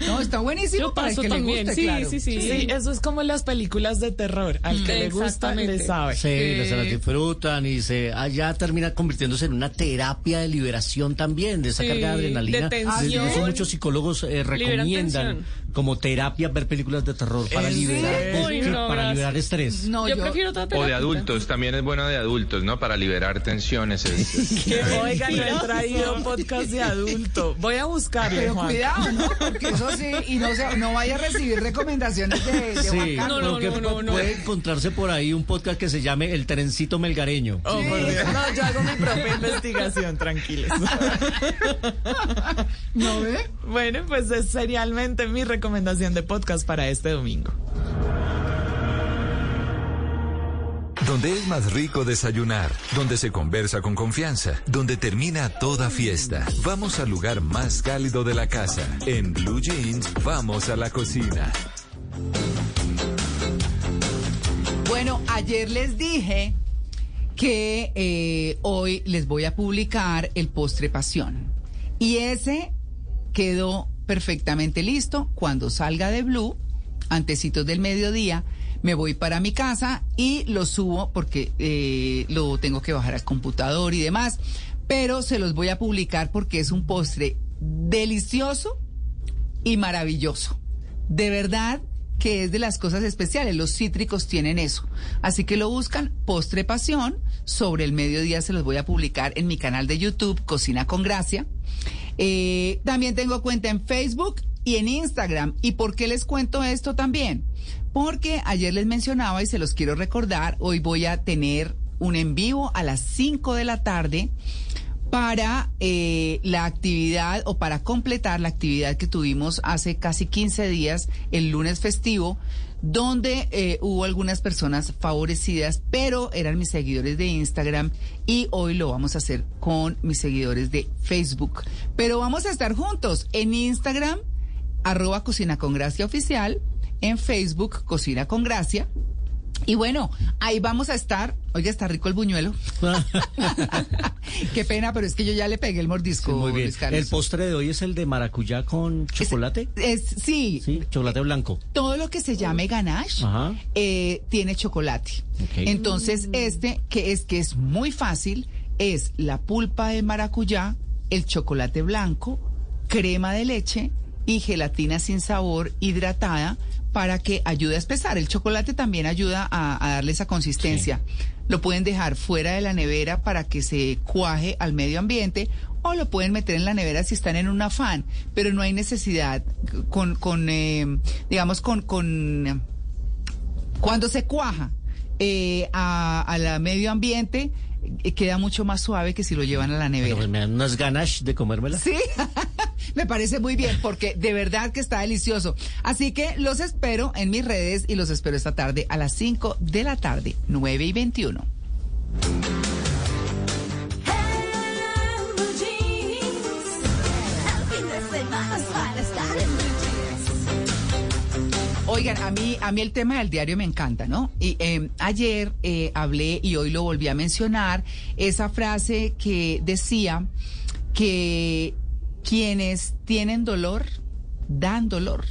No, está buenísimo Yo para el que le también, guste, sí, claro. sí, sí, sí. eso es como las películas de terror. Al que le gusta, le sabe. Sí, se las disfrutan y se allá termina convirtiéndose en una terapia de liberación también, de esa Sí, carga de adrenalina. de tensión. Muchos psicólogos eh, Liberan recomiendan tensión. Como terapia ver películas de terror para ¿En liberar, serio? Uy, no, para gracias. liberar estrés. No, yo, yo, prefiero otra O de terapia. adultos, también es bueno de adultos, ¿no? Para liberar tensiones. es- [LAUGHS] es- Que oiga, no he traído podcast de adulto. Voy a buscarle, pero Juan. cuidado, ¿no? Porque eso sí, y no, se, no vaya a recibir recomendaciones de, de Juan Sí, Carlos. No, no, porque no, no, no. puede encontrarse por ahí un podcast que se llame El Trencito Melgareño. Oh, por Dios. No, yo hago mi propia [LAUGHS] investigación, tranquilos. [LAUGHS] ¿No ve? Bueno, pues es serialmente mi recomendación de podcast para este domingo. Donde es más rico desayunar, donde se conversa con confianza, donde termina toda fiesta. Vamos al lugar más cálido de la casa. En Blue Jeans, vamos a la cocina. Bueno, ayer les dije que eh, hoy les voy a publicar el postre pasión. Y ese quedó perfectamente listo. Cuando salga de Blue, antecitos del mediodía, me voy para mi casa y lo subo porque eh, lo tengo que bajar al computador y demás. Pero se los voy a publicar porque es un postre delicioso y maravilloso. De verdad que es de las cosas especiales. Los cítricos tienen eso. Así que lo buscan, Postre Pasión. Sobre el mediodía se los voy a publicar en mi canal de YouTube, Cocina con Gracia. Eh, también tengo cuenta en Facebook y en Instagram. ¿Y por qué les cuento esto también? Porque ayer les mencionaba y se los quiero recordar, hoy voy a tener un en vivo a las 5 de la tarde para eh, la actividad o para completar la actividad que tuvimos hace casi 15 días, el lunes festivo, donde eh, hubo algunas personas favorecidas, pero eran mis seguidores de Instagram y hoy lo vamos a hacer con mis seguidores de Facebook. Pero vamos a estar juntos en Instagram, arroba Cocina con Gracia Oficial, en Facebook, Cocina con Gracia. Y bueno, ahí vamos a estar. Oiga, está rico el buñuelo. [LAUGHS] Qué pena, pero es que yo ya le pegué el mordisco. Sí, muy bien. El postre de hoy es el de maracuyá con chocolate. Es, sí, Sí, chocolate blanco. todo lo que se llame ganache Ajá. eh, tiene chocolate. Entonces, este, que es que es muy fácil, es la pulpa de maracuyá, el chocolate blanco, crema de leche y gelatina sin sabor hidratada para que ayude a espesar. El chocolate también ayuda a, a darle esa consistencia. Lo pueden dejar fuera de la nevera para que se cuaje al medio ambiente o lo pueden meter en la nevera si están en un afán, pero no hay necesidad con, con eh, digamos, con, con cuando se cuaja eh, a, a la medio ambiente, queda mucho más suave que si lo llevan a la Pero nevera. pues me dan unas ganas de comérmela. Sí, [LAUGHS] me parece muy bien porque de verdad que está delicioso. Así que los espero en mis redes y los espero esta tarde a las 5 de la tarde, 9 y 21. Oigan, a mí, a mí el tema del diario me encanta, ¿no? Y eh, ayer eh, hablé y hoy lo volví a mencionar, esa frase que decía que quienes tienen dolor, dan dolor,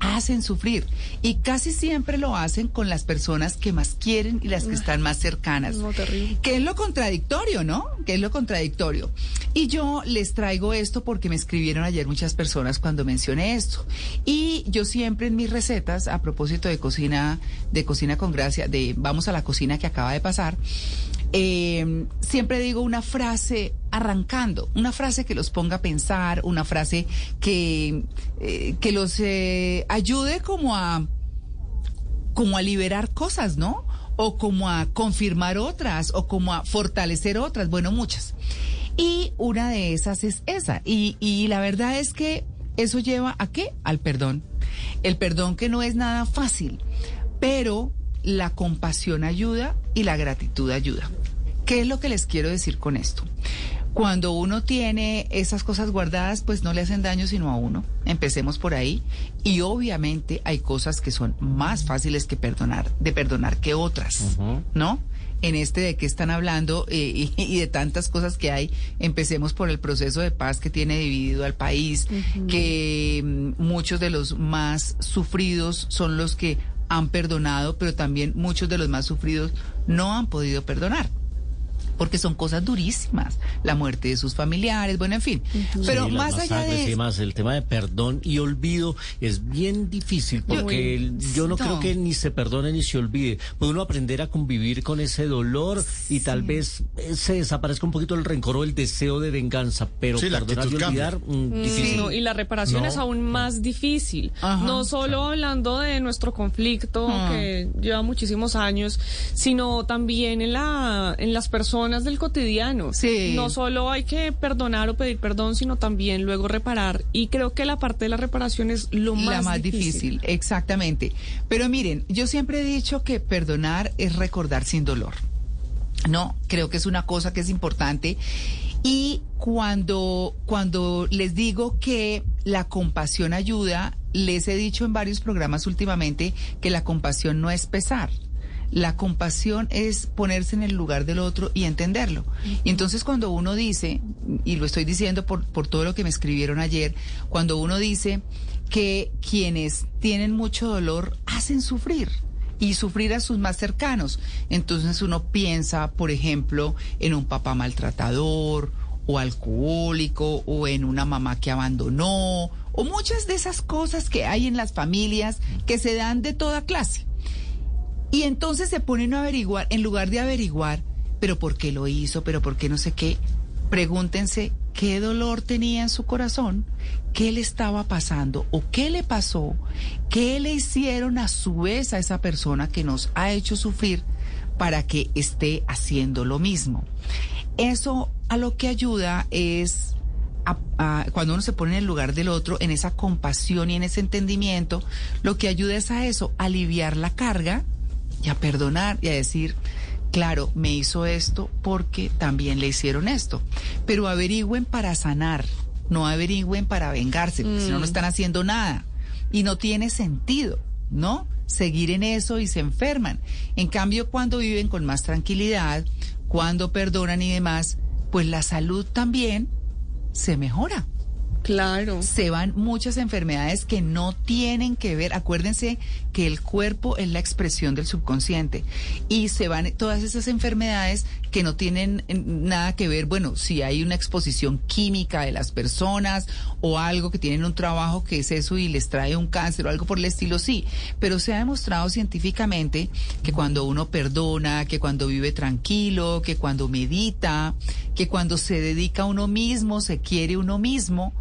hacen sufrir. Y casi siempre lo hacen con las personas que más quieren y las que están más cercanas. No, terrible. Que es lo contradictorio, ¿no? Que es lo contradictorio. Y yo les traigo esto porque me escribieron ayer muchas personas cuando mencioné esto. Y yo siempre en mis recetas, a propósito de cocina, de cocina con gracia, de vamos a la cocina que acaba de pasar, eh, siempre digo una frase arrancando, una frase que los ponga a pensar, una frase que, eh, que los eh, ayude como a, como a liberar cosas, ¿no? O como a confirmar otras, o como a fortalecer otras, bueno, muchas. Y una de esas es esa. Y la verdad es que eso lleva a qué? Al perdón. El perdón que no es nada fácil, pero la compasión ayuda y la gratitud ayuda. ¿Qué es lo que les quiero decir con esto? Cuando uno tiene esas cosas guardadas, pues no le hacen daño sino a uno. Empecemos por ahí. Y obviamente hay cosas que son más fáciles que perdonar, de perdonar que otras, ¿no? En este de qué están hablando eh, y, y de tantas cosas que hay, empecemos por el proceso de paz que tiene dividido al país, que mm, muchos de los más sufridos son los que han perdonado, pero también muchos de los más sufridos no han podido perdonar. Porque son cosas durísimas, la muerte de sus familiares, bueno, en fin. Pero Sí, más allá de y eso, el tema de perdón y olvido es bien difícil porque Yo- el- yo, no, no. creo que ni se perdone ni se olvide. Puede uno aprender a convivir con ese dolor y tal vez eh, se desaparezca un poquito el rencor o el deseo de venganza, pero Sí, perdonar y olvidar, mm, difícil. no, y la reparación No. es aún más difícil. Ajá. no solo hablando de nuestro conflicto Ah. que lleva muchísimos años, sino también en la en las personas del cotidiano. Sí. No solo hay que perdonar o pedir perdón, sino también luego reparar. Y creo que la parte de la reparación es lo más, la más difícil. exactamente. Pero miren, yo siempre he dicho que perdonar es recordar sin dolor. No, creo que es una cosa que es importante. Y cuando, cuando les digo que la compasión ayuda, les he dicho en varios programas últimamente que la compasión no es pesar. La compasión es ponerse en el lugar del otro y entenderlo. Y entonces cuando uno dice, y lo estoy diciendo por, por todo lo que me escribieron ayer, cuando uno dice que quienes tienen mucho dolor hacen sufrir y sufrir a sus más cercanos. Entonces uno piensa, por ejemplo, en un papá maltratador o alcohólico o en una mamá que abandonó o muchas de esas cosas que hay en las familias que se dan de toda clase. Y entonces se ponen a averiguar, en lugar de averiguar, pero por qué lo hizo, pero por qué no sé qué, pregúntense qué dolor tenía en su corazón, qué le estaba pasando o qué le pasó, qué le hicieron a su vez a esa persona que nos ha hecho sufrir para que esté haciendo lo mismo. Eso a lo que ayuda es a- cuando uno se pone en el lugar del otro, en esa compasión y en ese entendimiento, lo que ayuda es a eso, aliviar la carga y a perdonar y a decir, claro, me hizo esto porque también le hicieron esto. Pero averigüen para sanar, no averigüen para vengarse, porque si no, no están haciendo nada. Y no tiene sentido, ¿no? Seguir en eso y se enferman. En cambio, cuando viven con más tranquilidad, cuando perdonan y demás, pues la salud también se mejora. Claro. Se van muchas enfermedades que no tienen que ver. Acuérdense que el cuerpo es la expresión del subconsciente. Y se van todas esas enfermedades que no tienen eh, nada que ver. Bueno, si hay una exposición química de las personas o algo que tienen un trabajo que es eso y les trae un cáncer o algo por el estilo, sí. Pero se ha demostrado científicamente que cuando uno perdona, que cuando vive tranquilo, que cuando medita, que cuando se dedica a uno mismo, se quiere uno mismo,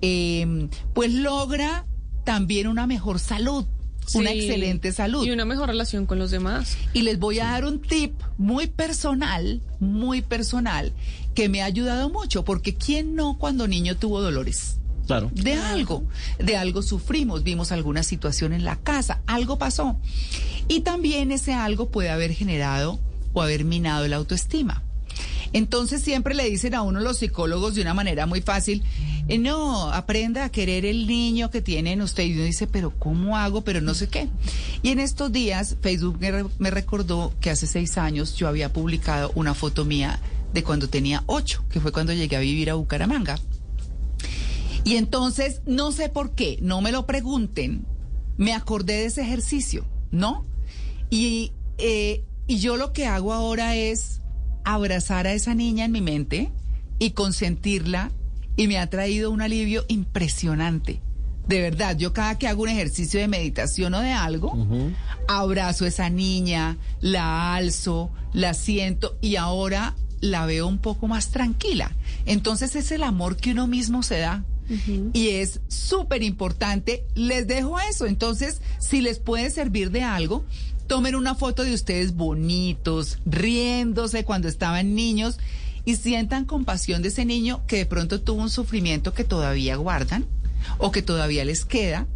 eh, pues logra también una mejor salud, una Sí. excelente salud. Y una mejor relación con los demás. Y les voy a dar un tip muy personal, muy personal, que me ha ayudado mucho, porque ¿quién no cuando niño tuvo dolores? Claro. De algo, de algo sufrimos, vimos alguna situación en la casa, algo pasó. Y también ese algo puede haber generado o haber minado la autoestima. Entonces siempre le dicen a uno los psicólogos de una manera muy fácil, eh, no, aprenda a querer el niño que tiene en usted. Y uno dice, pero ¿cómo hago? Pero no sé qué. Y en estos días Facebook me, re- me recordó que hace seis años yo había publicado una foto mía de cuando tenía ocho, que fue cuando llegué a vivir a Bucaramanga. Y entonces, no sé por qué, no me lo pregunten, me acordé de ese ejercicio, ¿no? Y, eh, y yo lo que hago ahora es abrazar a esa niña en mi mente y consentirla y me ha traído un alivio impresionante. De verdad, yo cada que hago un ejercicio de meditación o de algo, abrazo a esa niña, la alzo, la siento y ahora la veo un poco más tranquila. Entonces es el amor que uno mismo se da. Y es súper importante. Les dejo eso. Entonces, si les puede servir de algo, tomen una foto de ustedes bonitos, riéndose cuando estaban niños y sientan compasión de ese niño que de pronto tuvo un sufrimiento que todavía guardan o que todavía les queda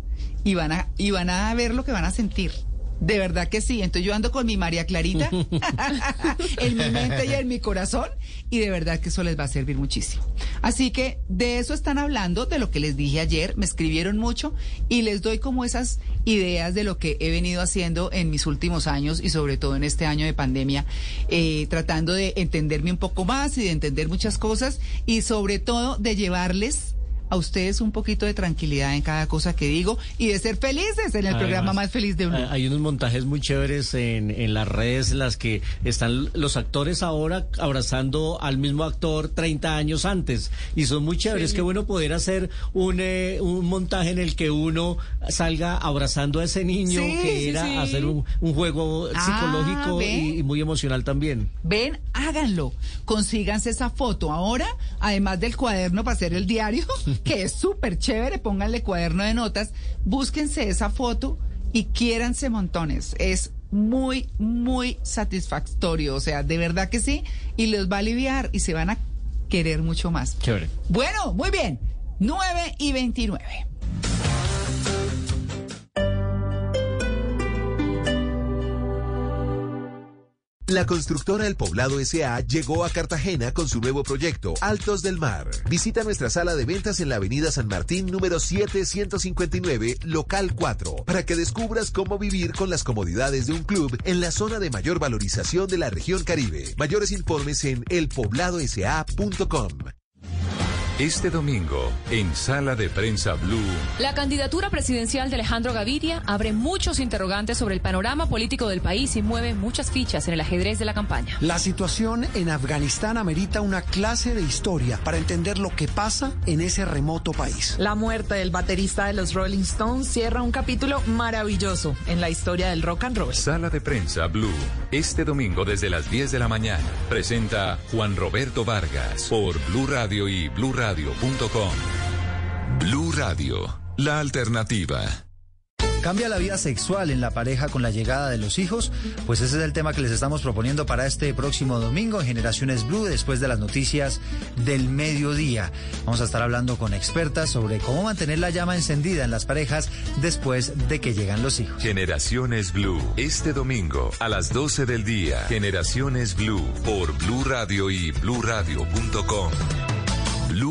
y van a, y van a ver lo que van a sentir. De verdad que sí. Entonces yo ando con mi María Clarita [LAUGHS] [LAUGHS] en mi mente y en mi corazón y de verdad que eso les va a servir muchísimo. Así que de eso están hablando, de lo que les dije ayer, me escribieron mucho y les doy como esas ideas de lo que he venido haciendo en mis últimos años y sobre todo en este año de pandemia, eh, tratando de entenderme un poco más y de entender muchas cosas y sobre todo de llevarles a ustedes un poquito de tranquilidad en cada cosa que digo y de ser felices en el Además, programa más feliz de uno. Hay unos montajes muy chéveres en, en las redes, las que están los actores ahora abrazando al mismo actor 30 años antes. Y son muy chéveres. Sí. Qué bueno poder hacer un, eh, un montaje en el que uno salga abrazando a ese niño, Sí, que era sí. hacer un, un juego Ah, psicológico y, y muy emocional también. Ven, háganlo. Consíganse esa foto ahora, además del cuaderno para hacer el diario, [LAUGHS] que es súper chévere. Pónganle cuaderno de notas. Búsquense esa foto y quiéranse montones. Es muy, muy satisfactorio. O sea, de verdad que sí. Y les va a aliviar y se van a querer mucho más. Chévere. Bueno, muy bien. 9 y 29. La constructora El Poblado SA llegó a Cartagena con su nuevo proyecto, Altos del Mar. Visita nuestra sala de ventas en la avenida San Martín número 7159, local 4, para que descubras cómo vivir con las comodidades de un club en la zona de mayor valorización de la región Caribe. Mayores informes en elpobladosa.com. Este domingo, en Sala de Prensa Blue, La candidatura presidencial de Alejandro Gaviria abre muchos interrogantes sobre el panorama político del país y mueve muchas fichas en el ajedrez de la campaña. La situación en Afganistán amerita una clase de historia para entender lo que pasa en ese remoto país. La muerte del baterista de los Rolling Stones cierra un capítulo maravilloso en la historia del rock and roll. Sala de Prensa Blue, este domingo desde las 10 de la mañana, presenta Juan Roberto Vargas por Blue Radio y bluradio.com. Blue Radio, la alternativa. ¿Cambia la vida sexual en la pareja con la llegada de los hijos? Pues ese es el tema que les estamos proponiendo para este próximo domingo en Generaciones Blue después de las noticias del mediodía. Vamos a estar hablando con expertas sobre cómo mantener la llama encendida en las parejas después de que llegan los hijos. Generaciones Blue, este domingo a las 12 del día. Generaciones Blue por Blue Radio y bluradio.com.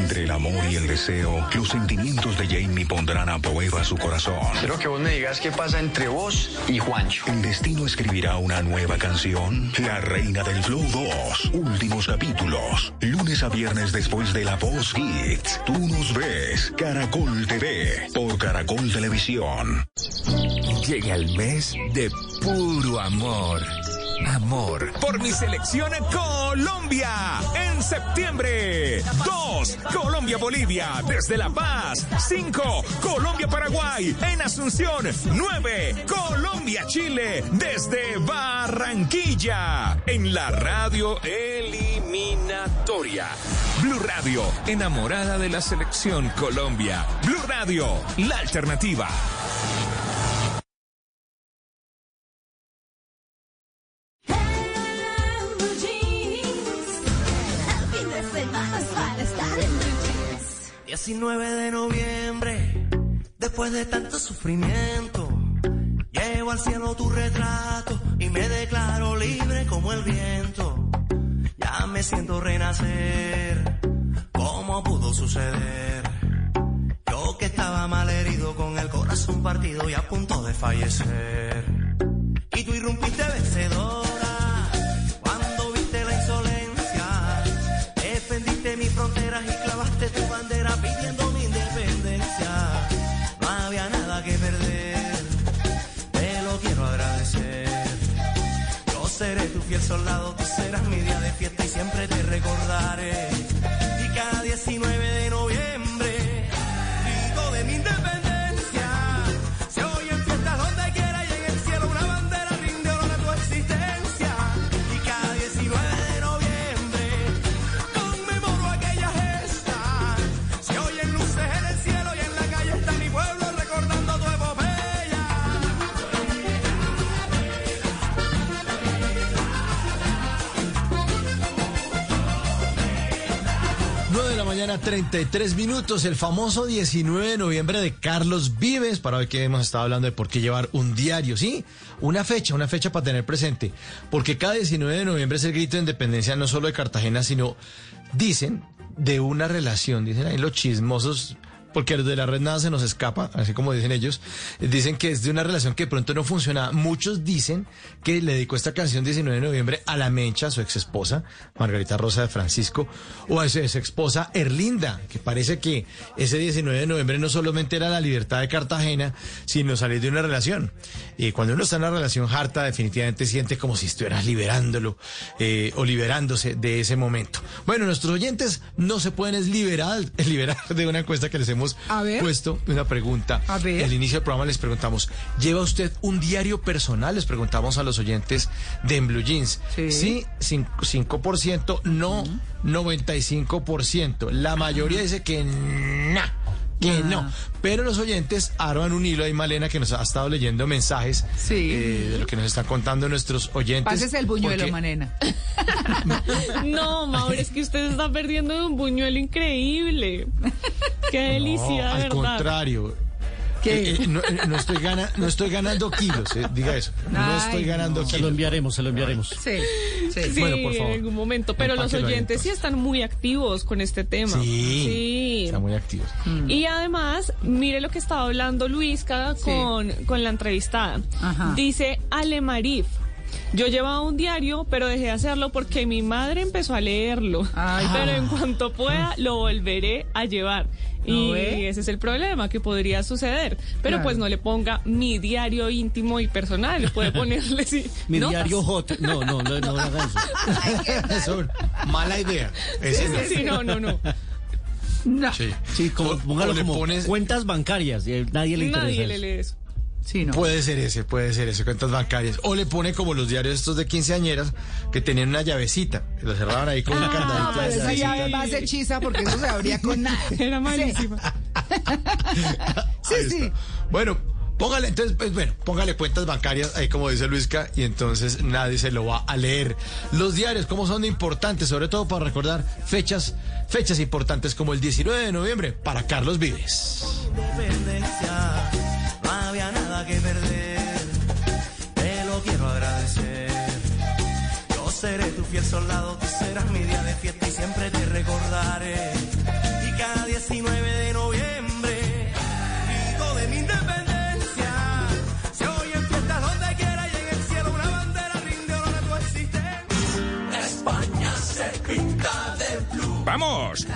Entre el amor y el deseo, los sentimientos de Jamie pondrán a prueba su corazón. Quiero que vos me digas qué pasa entre vos y Juancho. El destino escribirá una nueva canción. La Reina del Flow 2. Últimos capítulos. Lunes a viernes después de la Voz Hits. Tú nos ves. Caracol TV. Por Caracol Televisión. Llega el mes de puro amor. Amor por mi selección Colombia en septiembre. 2. Colombia-Bolivia desde La Paz. 5. Colombia-Paraguay en Asunción. 9. Colombia-Chile desde Barranquilla. En la radio eliminatoria. Blue Radio, enamorada de la selección Colombia. Blue Radio, la alternativa. 19 de noviembre, después de tanto sufrimiento, llevo al cielo tu retrato y me declaro libre como el viento. Ya me siento renacer, ¿cómo pudo suceder? Yo que estaba mal herido con el corazón partido y a punto de fallecer. Y tú irrumpiste vencedora soldado, tú serás mi día de fiesta y siempre te recordaré. Mañana, 33 minutos, el famoso 19 de noviembre de Carlos Vives, para hoy que hemos estado hablando de por qué llevar un diario, ¿sí? Una fecha, una fecha para tener presente, porque cada 19 de noviembre es el grito de independencia no solo de Cartagena, sino, dicen, de una relación, dicen ahí los chismosos, porque los de la red nada se nos escapa, así como dicen ellos, dicen que es de una relación que de pronto no funciona. Muchos dicen que le dedicó esta canción 19 de noviembre a la Mencha, su ex esposa, Margarita Rosa de Francisco, o a su ex esposa Erlinda, que parece que ese 19 de noviembre no solamente era la libertad de Cartagena, sino salir de una relación. Y cuando uno está en una relación harta, definitivamente siente como si estuvieras liberándolo eh, o liberándose de ese momento. Bueno, nuestros oyentes no se pueden liberar, [LAUGHS] liberar de una encuesta que les hemos Ver. puesto, una pregunta. A ver. Al inicio del programa les preguntamos, ¿lleva usted un diario personal? Les preguntamos a los oyentes de En Blue Jeans. Sí. cin- 5%, no 95%. La mayoría dice que no. Que no. Pero los oyentes arman un hilo ahí, Malena, que nos ha estado leyendo mensajes eh, de lo que nos están contando nuestros oyentes. Pásese el buñuelo, porque- Manena. [LAUGHS] No, Mauro, es que usted está perdiendo un buñuelo increíble. Qué delicia, No, al verdad. contrario. Eh, eh, no, eh, no estoy gana- no estoy ganando kilos, eh, diga eso. No Ay, estoy ganando no. kilos. Se lo enviaremos, se lo enviaremos. Sí, sí. Sí, Bueno, por favor. en algún momento. Pero los oyentes sí están muy activos con este tema. Sí, Sí. Está muy activo. Y además, mire lo que estaba hablando Luisca con, con la entrevistada. Ajá. Dice Ale Marif. Yo llevaba un diario, pero dejé de hacerlo porque mi madre empezó a leerlo. Ay, pero en cuanto pueda, lo volveré a llevar. ¿No Y ese es el problema que podría suceder. Pero Claro. pues no le ponga mi diario íntimo y personal. Puede ponerle sí. [LAUGHS] Mi notas. diario hot. No, no, no, no haga eso. [LAUGHS] [LAUGHS] Eso, mala idea. Ese no. Sí, sí, no, no, no. No. Sí. Sí, como, O- póngalo o le como pones- cuentas bancarias. y nadie le interesa. Nadie eso. le lee eso. Sí, no. Puede ser ese, puede ser ese, cuentas bancarias. O le pone como los diarios estos de quinceañeras que tenían una llavecita. que Lo cerraban ahí con un Ah, candadito. pero esa llave más hechiza porque eso se abría con [LAUGHS] nada. Era malísima. [LAUGHS] Sí, sí. Bueno, póngale, entonces, pues bueno, póngale cuentas bancarias, ahí como dice Luisca, y entonces nadie se lo va a leer. Los diarios, ¿cómo son de importantes? Sobre todo para recordar fechas, fechas importantes como el 19 de noviembre para Carlos Vives. Perder. Te lo quiero agradecer. Yo seré tu fiel soldado, tú serás mi día de fiesta y siempre te recordaré. Y cada 19 de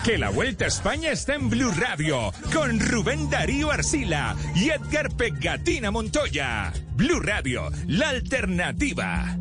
que la Vuelta a España está en Blue Radio con Rubén Darío Arcila y Edgar Pegatina Montoya. Blue Radio, la alternativa.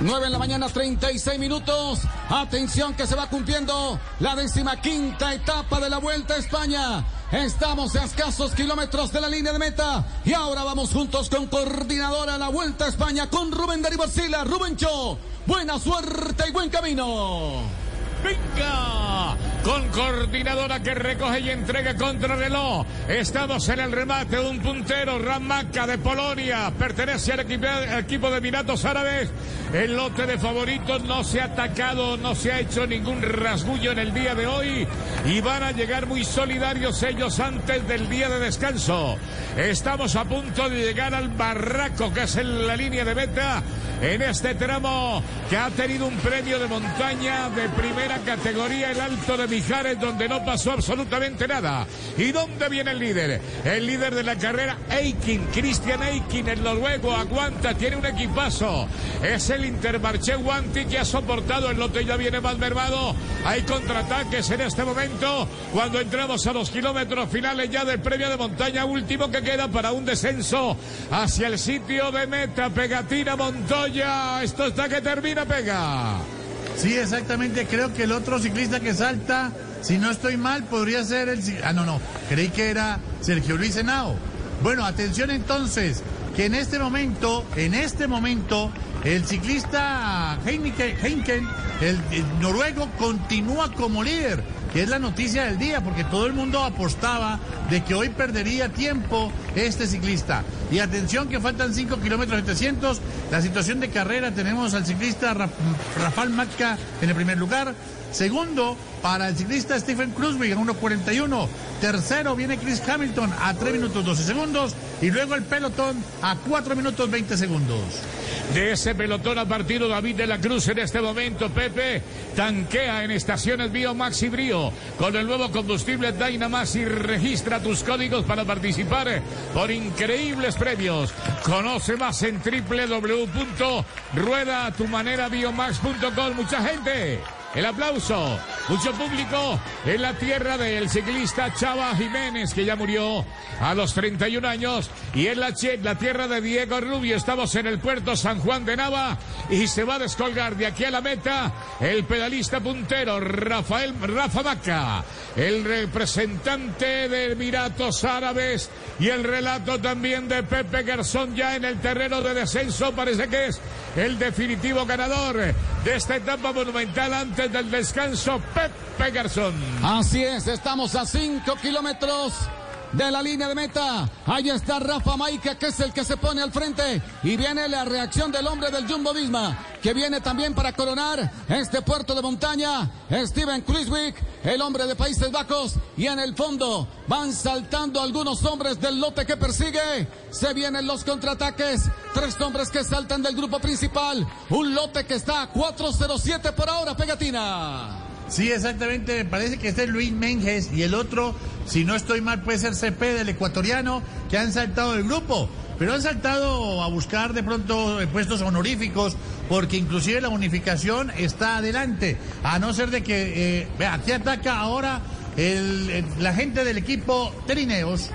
9 en la mañana, 36 minutos. Atención que se va cumpliendo la decimoquinta etapa de la Vuelta a España. Estamos a escasos kilómetros de la línea de meta. Y ahora vamos juntos con coordinadora la Vuelta a España con Rubén Darío Arcila. Rubencho, buena suerte y buen camino. Venga, con coordinadora que recoge y entrega contra reloj. Estamos en el remate de un puntero, Ramaca de Polonia. Pertenece al equipo, al equipo de Emiratos Árabes. El lote de favoritos no se ha atacado, no se ha hecho ningún rasguño en el día de hoy. Y van a llegar muy solidarios ellos antes del día de descanso. Estamos a punto de llegar al barraco, que es en la línea de meta. En este tramo que ha tenido un premio de montaña de primera Primera categoría, el Alto de Mijares, donde no pasó absolutamente nada. ¿Y dónde viene el líder? El líder de la carrera, Eikin, Christian Eikin, el noruego, aguanta, tiene un equipazo. Es el Intermarché Guanti que ha soportado el lote, ya viene más mermado. Hay contraataques en este momento, cuando entramos a los kilómetros finales ya del premio de montaña último que queda para un descenso hacia el sitio de meta. Pegatina Montoya, esto está que termina, pega. Sí, exactamente. Creo que el otro ciclista que salta, si no estoy mal, podría ser el. Ah, no, no. Creí que era Sergio Luis Henao. Bueno, atención entonces, que en este momento, en este momento, el ciclista Heineken, el noruego, continúa como líder. Que es la noticia del día, porque todo el mundo apostaba de que hoy perdería tiempo este ciclista. Y atención que faltan 5 kilómetros 700. La situación de carrera tenemos al ciclista Ra- Rafael Matka en el primer lugar. Segundo, para el ciclista Stephen Cruzwig en 1.41. Tercero viene Chris Hamilton a 3 minutos 12 segundos. Y luego el pelotón a 4 minutos 20 segundos. De ese pelotón ha partido David de la Cruz en este momento. Pepe tanquea en estaciones Biomax y Brío con el nuevo combustible Dynamax y registra tus códigos para participar por increíbles premios. Conoce más en www.ruedaatumanerabiomax.com. Mucha gente. El aplauso, mucho público en la tierra del ciclista Chava Jiménez, que ya murió a los 31 años, y en la, tierra de Diego Rubio. Estamos en el puerto San Juan de Nava y se va a descolgar de aquí a la meta el pedalista puntero Rafael Rafa Maca, el representante de Emiratos Árabes y el relato también de Pepe Garzón ya en el terreno de descenso. Parece que es el definitivo ganador de esta etapa monumental antes del descanso, Pepe Garzón. Así es, estamos a 5 kilómetros de la línea de meta. Ahí está Rafa Maica, que es el que se pone al frente. Y viene la reacción del hombre del Jumbo Visma, que viene también para coronar este puerto de montaña. Steven Kruiswijk, el hombre de Países Bajos. Y en el fondo van saltando algunos hombres del lote que persigue. Se vienen los contraataques. Tres hombres que saltan del grupo principal. Un lote que está a 407 por ahora, Pegatina. Sí, exactamente. Me parece que este es Luis Menges y el otro, si no estoy mal, puede ser CP del ecuatoriano, que han saltado del grupo. Pero han saltado a buscar de pronto eh, puestos honoríficos, porque inclusive la unificación está adelante. A no ser de que, eh, vea, aquí ataca ahora el- la gente del equipo Trineos.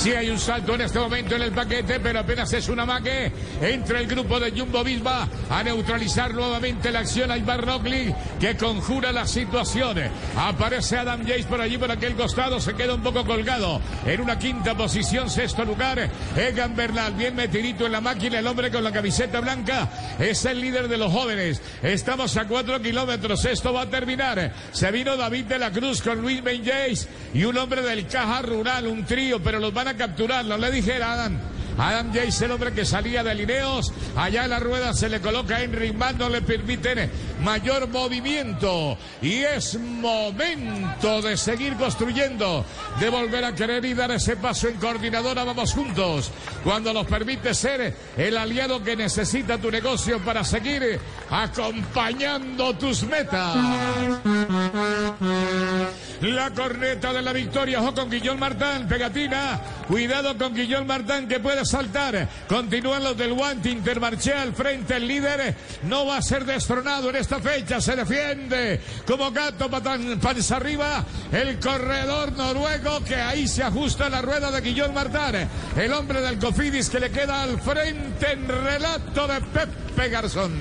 Sí hay un salto en este momento en el paquete, pero apenas es una maque. Entra el grupo de Jumbo Visma a neutralizar nuevamente la acción a Ibar Roglic, que conjura la situación. Aparece Adam Yates por allí, por aquel costado, se queda un poco colgado. En una quinta posición, sexto lugar, Egan Bernal, bien metidito en la máquina, el hombre con la camiseta blanca, es el líder de los jóvenes. Estamos a cuatro kilómetros, esto va a terminar. Se vino David de la Cruz con Luis Ben Yates y un hombre del Caja Rural, un trío, pero los van a capturar, no le dijera Adam. Adam Yates, el hombre que salía de Lineos, allá en la rueda se le coloca Henry Mann, no le permiten mayor movimiento. Y es momento de seguir construyendo, de volver a querer y dar ese paso en coordinadora, vamos juntos. Cuando nos permite ser el aliado que necesita tu negocio para seguir acompañando tus metas. La corneta de la victoria, ojo con Guillón Martán, pegatina. Cuidado con Guillón Martán que puede saltar. Continúan los del Guante Intermarché al frente. El líder no va a ser destronado en esta fecha. Se defiende como gato patan- panza arriba. El corredor noruego que ahí se ajusta la rueda de Guillón Martán. El hombre del Cofidis que le queda al frente en relato de Pepe Garzón.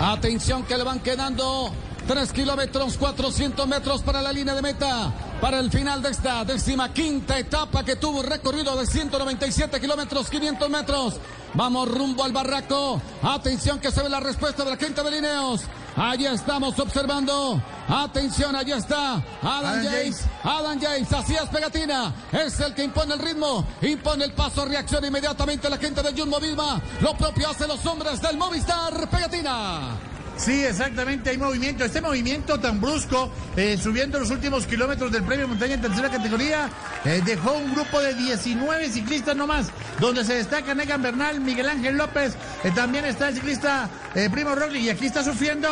Atención que le van quedando 3 kilómetros, 400 metros para la línea de meta. Para el final de esta décima quinta etapa que tuvo un recorrido de 197 kilómetros, 500 metros. Vamos rumbo al barraco. Atención que se ve la respuesta de la quinta de Lineos. Allí estamos observando. Atención, allí está. Adam, Adam James. Adam James, así es pegatina. Es el que impone el ritmo, impone el paso, reacciona inmediatamente la gente de Jumbo Visma. Lo propio hace los hombres del Movistar pegatina. Sí, exactamente, hay movimiento. Este movimiento tan brusco, eh, subiendo los últimos kilómetros del premio montaña en tercera categoría, eh, dejó un grupo de 19 ciclistas nomás, donde se destaca Negan Bernal, Miguel Ángel López, eh, también está el ciclista Primo Rogli, y aquí está sufriendo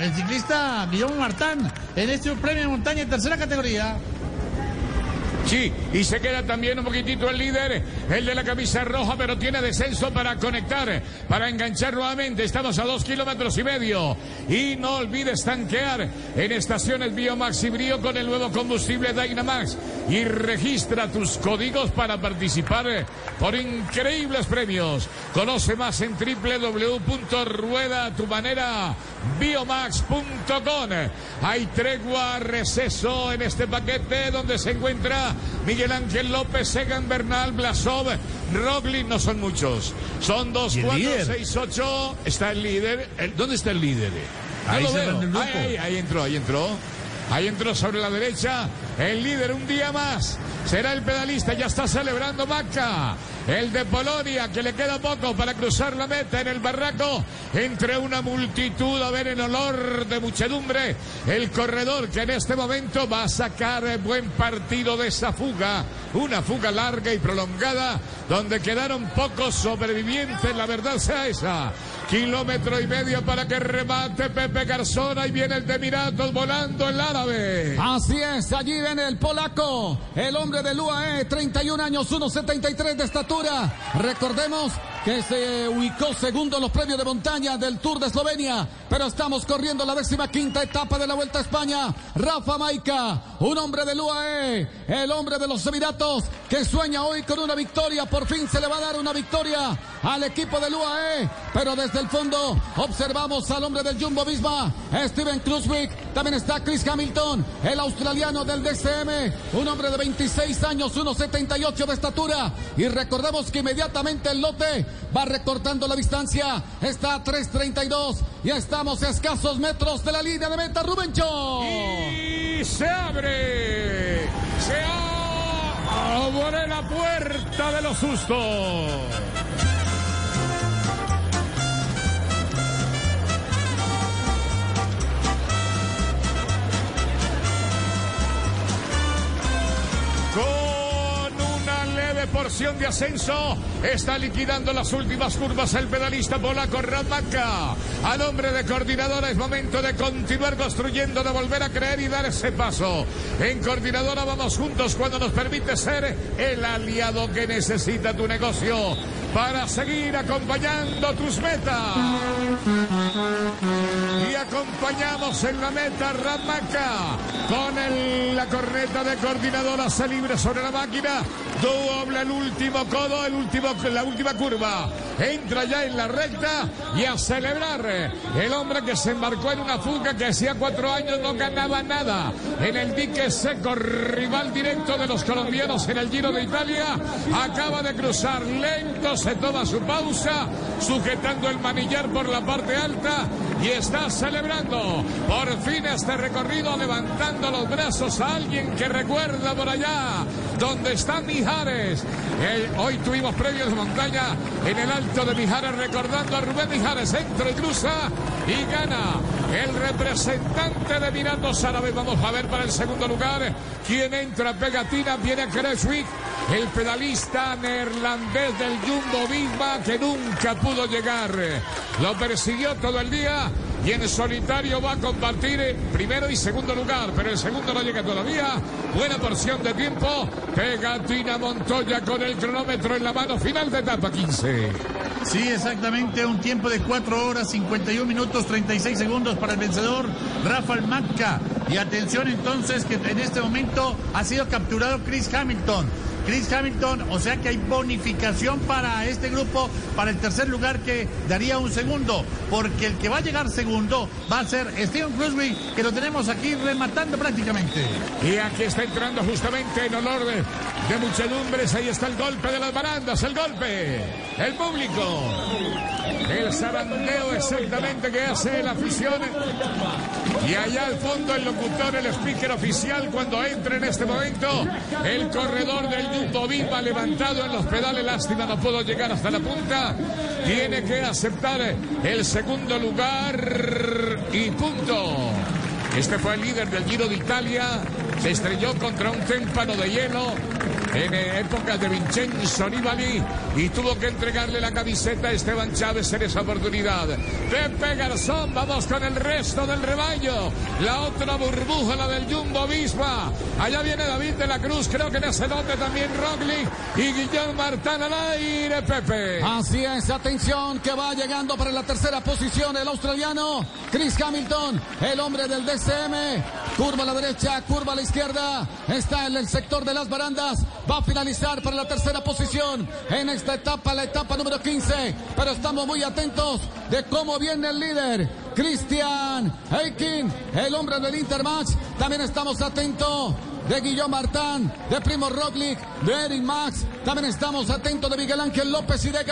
el ciclista Guillermo Martán en este premio montaña en tercera categoría. Sí, y se queda también un poquitito el líder, el de la camisa roja, pero tiene descenso para conectar, para enganchar nuevamente. Estamos a dos kilómetros y medio. Y no olvides tanquear en estaciones Biomax y Brío con el nuevo combustible Dynamax. Y registra tus códigos para participar por increíbles premios. Conoce más en www.ruedaatumanera.biomax.com. Hay tregua, receso en este paquete donde se encuentra Miguel Ángel López, Egan Bernal, Blasov, Roglic, no son muchos. Son dos, ¿Y el cuatro, líder? seis, ocho. Está el líder. El- ¿Dónde está el líder? No Ahí lo cerrando veo. el grupo. Ahí, ahí, ahí entró, ahí entró. Ahí entró sobre la derecha el líder un día más. Será el pedalista, ya está celebrando Maca. El de Polonia, que le queda poco para cruzar la meta en el barraco. Entre una multitud, a ver en olor de muchedumbre. El corredor que en este momento va a sacar buen partido de esa fuga. Una fuga larga y prolongada, donde quedaron pocos sobrevivientes, la verdad sea esa. Kilómetro y medio para que remate Pepe Garzón. Ahí viene el de Miratos volando el árabe. Así es, allí viene el polaco, el hombre del UAE, 31 años, 1.73 de estatura. Recordemos que se ubicó segundo en los premios de montaña del Tour de Eslovenia, pero estamos corriendo la décima quinta etapa de la Vuelta a España. Rafa Maica, un hombre del UAE, el hombre de los Emiratos, que sueña hoy con una victoria. Por fin se le va a dar una victoria al equipo del UAE, pero desde el fondo observamos al hombre del Jumbo Visma, Steven Krusvik, también está Chris Hamilton, el australiano del DCM, un hombre de 26 años, 1.78 de estatura. Y recordemos que inmediatamente el lote va recortando la distancia, está a 3.32 y estamos a escasos metros de la línea de meta, Rubencho. Y se abre. Se abre la puerta de los sustos. Porción de ascenso, está liquidando las últimas curvas el pedalista polaco Ramaka. Al hombre de coordinadora es momento de continuar construyendo, de volver a creer y dar ese paso. En coordinadora vamos juntos cuando nos permite ser el aliado que necesita tu negocio para seguir acompañando tus metas. Y acompañamos en la meta Ramaka con el- la corneta de coordinadora se libre sobre la máquina. Dobla el último codo, el último, la última curva. Entra ya en la recta y a celebrar. El hombre que se embarcó en una fuga que hacía cuatro años no ganaba nada. En el dique seco, rival directo de los colombianos en el Giro de Italia. Acaba de cruzar lento, se toma su pausa, sujetando el manillar por la parte alta y está celebrando por fin este recorrido, levantando los brazos a alguien que recuerda por allá donde está Mijares. Eh, hoy tuvimos premios de montaña en el alto de Mijares, recordando a Rubén Mijares, entra y cruza y gana el representante de Miratos Árabes. Vamos a ver para el segundo lugar quién entra. Pegatina, viene Kreswick, el pedalista neerlandés del Jumbo Visma que nunca pudo llegar. Lo persiguió todo el día y en solitario va a compartir primero y segundo lugar, pero el segundo no llega todavía. Buena porción de tiempo. Pegatina Montoya con el cronómetro en la mano, final de etapa 15. Sí, exactamente, un tiempo de 4 horas 51 minutos 36 segundos para el vencedor Rafael Macca. Y atención entonces que en este momento ha sido capturado Chris Hamilton. Chris Hamilton, o sea que hay bonificación para este grupo, para el tercer lugar que daría un segundo, porque el que va a llegar segundo va a ser Steven Crosby, que lo tenemos aquí rematando prácticamente. Y aquí está entrando justamente en olor de, de muchedumbres. Ahí está el golpe de las barandas, el golpe, el público, el zarandeo exactamente que hace la afición. Y allá al fondo el locutor, el speaker oficial, cuando entra en este momento, el corredor del Jumbo Visma levantado en los pedales. Lástima, no puedo llegar hasta la punta. Tiene que aceptar el segundo lugar. y punto. Este fue el líder del Giro de Italia. Se estrelló contra un témpano de hielo en épocas de Vincenzo Nibali y tuvo que entregarle la camiseta a Esteban Chávez en esa oportunidad. Pepe Garzón, vamos con el resto del rebaño. La otra burbuja, la del Jumbo Visma. Allá viene David de la Cruz, creo que en ese lote también Roglic y Guillón Martán al aire, Pepe. Así es, atención que va llegando para la tercera posición el australiano Chris Hamilton, el hombre del DCM. Curva a la derecha, curva a la izquierda. Está en el sector de las barandas. Va a finalizar para la tercera posición en esta etapa, la etapa número 15. Pero estamos muy atentos de cómo viene el líder. Christian Heikin, el hombre del Intermatch. También estamos atentos de Guillaume Martán, de Primo Roglic, de Eric Max. También estamos atentos de Miguel Ángel López y de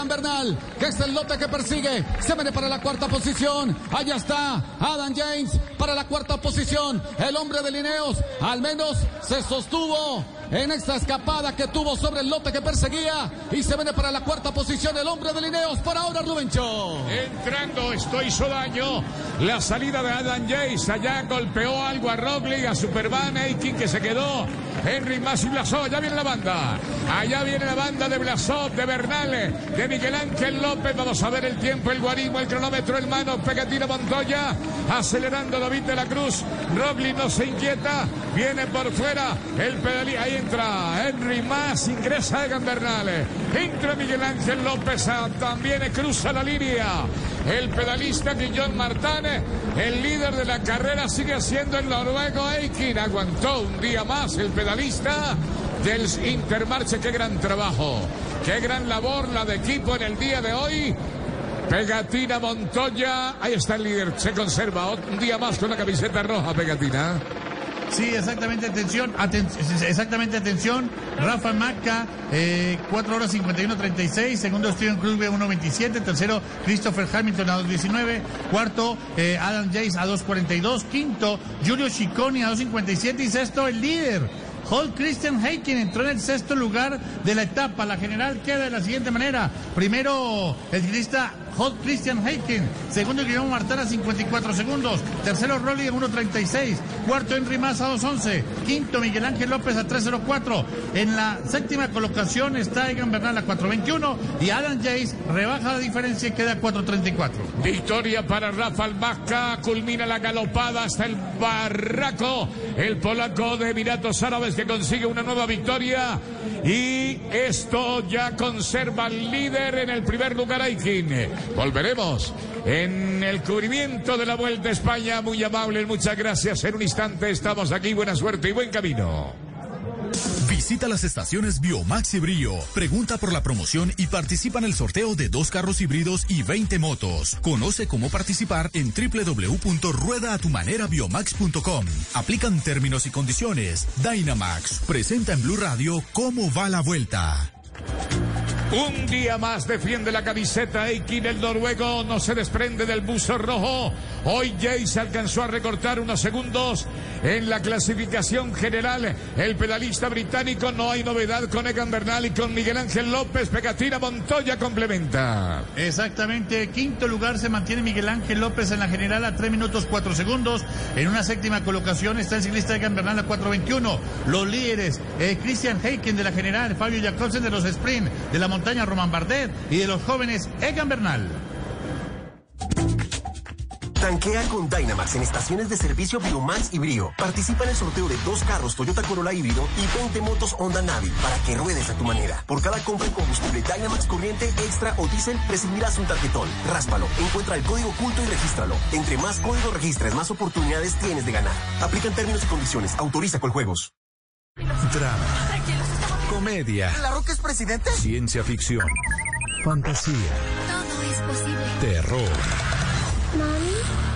que es el lote que persigue. Se viene para la cuarta posición. Allá está Adam James para la cuarta posición. El hombre de Lineos al menos se sostuvo en esta escapada que tuvo sobre el lote que perseguía y se viene para la cuarta posición el hombre de Lineos por ahora Rubencho. Entrando, esto hizo daño. La salida de Adam James allá golpeó algo a Roglic, a Superman, Aikin que se quedó. Henry Mas y Blasó, allá viene la banda. Allá viene la banda de Blasó, de Bernal, de Miguel Ángel López. Vamos a ver el tiempo, el guarismo, el cronómetro, el mano, Pegatina Montoya, acelerando David de la Cruz. Roglic no se inquieta, viene por fuera el pedalí. Entra Henry Mas, ingresa Egan Bernal. Entra Miguel Ángel López, también cruza la línea. El pedalista Guillón Martán, el líder de la carrera, sigue siendo el noruego Eikin. Aguantó un día más el pedalista del Intermarche. Qué gran trabajo, qué gran labor la de equipo en el día de hoy. Pegatina Montoya, ahí está el líder, se conserva un día más con la camiseta roja, Pegatina. Sí, exactamente, atención, aten- exactamente, atención. Rafa Maca, eh, 4 horas 51.36. Segundo, Steven Krug, 1.27. Tercero, Christopher Hamilton a 2.19. Cuarto, eh, Adam Jace a 2.42. Quinto, Julio Ciccone a 2.57. Y sexto, el líder. Holt Christian Heiken entró en el sexto lugar de la etapa. La general queda de la siguiente manera. Primero, el ciclista Holt Christian Heiken. Segundo, Guillermo Martán a 54 segundos. Tercero, Rolly a 1.36. Cuarto, Henry Mas a 2.11. Quinto, Miguel Ángel López a 3.04. En la séptima colocación está Egan Bernal a 4.21. Y Adam Jace rebaja la diferencia y queda a 4.34. Victoria para Rafael Vasca, culmina la galopada hasta el barraco. El polaco de Emiratos Árabes que consigue una nueva victoria. Y esto ya conserva al líder en el primer lugar, Aikin. Volveremos en el cubrimiento de la Vuelta a España. Muy amable, muchas gracias. En un instante estamos aquí. Buena suerte y buen camino. Visita las estaciones Biomax y Brío. Pregunta por la promoción y participa en el sorteo de dos carros híbridos y 20 motos. Conoce cómo participar en www.ruedaatumanaerabiomax.com. Aplican términos y condiciones. Dynamax presenta en Blue Radio cómo va la vuelta. Un día más defiende la camiseta Eikin, el noruego no se desprende del buzo rojo. Hoy Jace alcanzó a recortar unos segundos en la clasificación general. El pedalista británico no hay novedad con Egan Bernal y con Miguel Ángel López. Pegatina Montoya complementa. Exactamente, quinto lugar se mantiene Miguel Ángel López en la general a 3 minutos 4 segundos. En una séptima colocación está el ciclista Egan Bernal a 4.21. Los líderes, eh, Christian Heiken de la general, Fabio Jacobsen de los sprint, de la montaña Roman Bardet y de los jóvenes Egan Bernal. Tanquea con Dynamax en estaciones de servicio Biomax y Brío. Participa en el sorteo de dos carros Toyota Corolla híbrido y 20 motos Honda Navi para que ruedes a tu manera. Por cada compra en combustible Dynamax corriente, extra o diésel, recibirás un tarjetón. Ráspalo, encuentra el código oculto y regístralo. Entre más código registres, más oportunidades tienes de ganar. Aplican términos y condiciones. Autoriza con juegos. Drama, comedia, ¿La Roca es presidente? ciencia ficción, fantasía, Todo es posible. terror,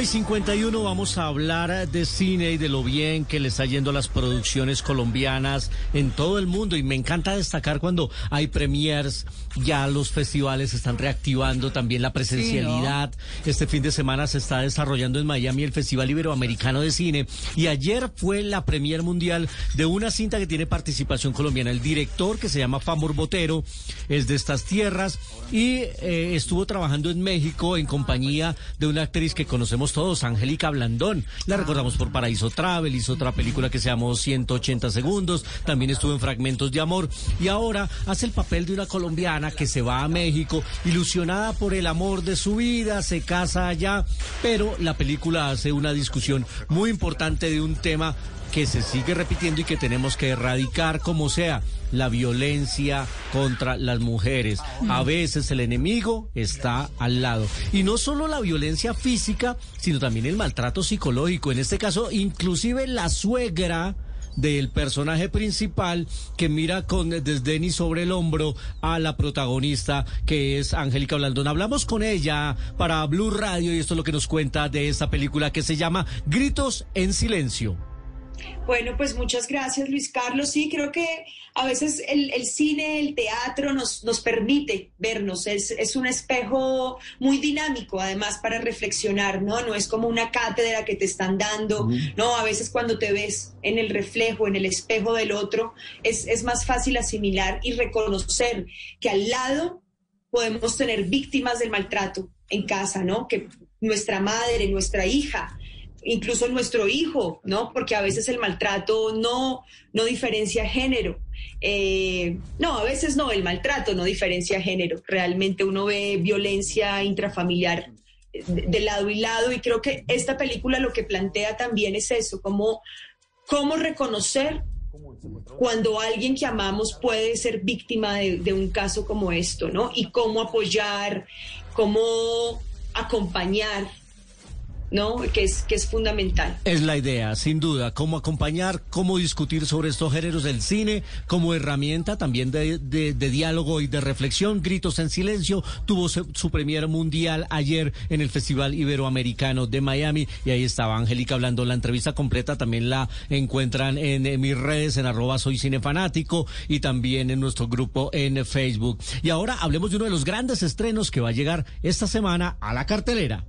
9 y 51 vamos a hablar de cine y de lo bien que le está yendo a las producciones colombianas en todo el mundo y me encanta destacar cuando hay premiers, ya los festivales están reactivando también la presencialidad. Este fin de semana se está desarrollando en Miami el Festival Iberoamericano de Cine y ayer fue la premier mundial de una cinta que tiene participación colombiana. El director que se llama Famor Botero es de estas tierras y eh, estuvo trabajando en México en compañía de una actriz que conocemos todos, Angélica Blandón. La recordamos por Paraíso Travel, hizo otra película que se llamó 180 segundos, también estuvo en Fragmentos de Amor y ahora hace el papel de una colombiana que se va a México, ilusionada por el amor de su vida, se casa allá, pero la película hace una discusión muy importante de un tema que se sigue repitiendo y que tenemos que erradicar como sea, la violencia contra las mujeres. A veces el enemigo está al lado. Y no solo la violencia física, sino también el maltrato psicológico. En este caso, inclusive la suegra del personaje principal que mira con desdén y sobre el hombro a la protagonista que es Angélica Blandón. Hablamos con ella para Blue Radio y esto es lo que nos cuenta de esta película que se llama Gritos en Silencio. Bueno, pues muchas gracias Luis Carlos. Sí, creo que a veces el, el cine, el teatro nos, nos permite vernos. Es, es, un espejo muy dinámico, además, para reflexionar, ¿no? No es como una cátedra que te están dando, ¿no? A veces cuando te ves en el reflejo, en el espejo del otro, es, es más fácil asimilar y reconocer que al lado podemos tener víctimas del maltrato en casa, ¿no? Que nuestra madre, nuestra hija, incluso nuestro hijo, ¿no? Porque a veces el maltrato no, no diferencia género. Eh, no, a veces no, el maltrato no diferencia género. Realmente uno ve violencia intrafamiliar de, de lado y lado y creo que esta película lo que plantea también es eso, cómo, cómo reconocer cuando alguien que amamos puede ser víctima de, de un caso como esto, ¿no? Y cómo apoyar, cómo acompañar ¿no? Que es, que es fundamental. Es la idea, sin duda, cómo acompañar, cómo discutir sobre estos géneros del cine como herramienta también de, de, de diálogo y de reflexión. Gritos en Silencio tuvo su, su premier mundial ayer en el Festival Iberoamericano de Miami y ahí estaba Angélica hablando. La entrevista completa también la encuentran en, en mis redes, en arroba soy cinefanático y también en nuestro grupo en Facebook. Y ahora hablemos de uno de los grandes estrenos que va a llegar esta semana a la cartelera.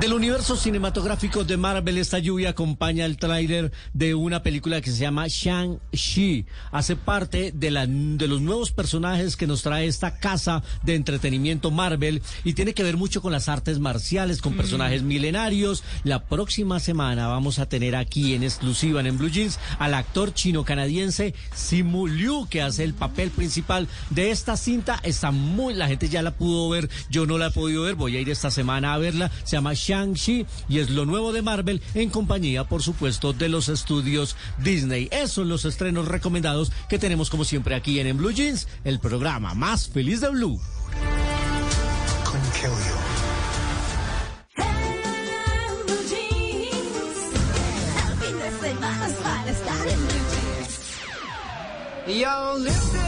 Del universo cinematográfico de Marvel, esta lluvia acompaña el tráiler de una película que se llama Shang-Chi. Hace parte de, la, de los nuevos personajes que nos trae esta casa de entretenimiento Marvel y tiene que ver mucho con las artes marciales, con personajes milenarios. La próxima semana vamos a tener aquí en exclusiva en Blue Jeans al actor chino-canadiense Simu Liu, que hace el papel principal de esta cinta. Está muy, la gente ya la pudo ver, yo no la he podido ver, voy a ir esta semana a verla. Se llama Shang-Chi y es lo nuevo de Marvel en compañía, por supuesto, de los estudios Disney. Esos son los estrenos recomendados que tenemos como siempre aquí en, en Blue Jeans, el programa más feliz de Blue. Yo,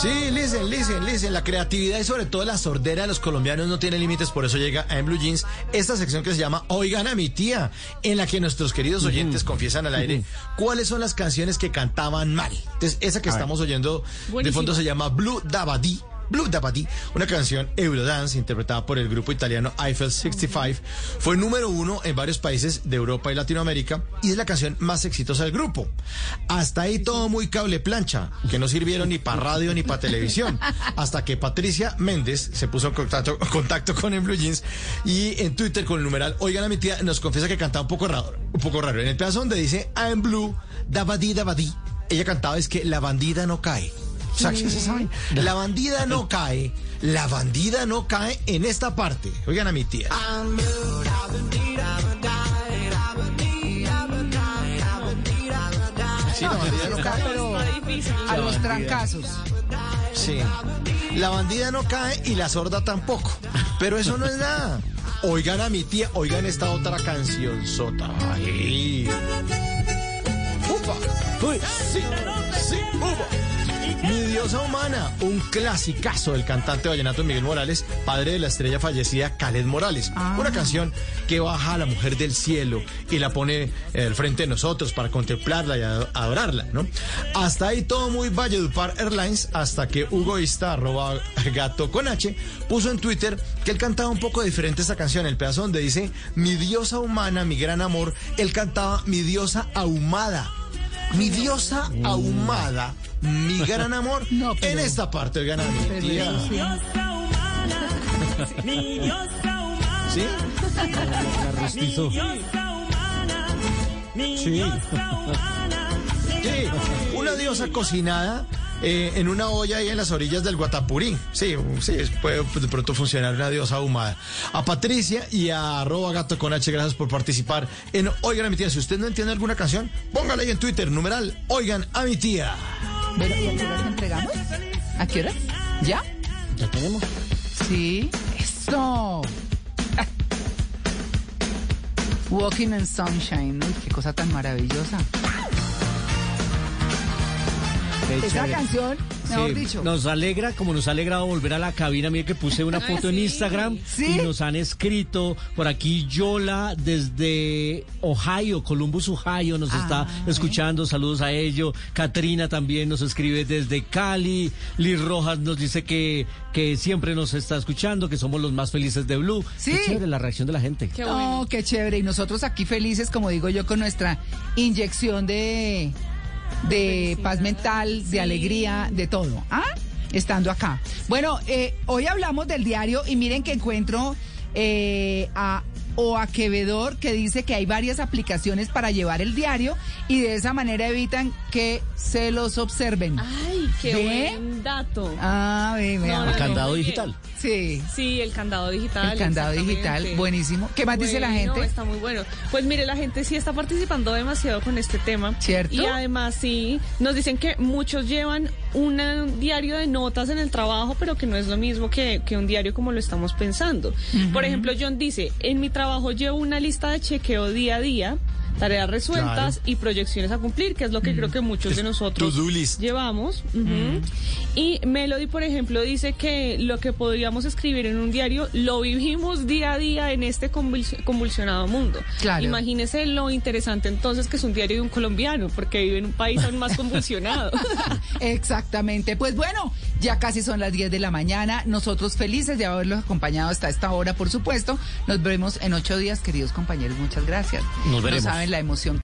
Sí, listen, listen, listen. La creatividad y sobre todo la sordera de los colombianos no tiene límites, por eso llega a En Blue Jeans esta sección que se llama Oigan a mi tía, en la que nuestros queridos oyentes confiesan al aire cuáles son las canciones que cantaban mal. Entonces, esa que A ver. estamos oyendo de fondo se llama Blue Dabadi. Blue Dabadi, una canción Eurodance interpretada por el grupo italiano Eiffel 65, fue número uno en varios países de Europa y Latinoamérica y es la canción más exitosa del grupo. Hasta ahí todo muy cable plancha, que no sirvieron ni para radio ni para televisión. Hasta que Patricia Méndez se puso en contacto, contacto con el Blue Jeans y en Twitter con el numeral Oigan a mi tía nos confiesa que cantaba un poco raro. Un poco raro. En el pedazo donde dice I'm Blue, Dabadi Dabadi, ella cantaba es que la bandida no cae. O sea, ¿qué se saben? La bandida no cae, la bandida no cae en esta parte. Oigan a mi tía. Sí, la bandida no cae. Pero a los trancazos. Sí. La bandida no cae y la sorda tampoco. Pero eso no es nada. Oigan a mi tía, oigan esta otra canción sota. Ay. Upa. Uy, sí, sí, upa. Mi diosa humana, un clasicazo del cantante vallenato Miguel Morales, padre de la estrella fallecida Khaled Morales. Una canción que baja a la mujer del cielo y la pone al frente de nosotros para contemplarla y ado- adorarla, ¿no? Hasta ahí todo muy Valledupar Airlines, hasta que Hugo Ista, arroba gato con H, puso en Twitter que él cantaba un poco diferente esta canción, el pedazo donde dice, mi diosa humana, mi gran amor, él cantaba mi diosa ahumada. Mi diosa ahumada, mi gran amor, [LAUGHS] en esta parte, oigan a mi tía. ¿Sí? Rostizo. Sí. Sí, una diosa cocinada eh, en una olla ahí en las orillas del Guatapurí. Sí, sí, puede de pronto funcionar una diosa ahumada. A Patricia y a arroba gato con H, gracias por participar en Oigan a mi tía. Si usted no entiende alguna canción, póngala ahí en Twitter, numeral, oigan a mi tía. Bueno, ¿y a qué horas entregamos? ¿A qué? ¿Ya? Ya tenemos. Sí, eso. [LAUGHS] Walking in Sunshine, uy, qué cosa tan maravillosa. Qué Esa chévere. canción, mejor Sí, dicho. Nos alegra, como nos ha alegrado volver a la cabina. Mire que puse una Ay, [LAUGHS] foto en sí. Instagram Sí. y nos han escrito por aquí Yola desde Ohio, Columbus, Ohio, nos está Ah, escuchando. Saludos a ello. Katrina también nos escribe desde Cali. Liz Rojas nos dice que, que siempre nos está escuchando, que somos los más felices de Blue. Sí. Qué chévere la reacción de la gente. oh, qué chévere. Y nosotros aquí felices, como digo yo, con nuestra inyección de, de paz mental, de alegría, de todo. ¿Ah? Estando acá. Bueno, eh, hoy hablamos del diario y miren que encuentro eh, a Oa Quevedor que dice que hay varias aplicaciones para llevar el diario y de esa manera evitan que se los observen. Ay, qué ¿Ve? buen dato. Ah, ve, ve, No, no, El candado digital. Sí. Sí, el candado digital. El candado digital, buenísimo. ¿Qué más dice la gente? Está muy bueno. Pues mire, la gente sí está participando demasiado con este tema. ¿Cierto? Y además sí, nos dicen que muchos llevan un diario de notas en el trabajo, pero que no es lo mismo que, que un diario como lo estamos pensando. Por ejemplo, John dice, en mi trabajo llevo una lista de chequeo día a día, tareas resueltas Claro. y proyecciones a cumplir, que es lo que creo que muchos de nosotros llevamos. ujú. Y Melody, por ejemplo, dice que lo que podríamos escribir en un diario lo vivimos día a día en este convulsi- convulsionado mundo. Claro. Imagínese lo interesante entonces que es un diario de un colombiano, porque vive en un país aún más convulsionado. [LAUGHS] Exactamente. Pues bueno, ya casi son las 10 de la mañana. Nosotros felices de haberlos acompañado hasta esta hora, por supuesto. Nos vemos en ocho días, queridos compañeros. Muchas gracias. Nos veremos. Saben la emoción.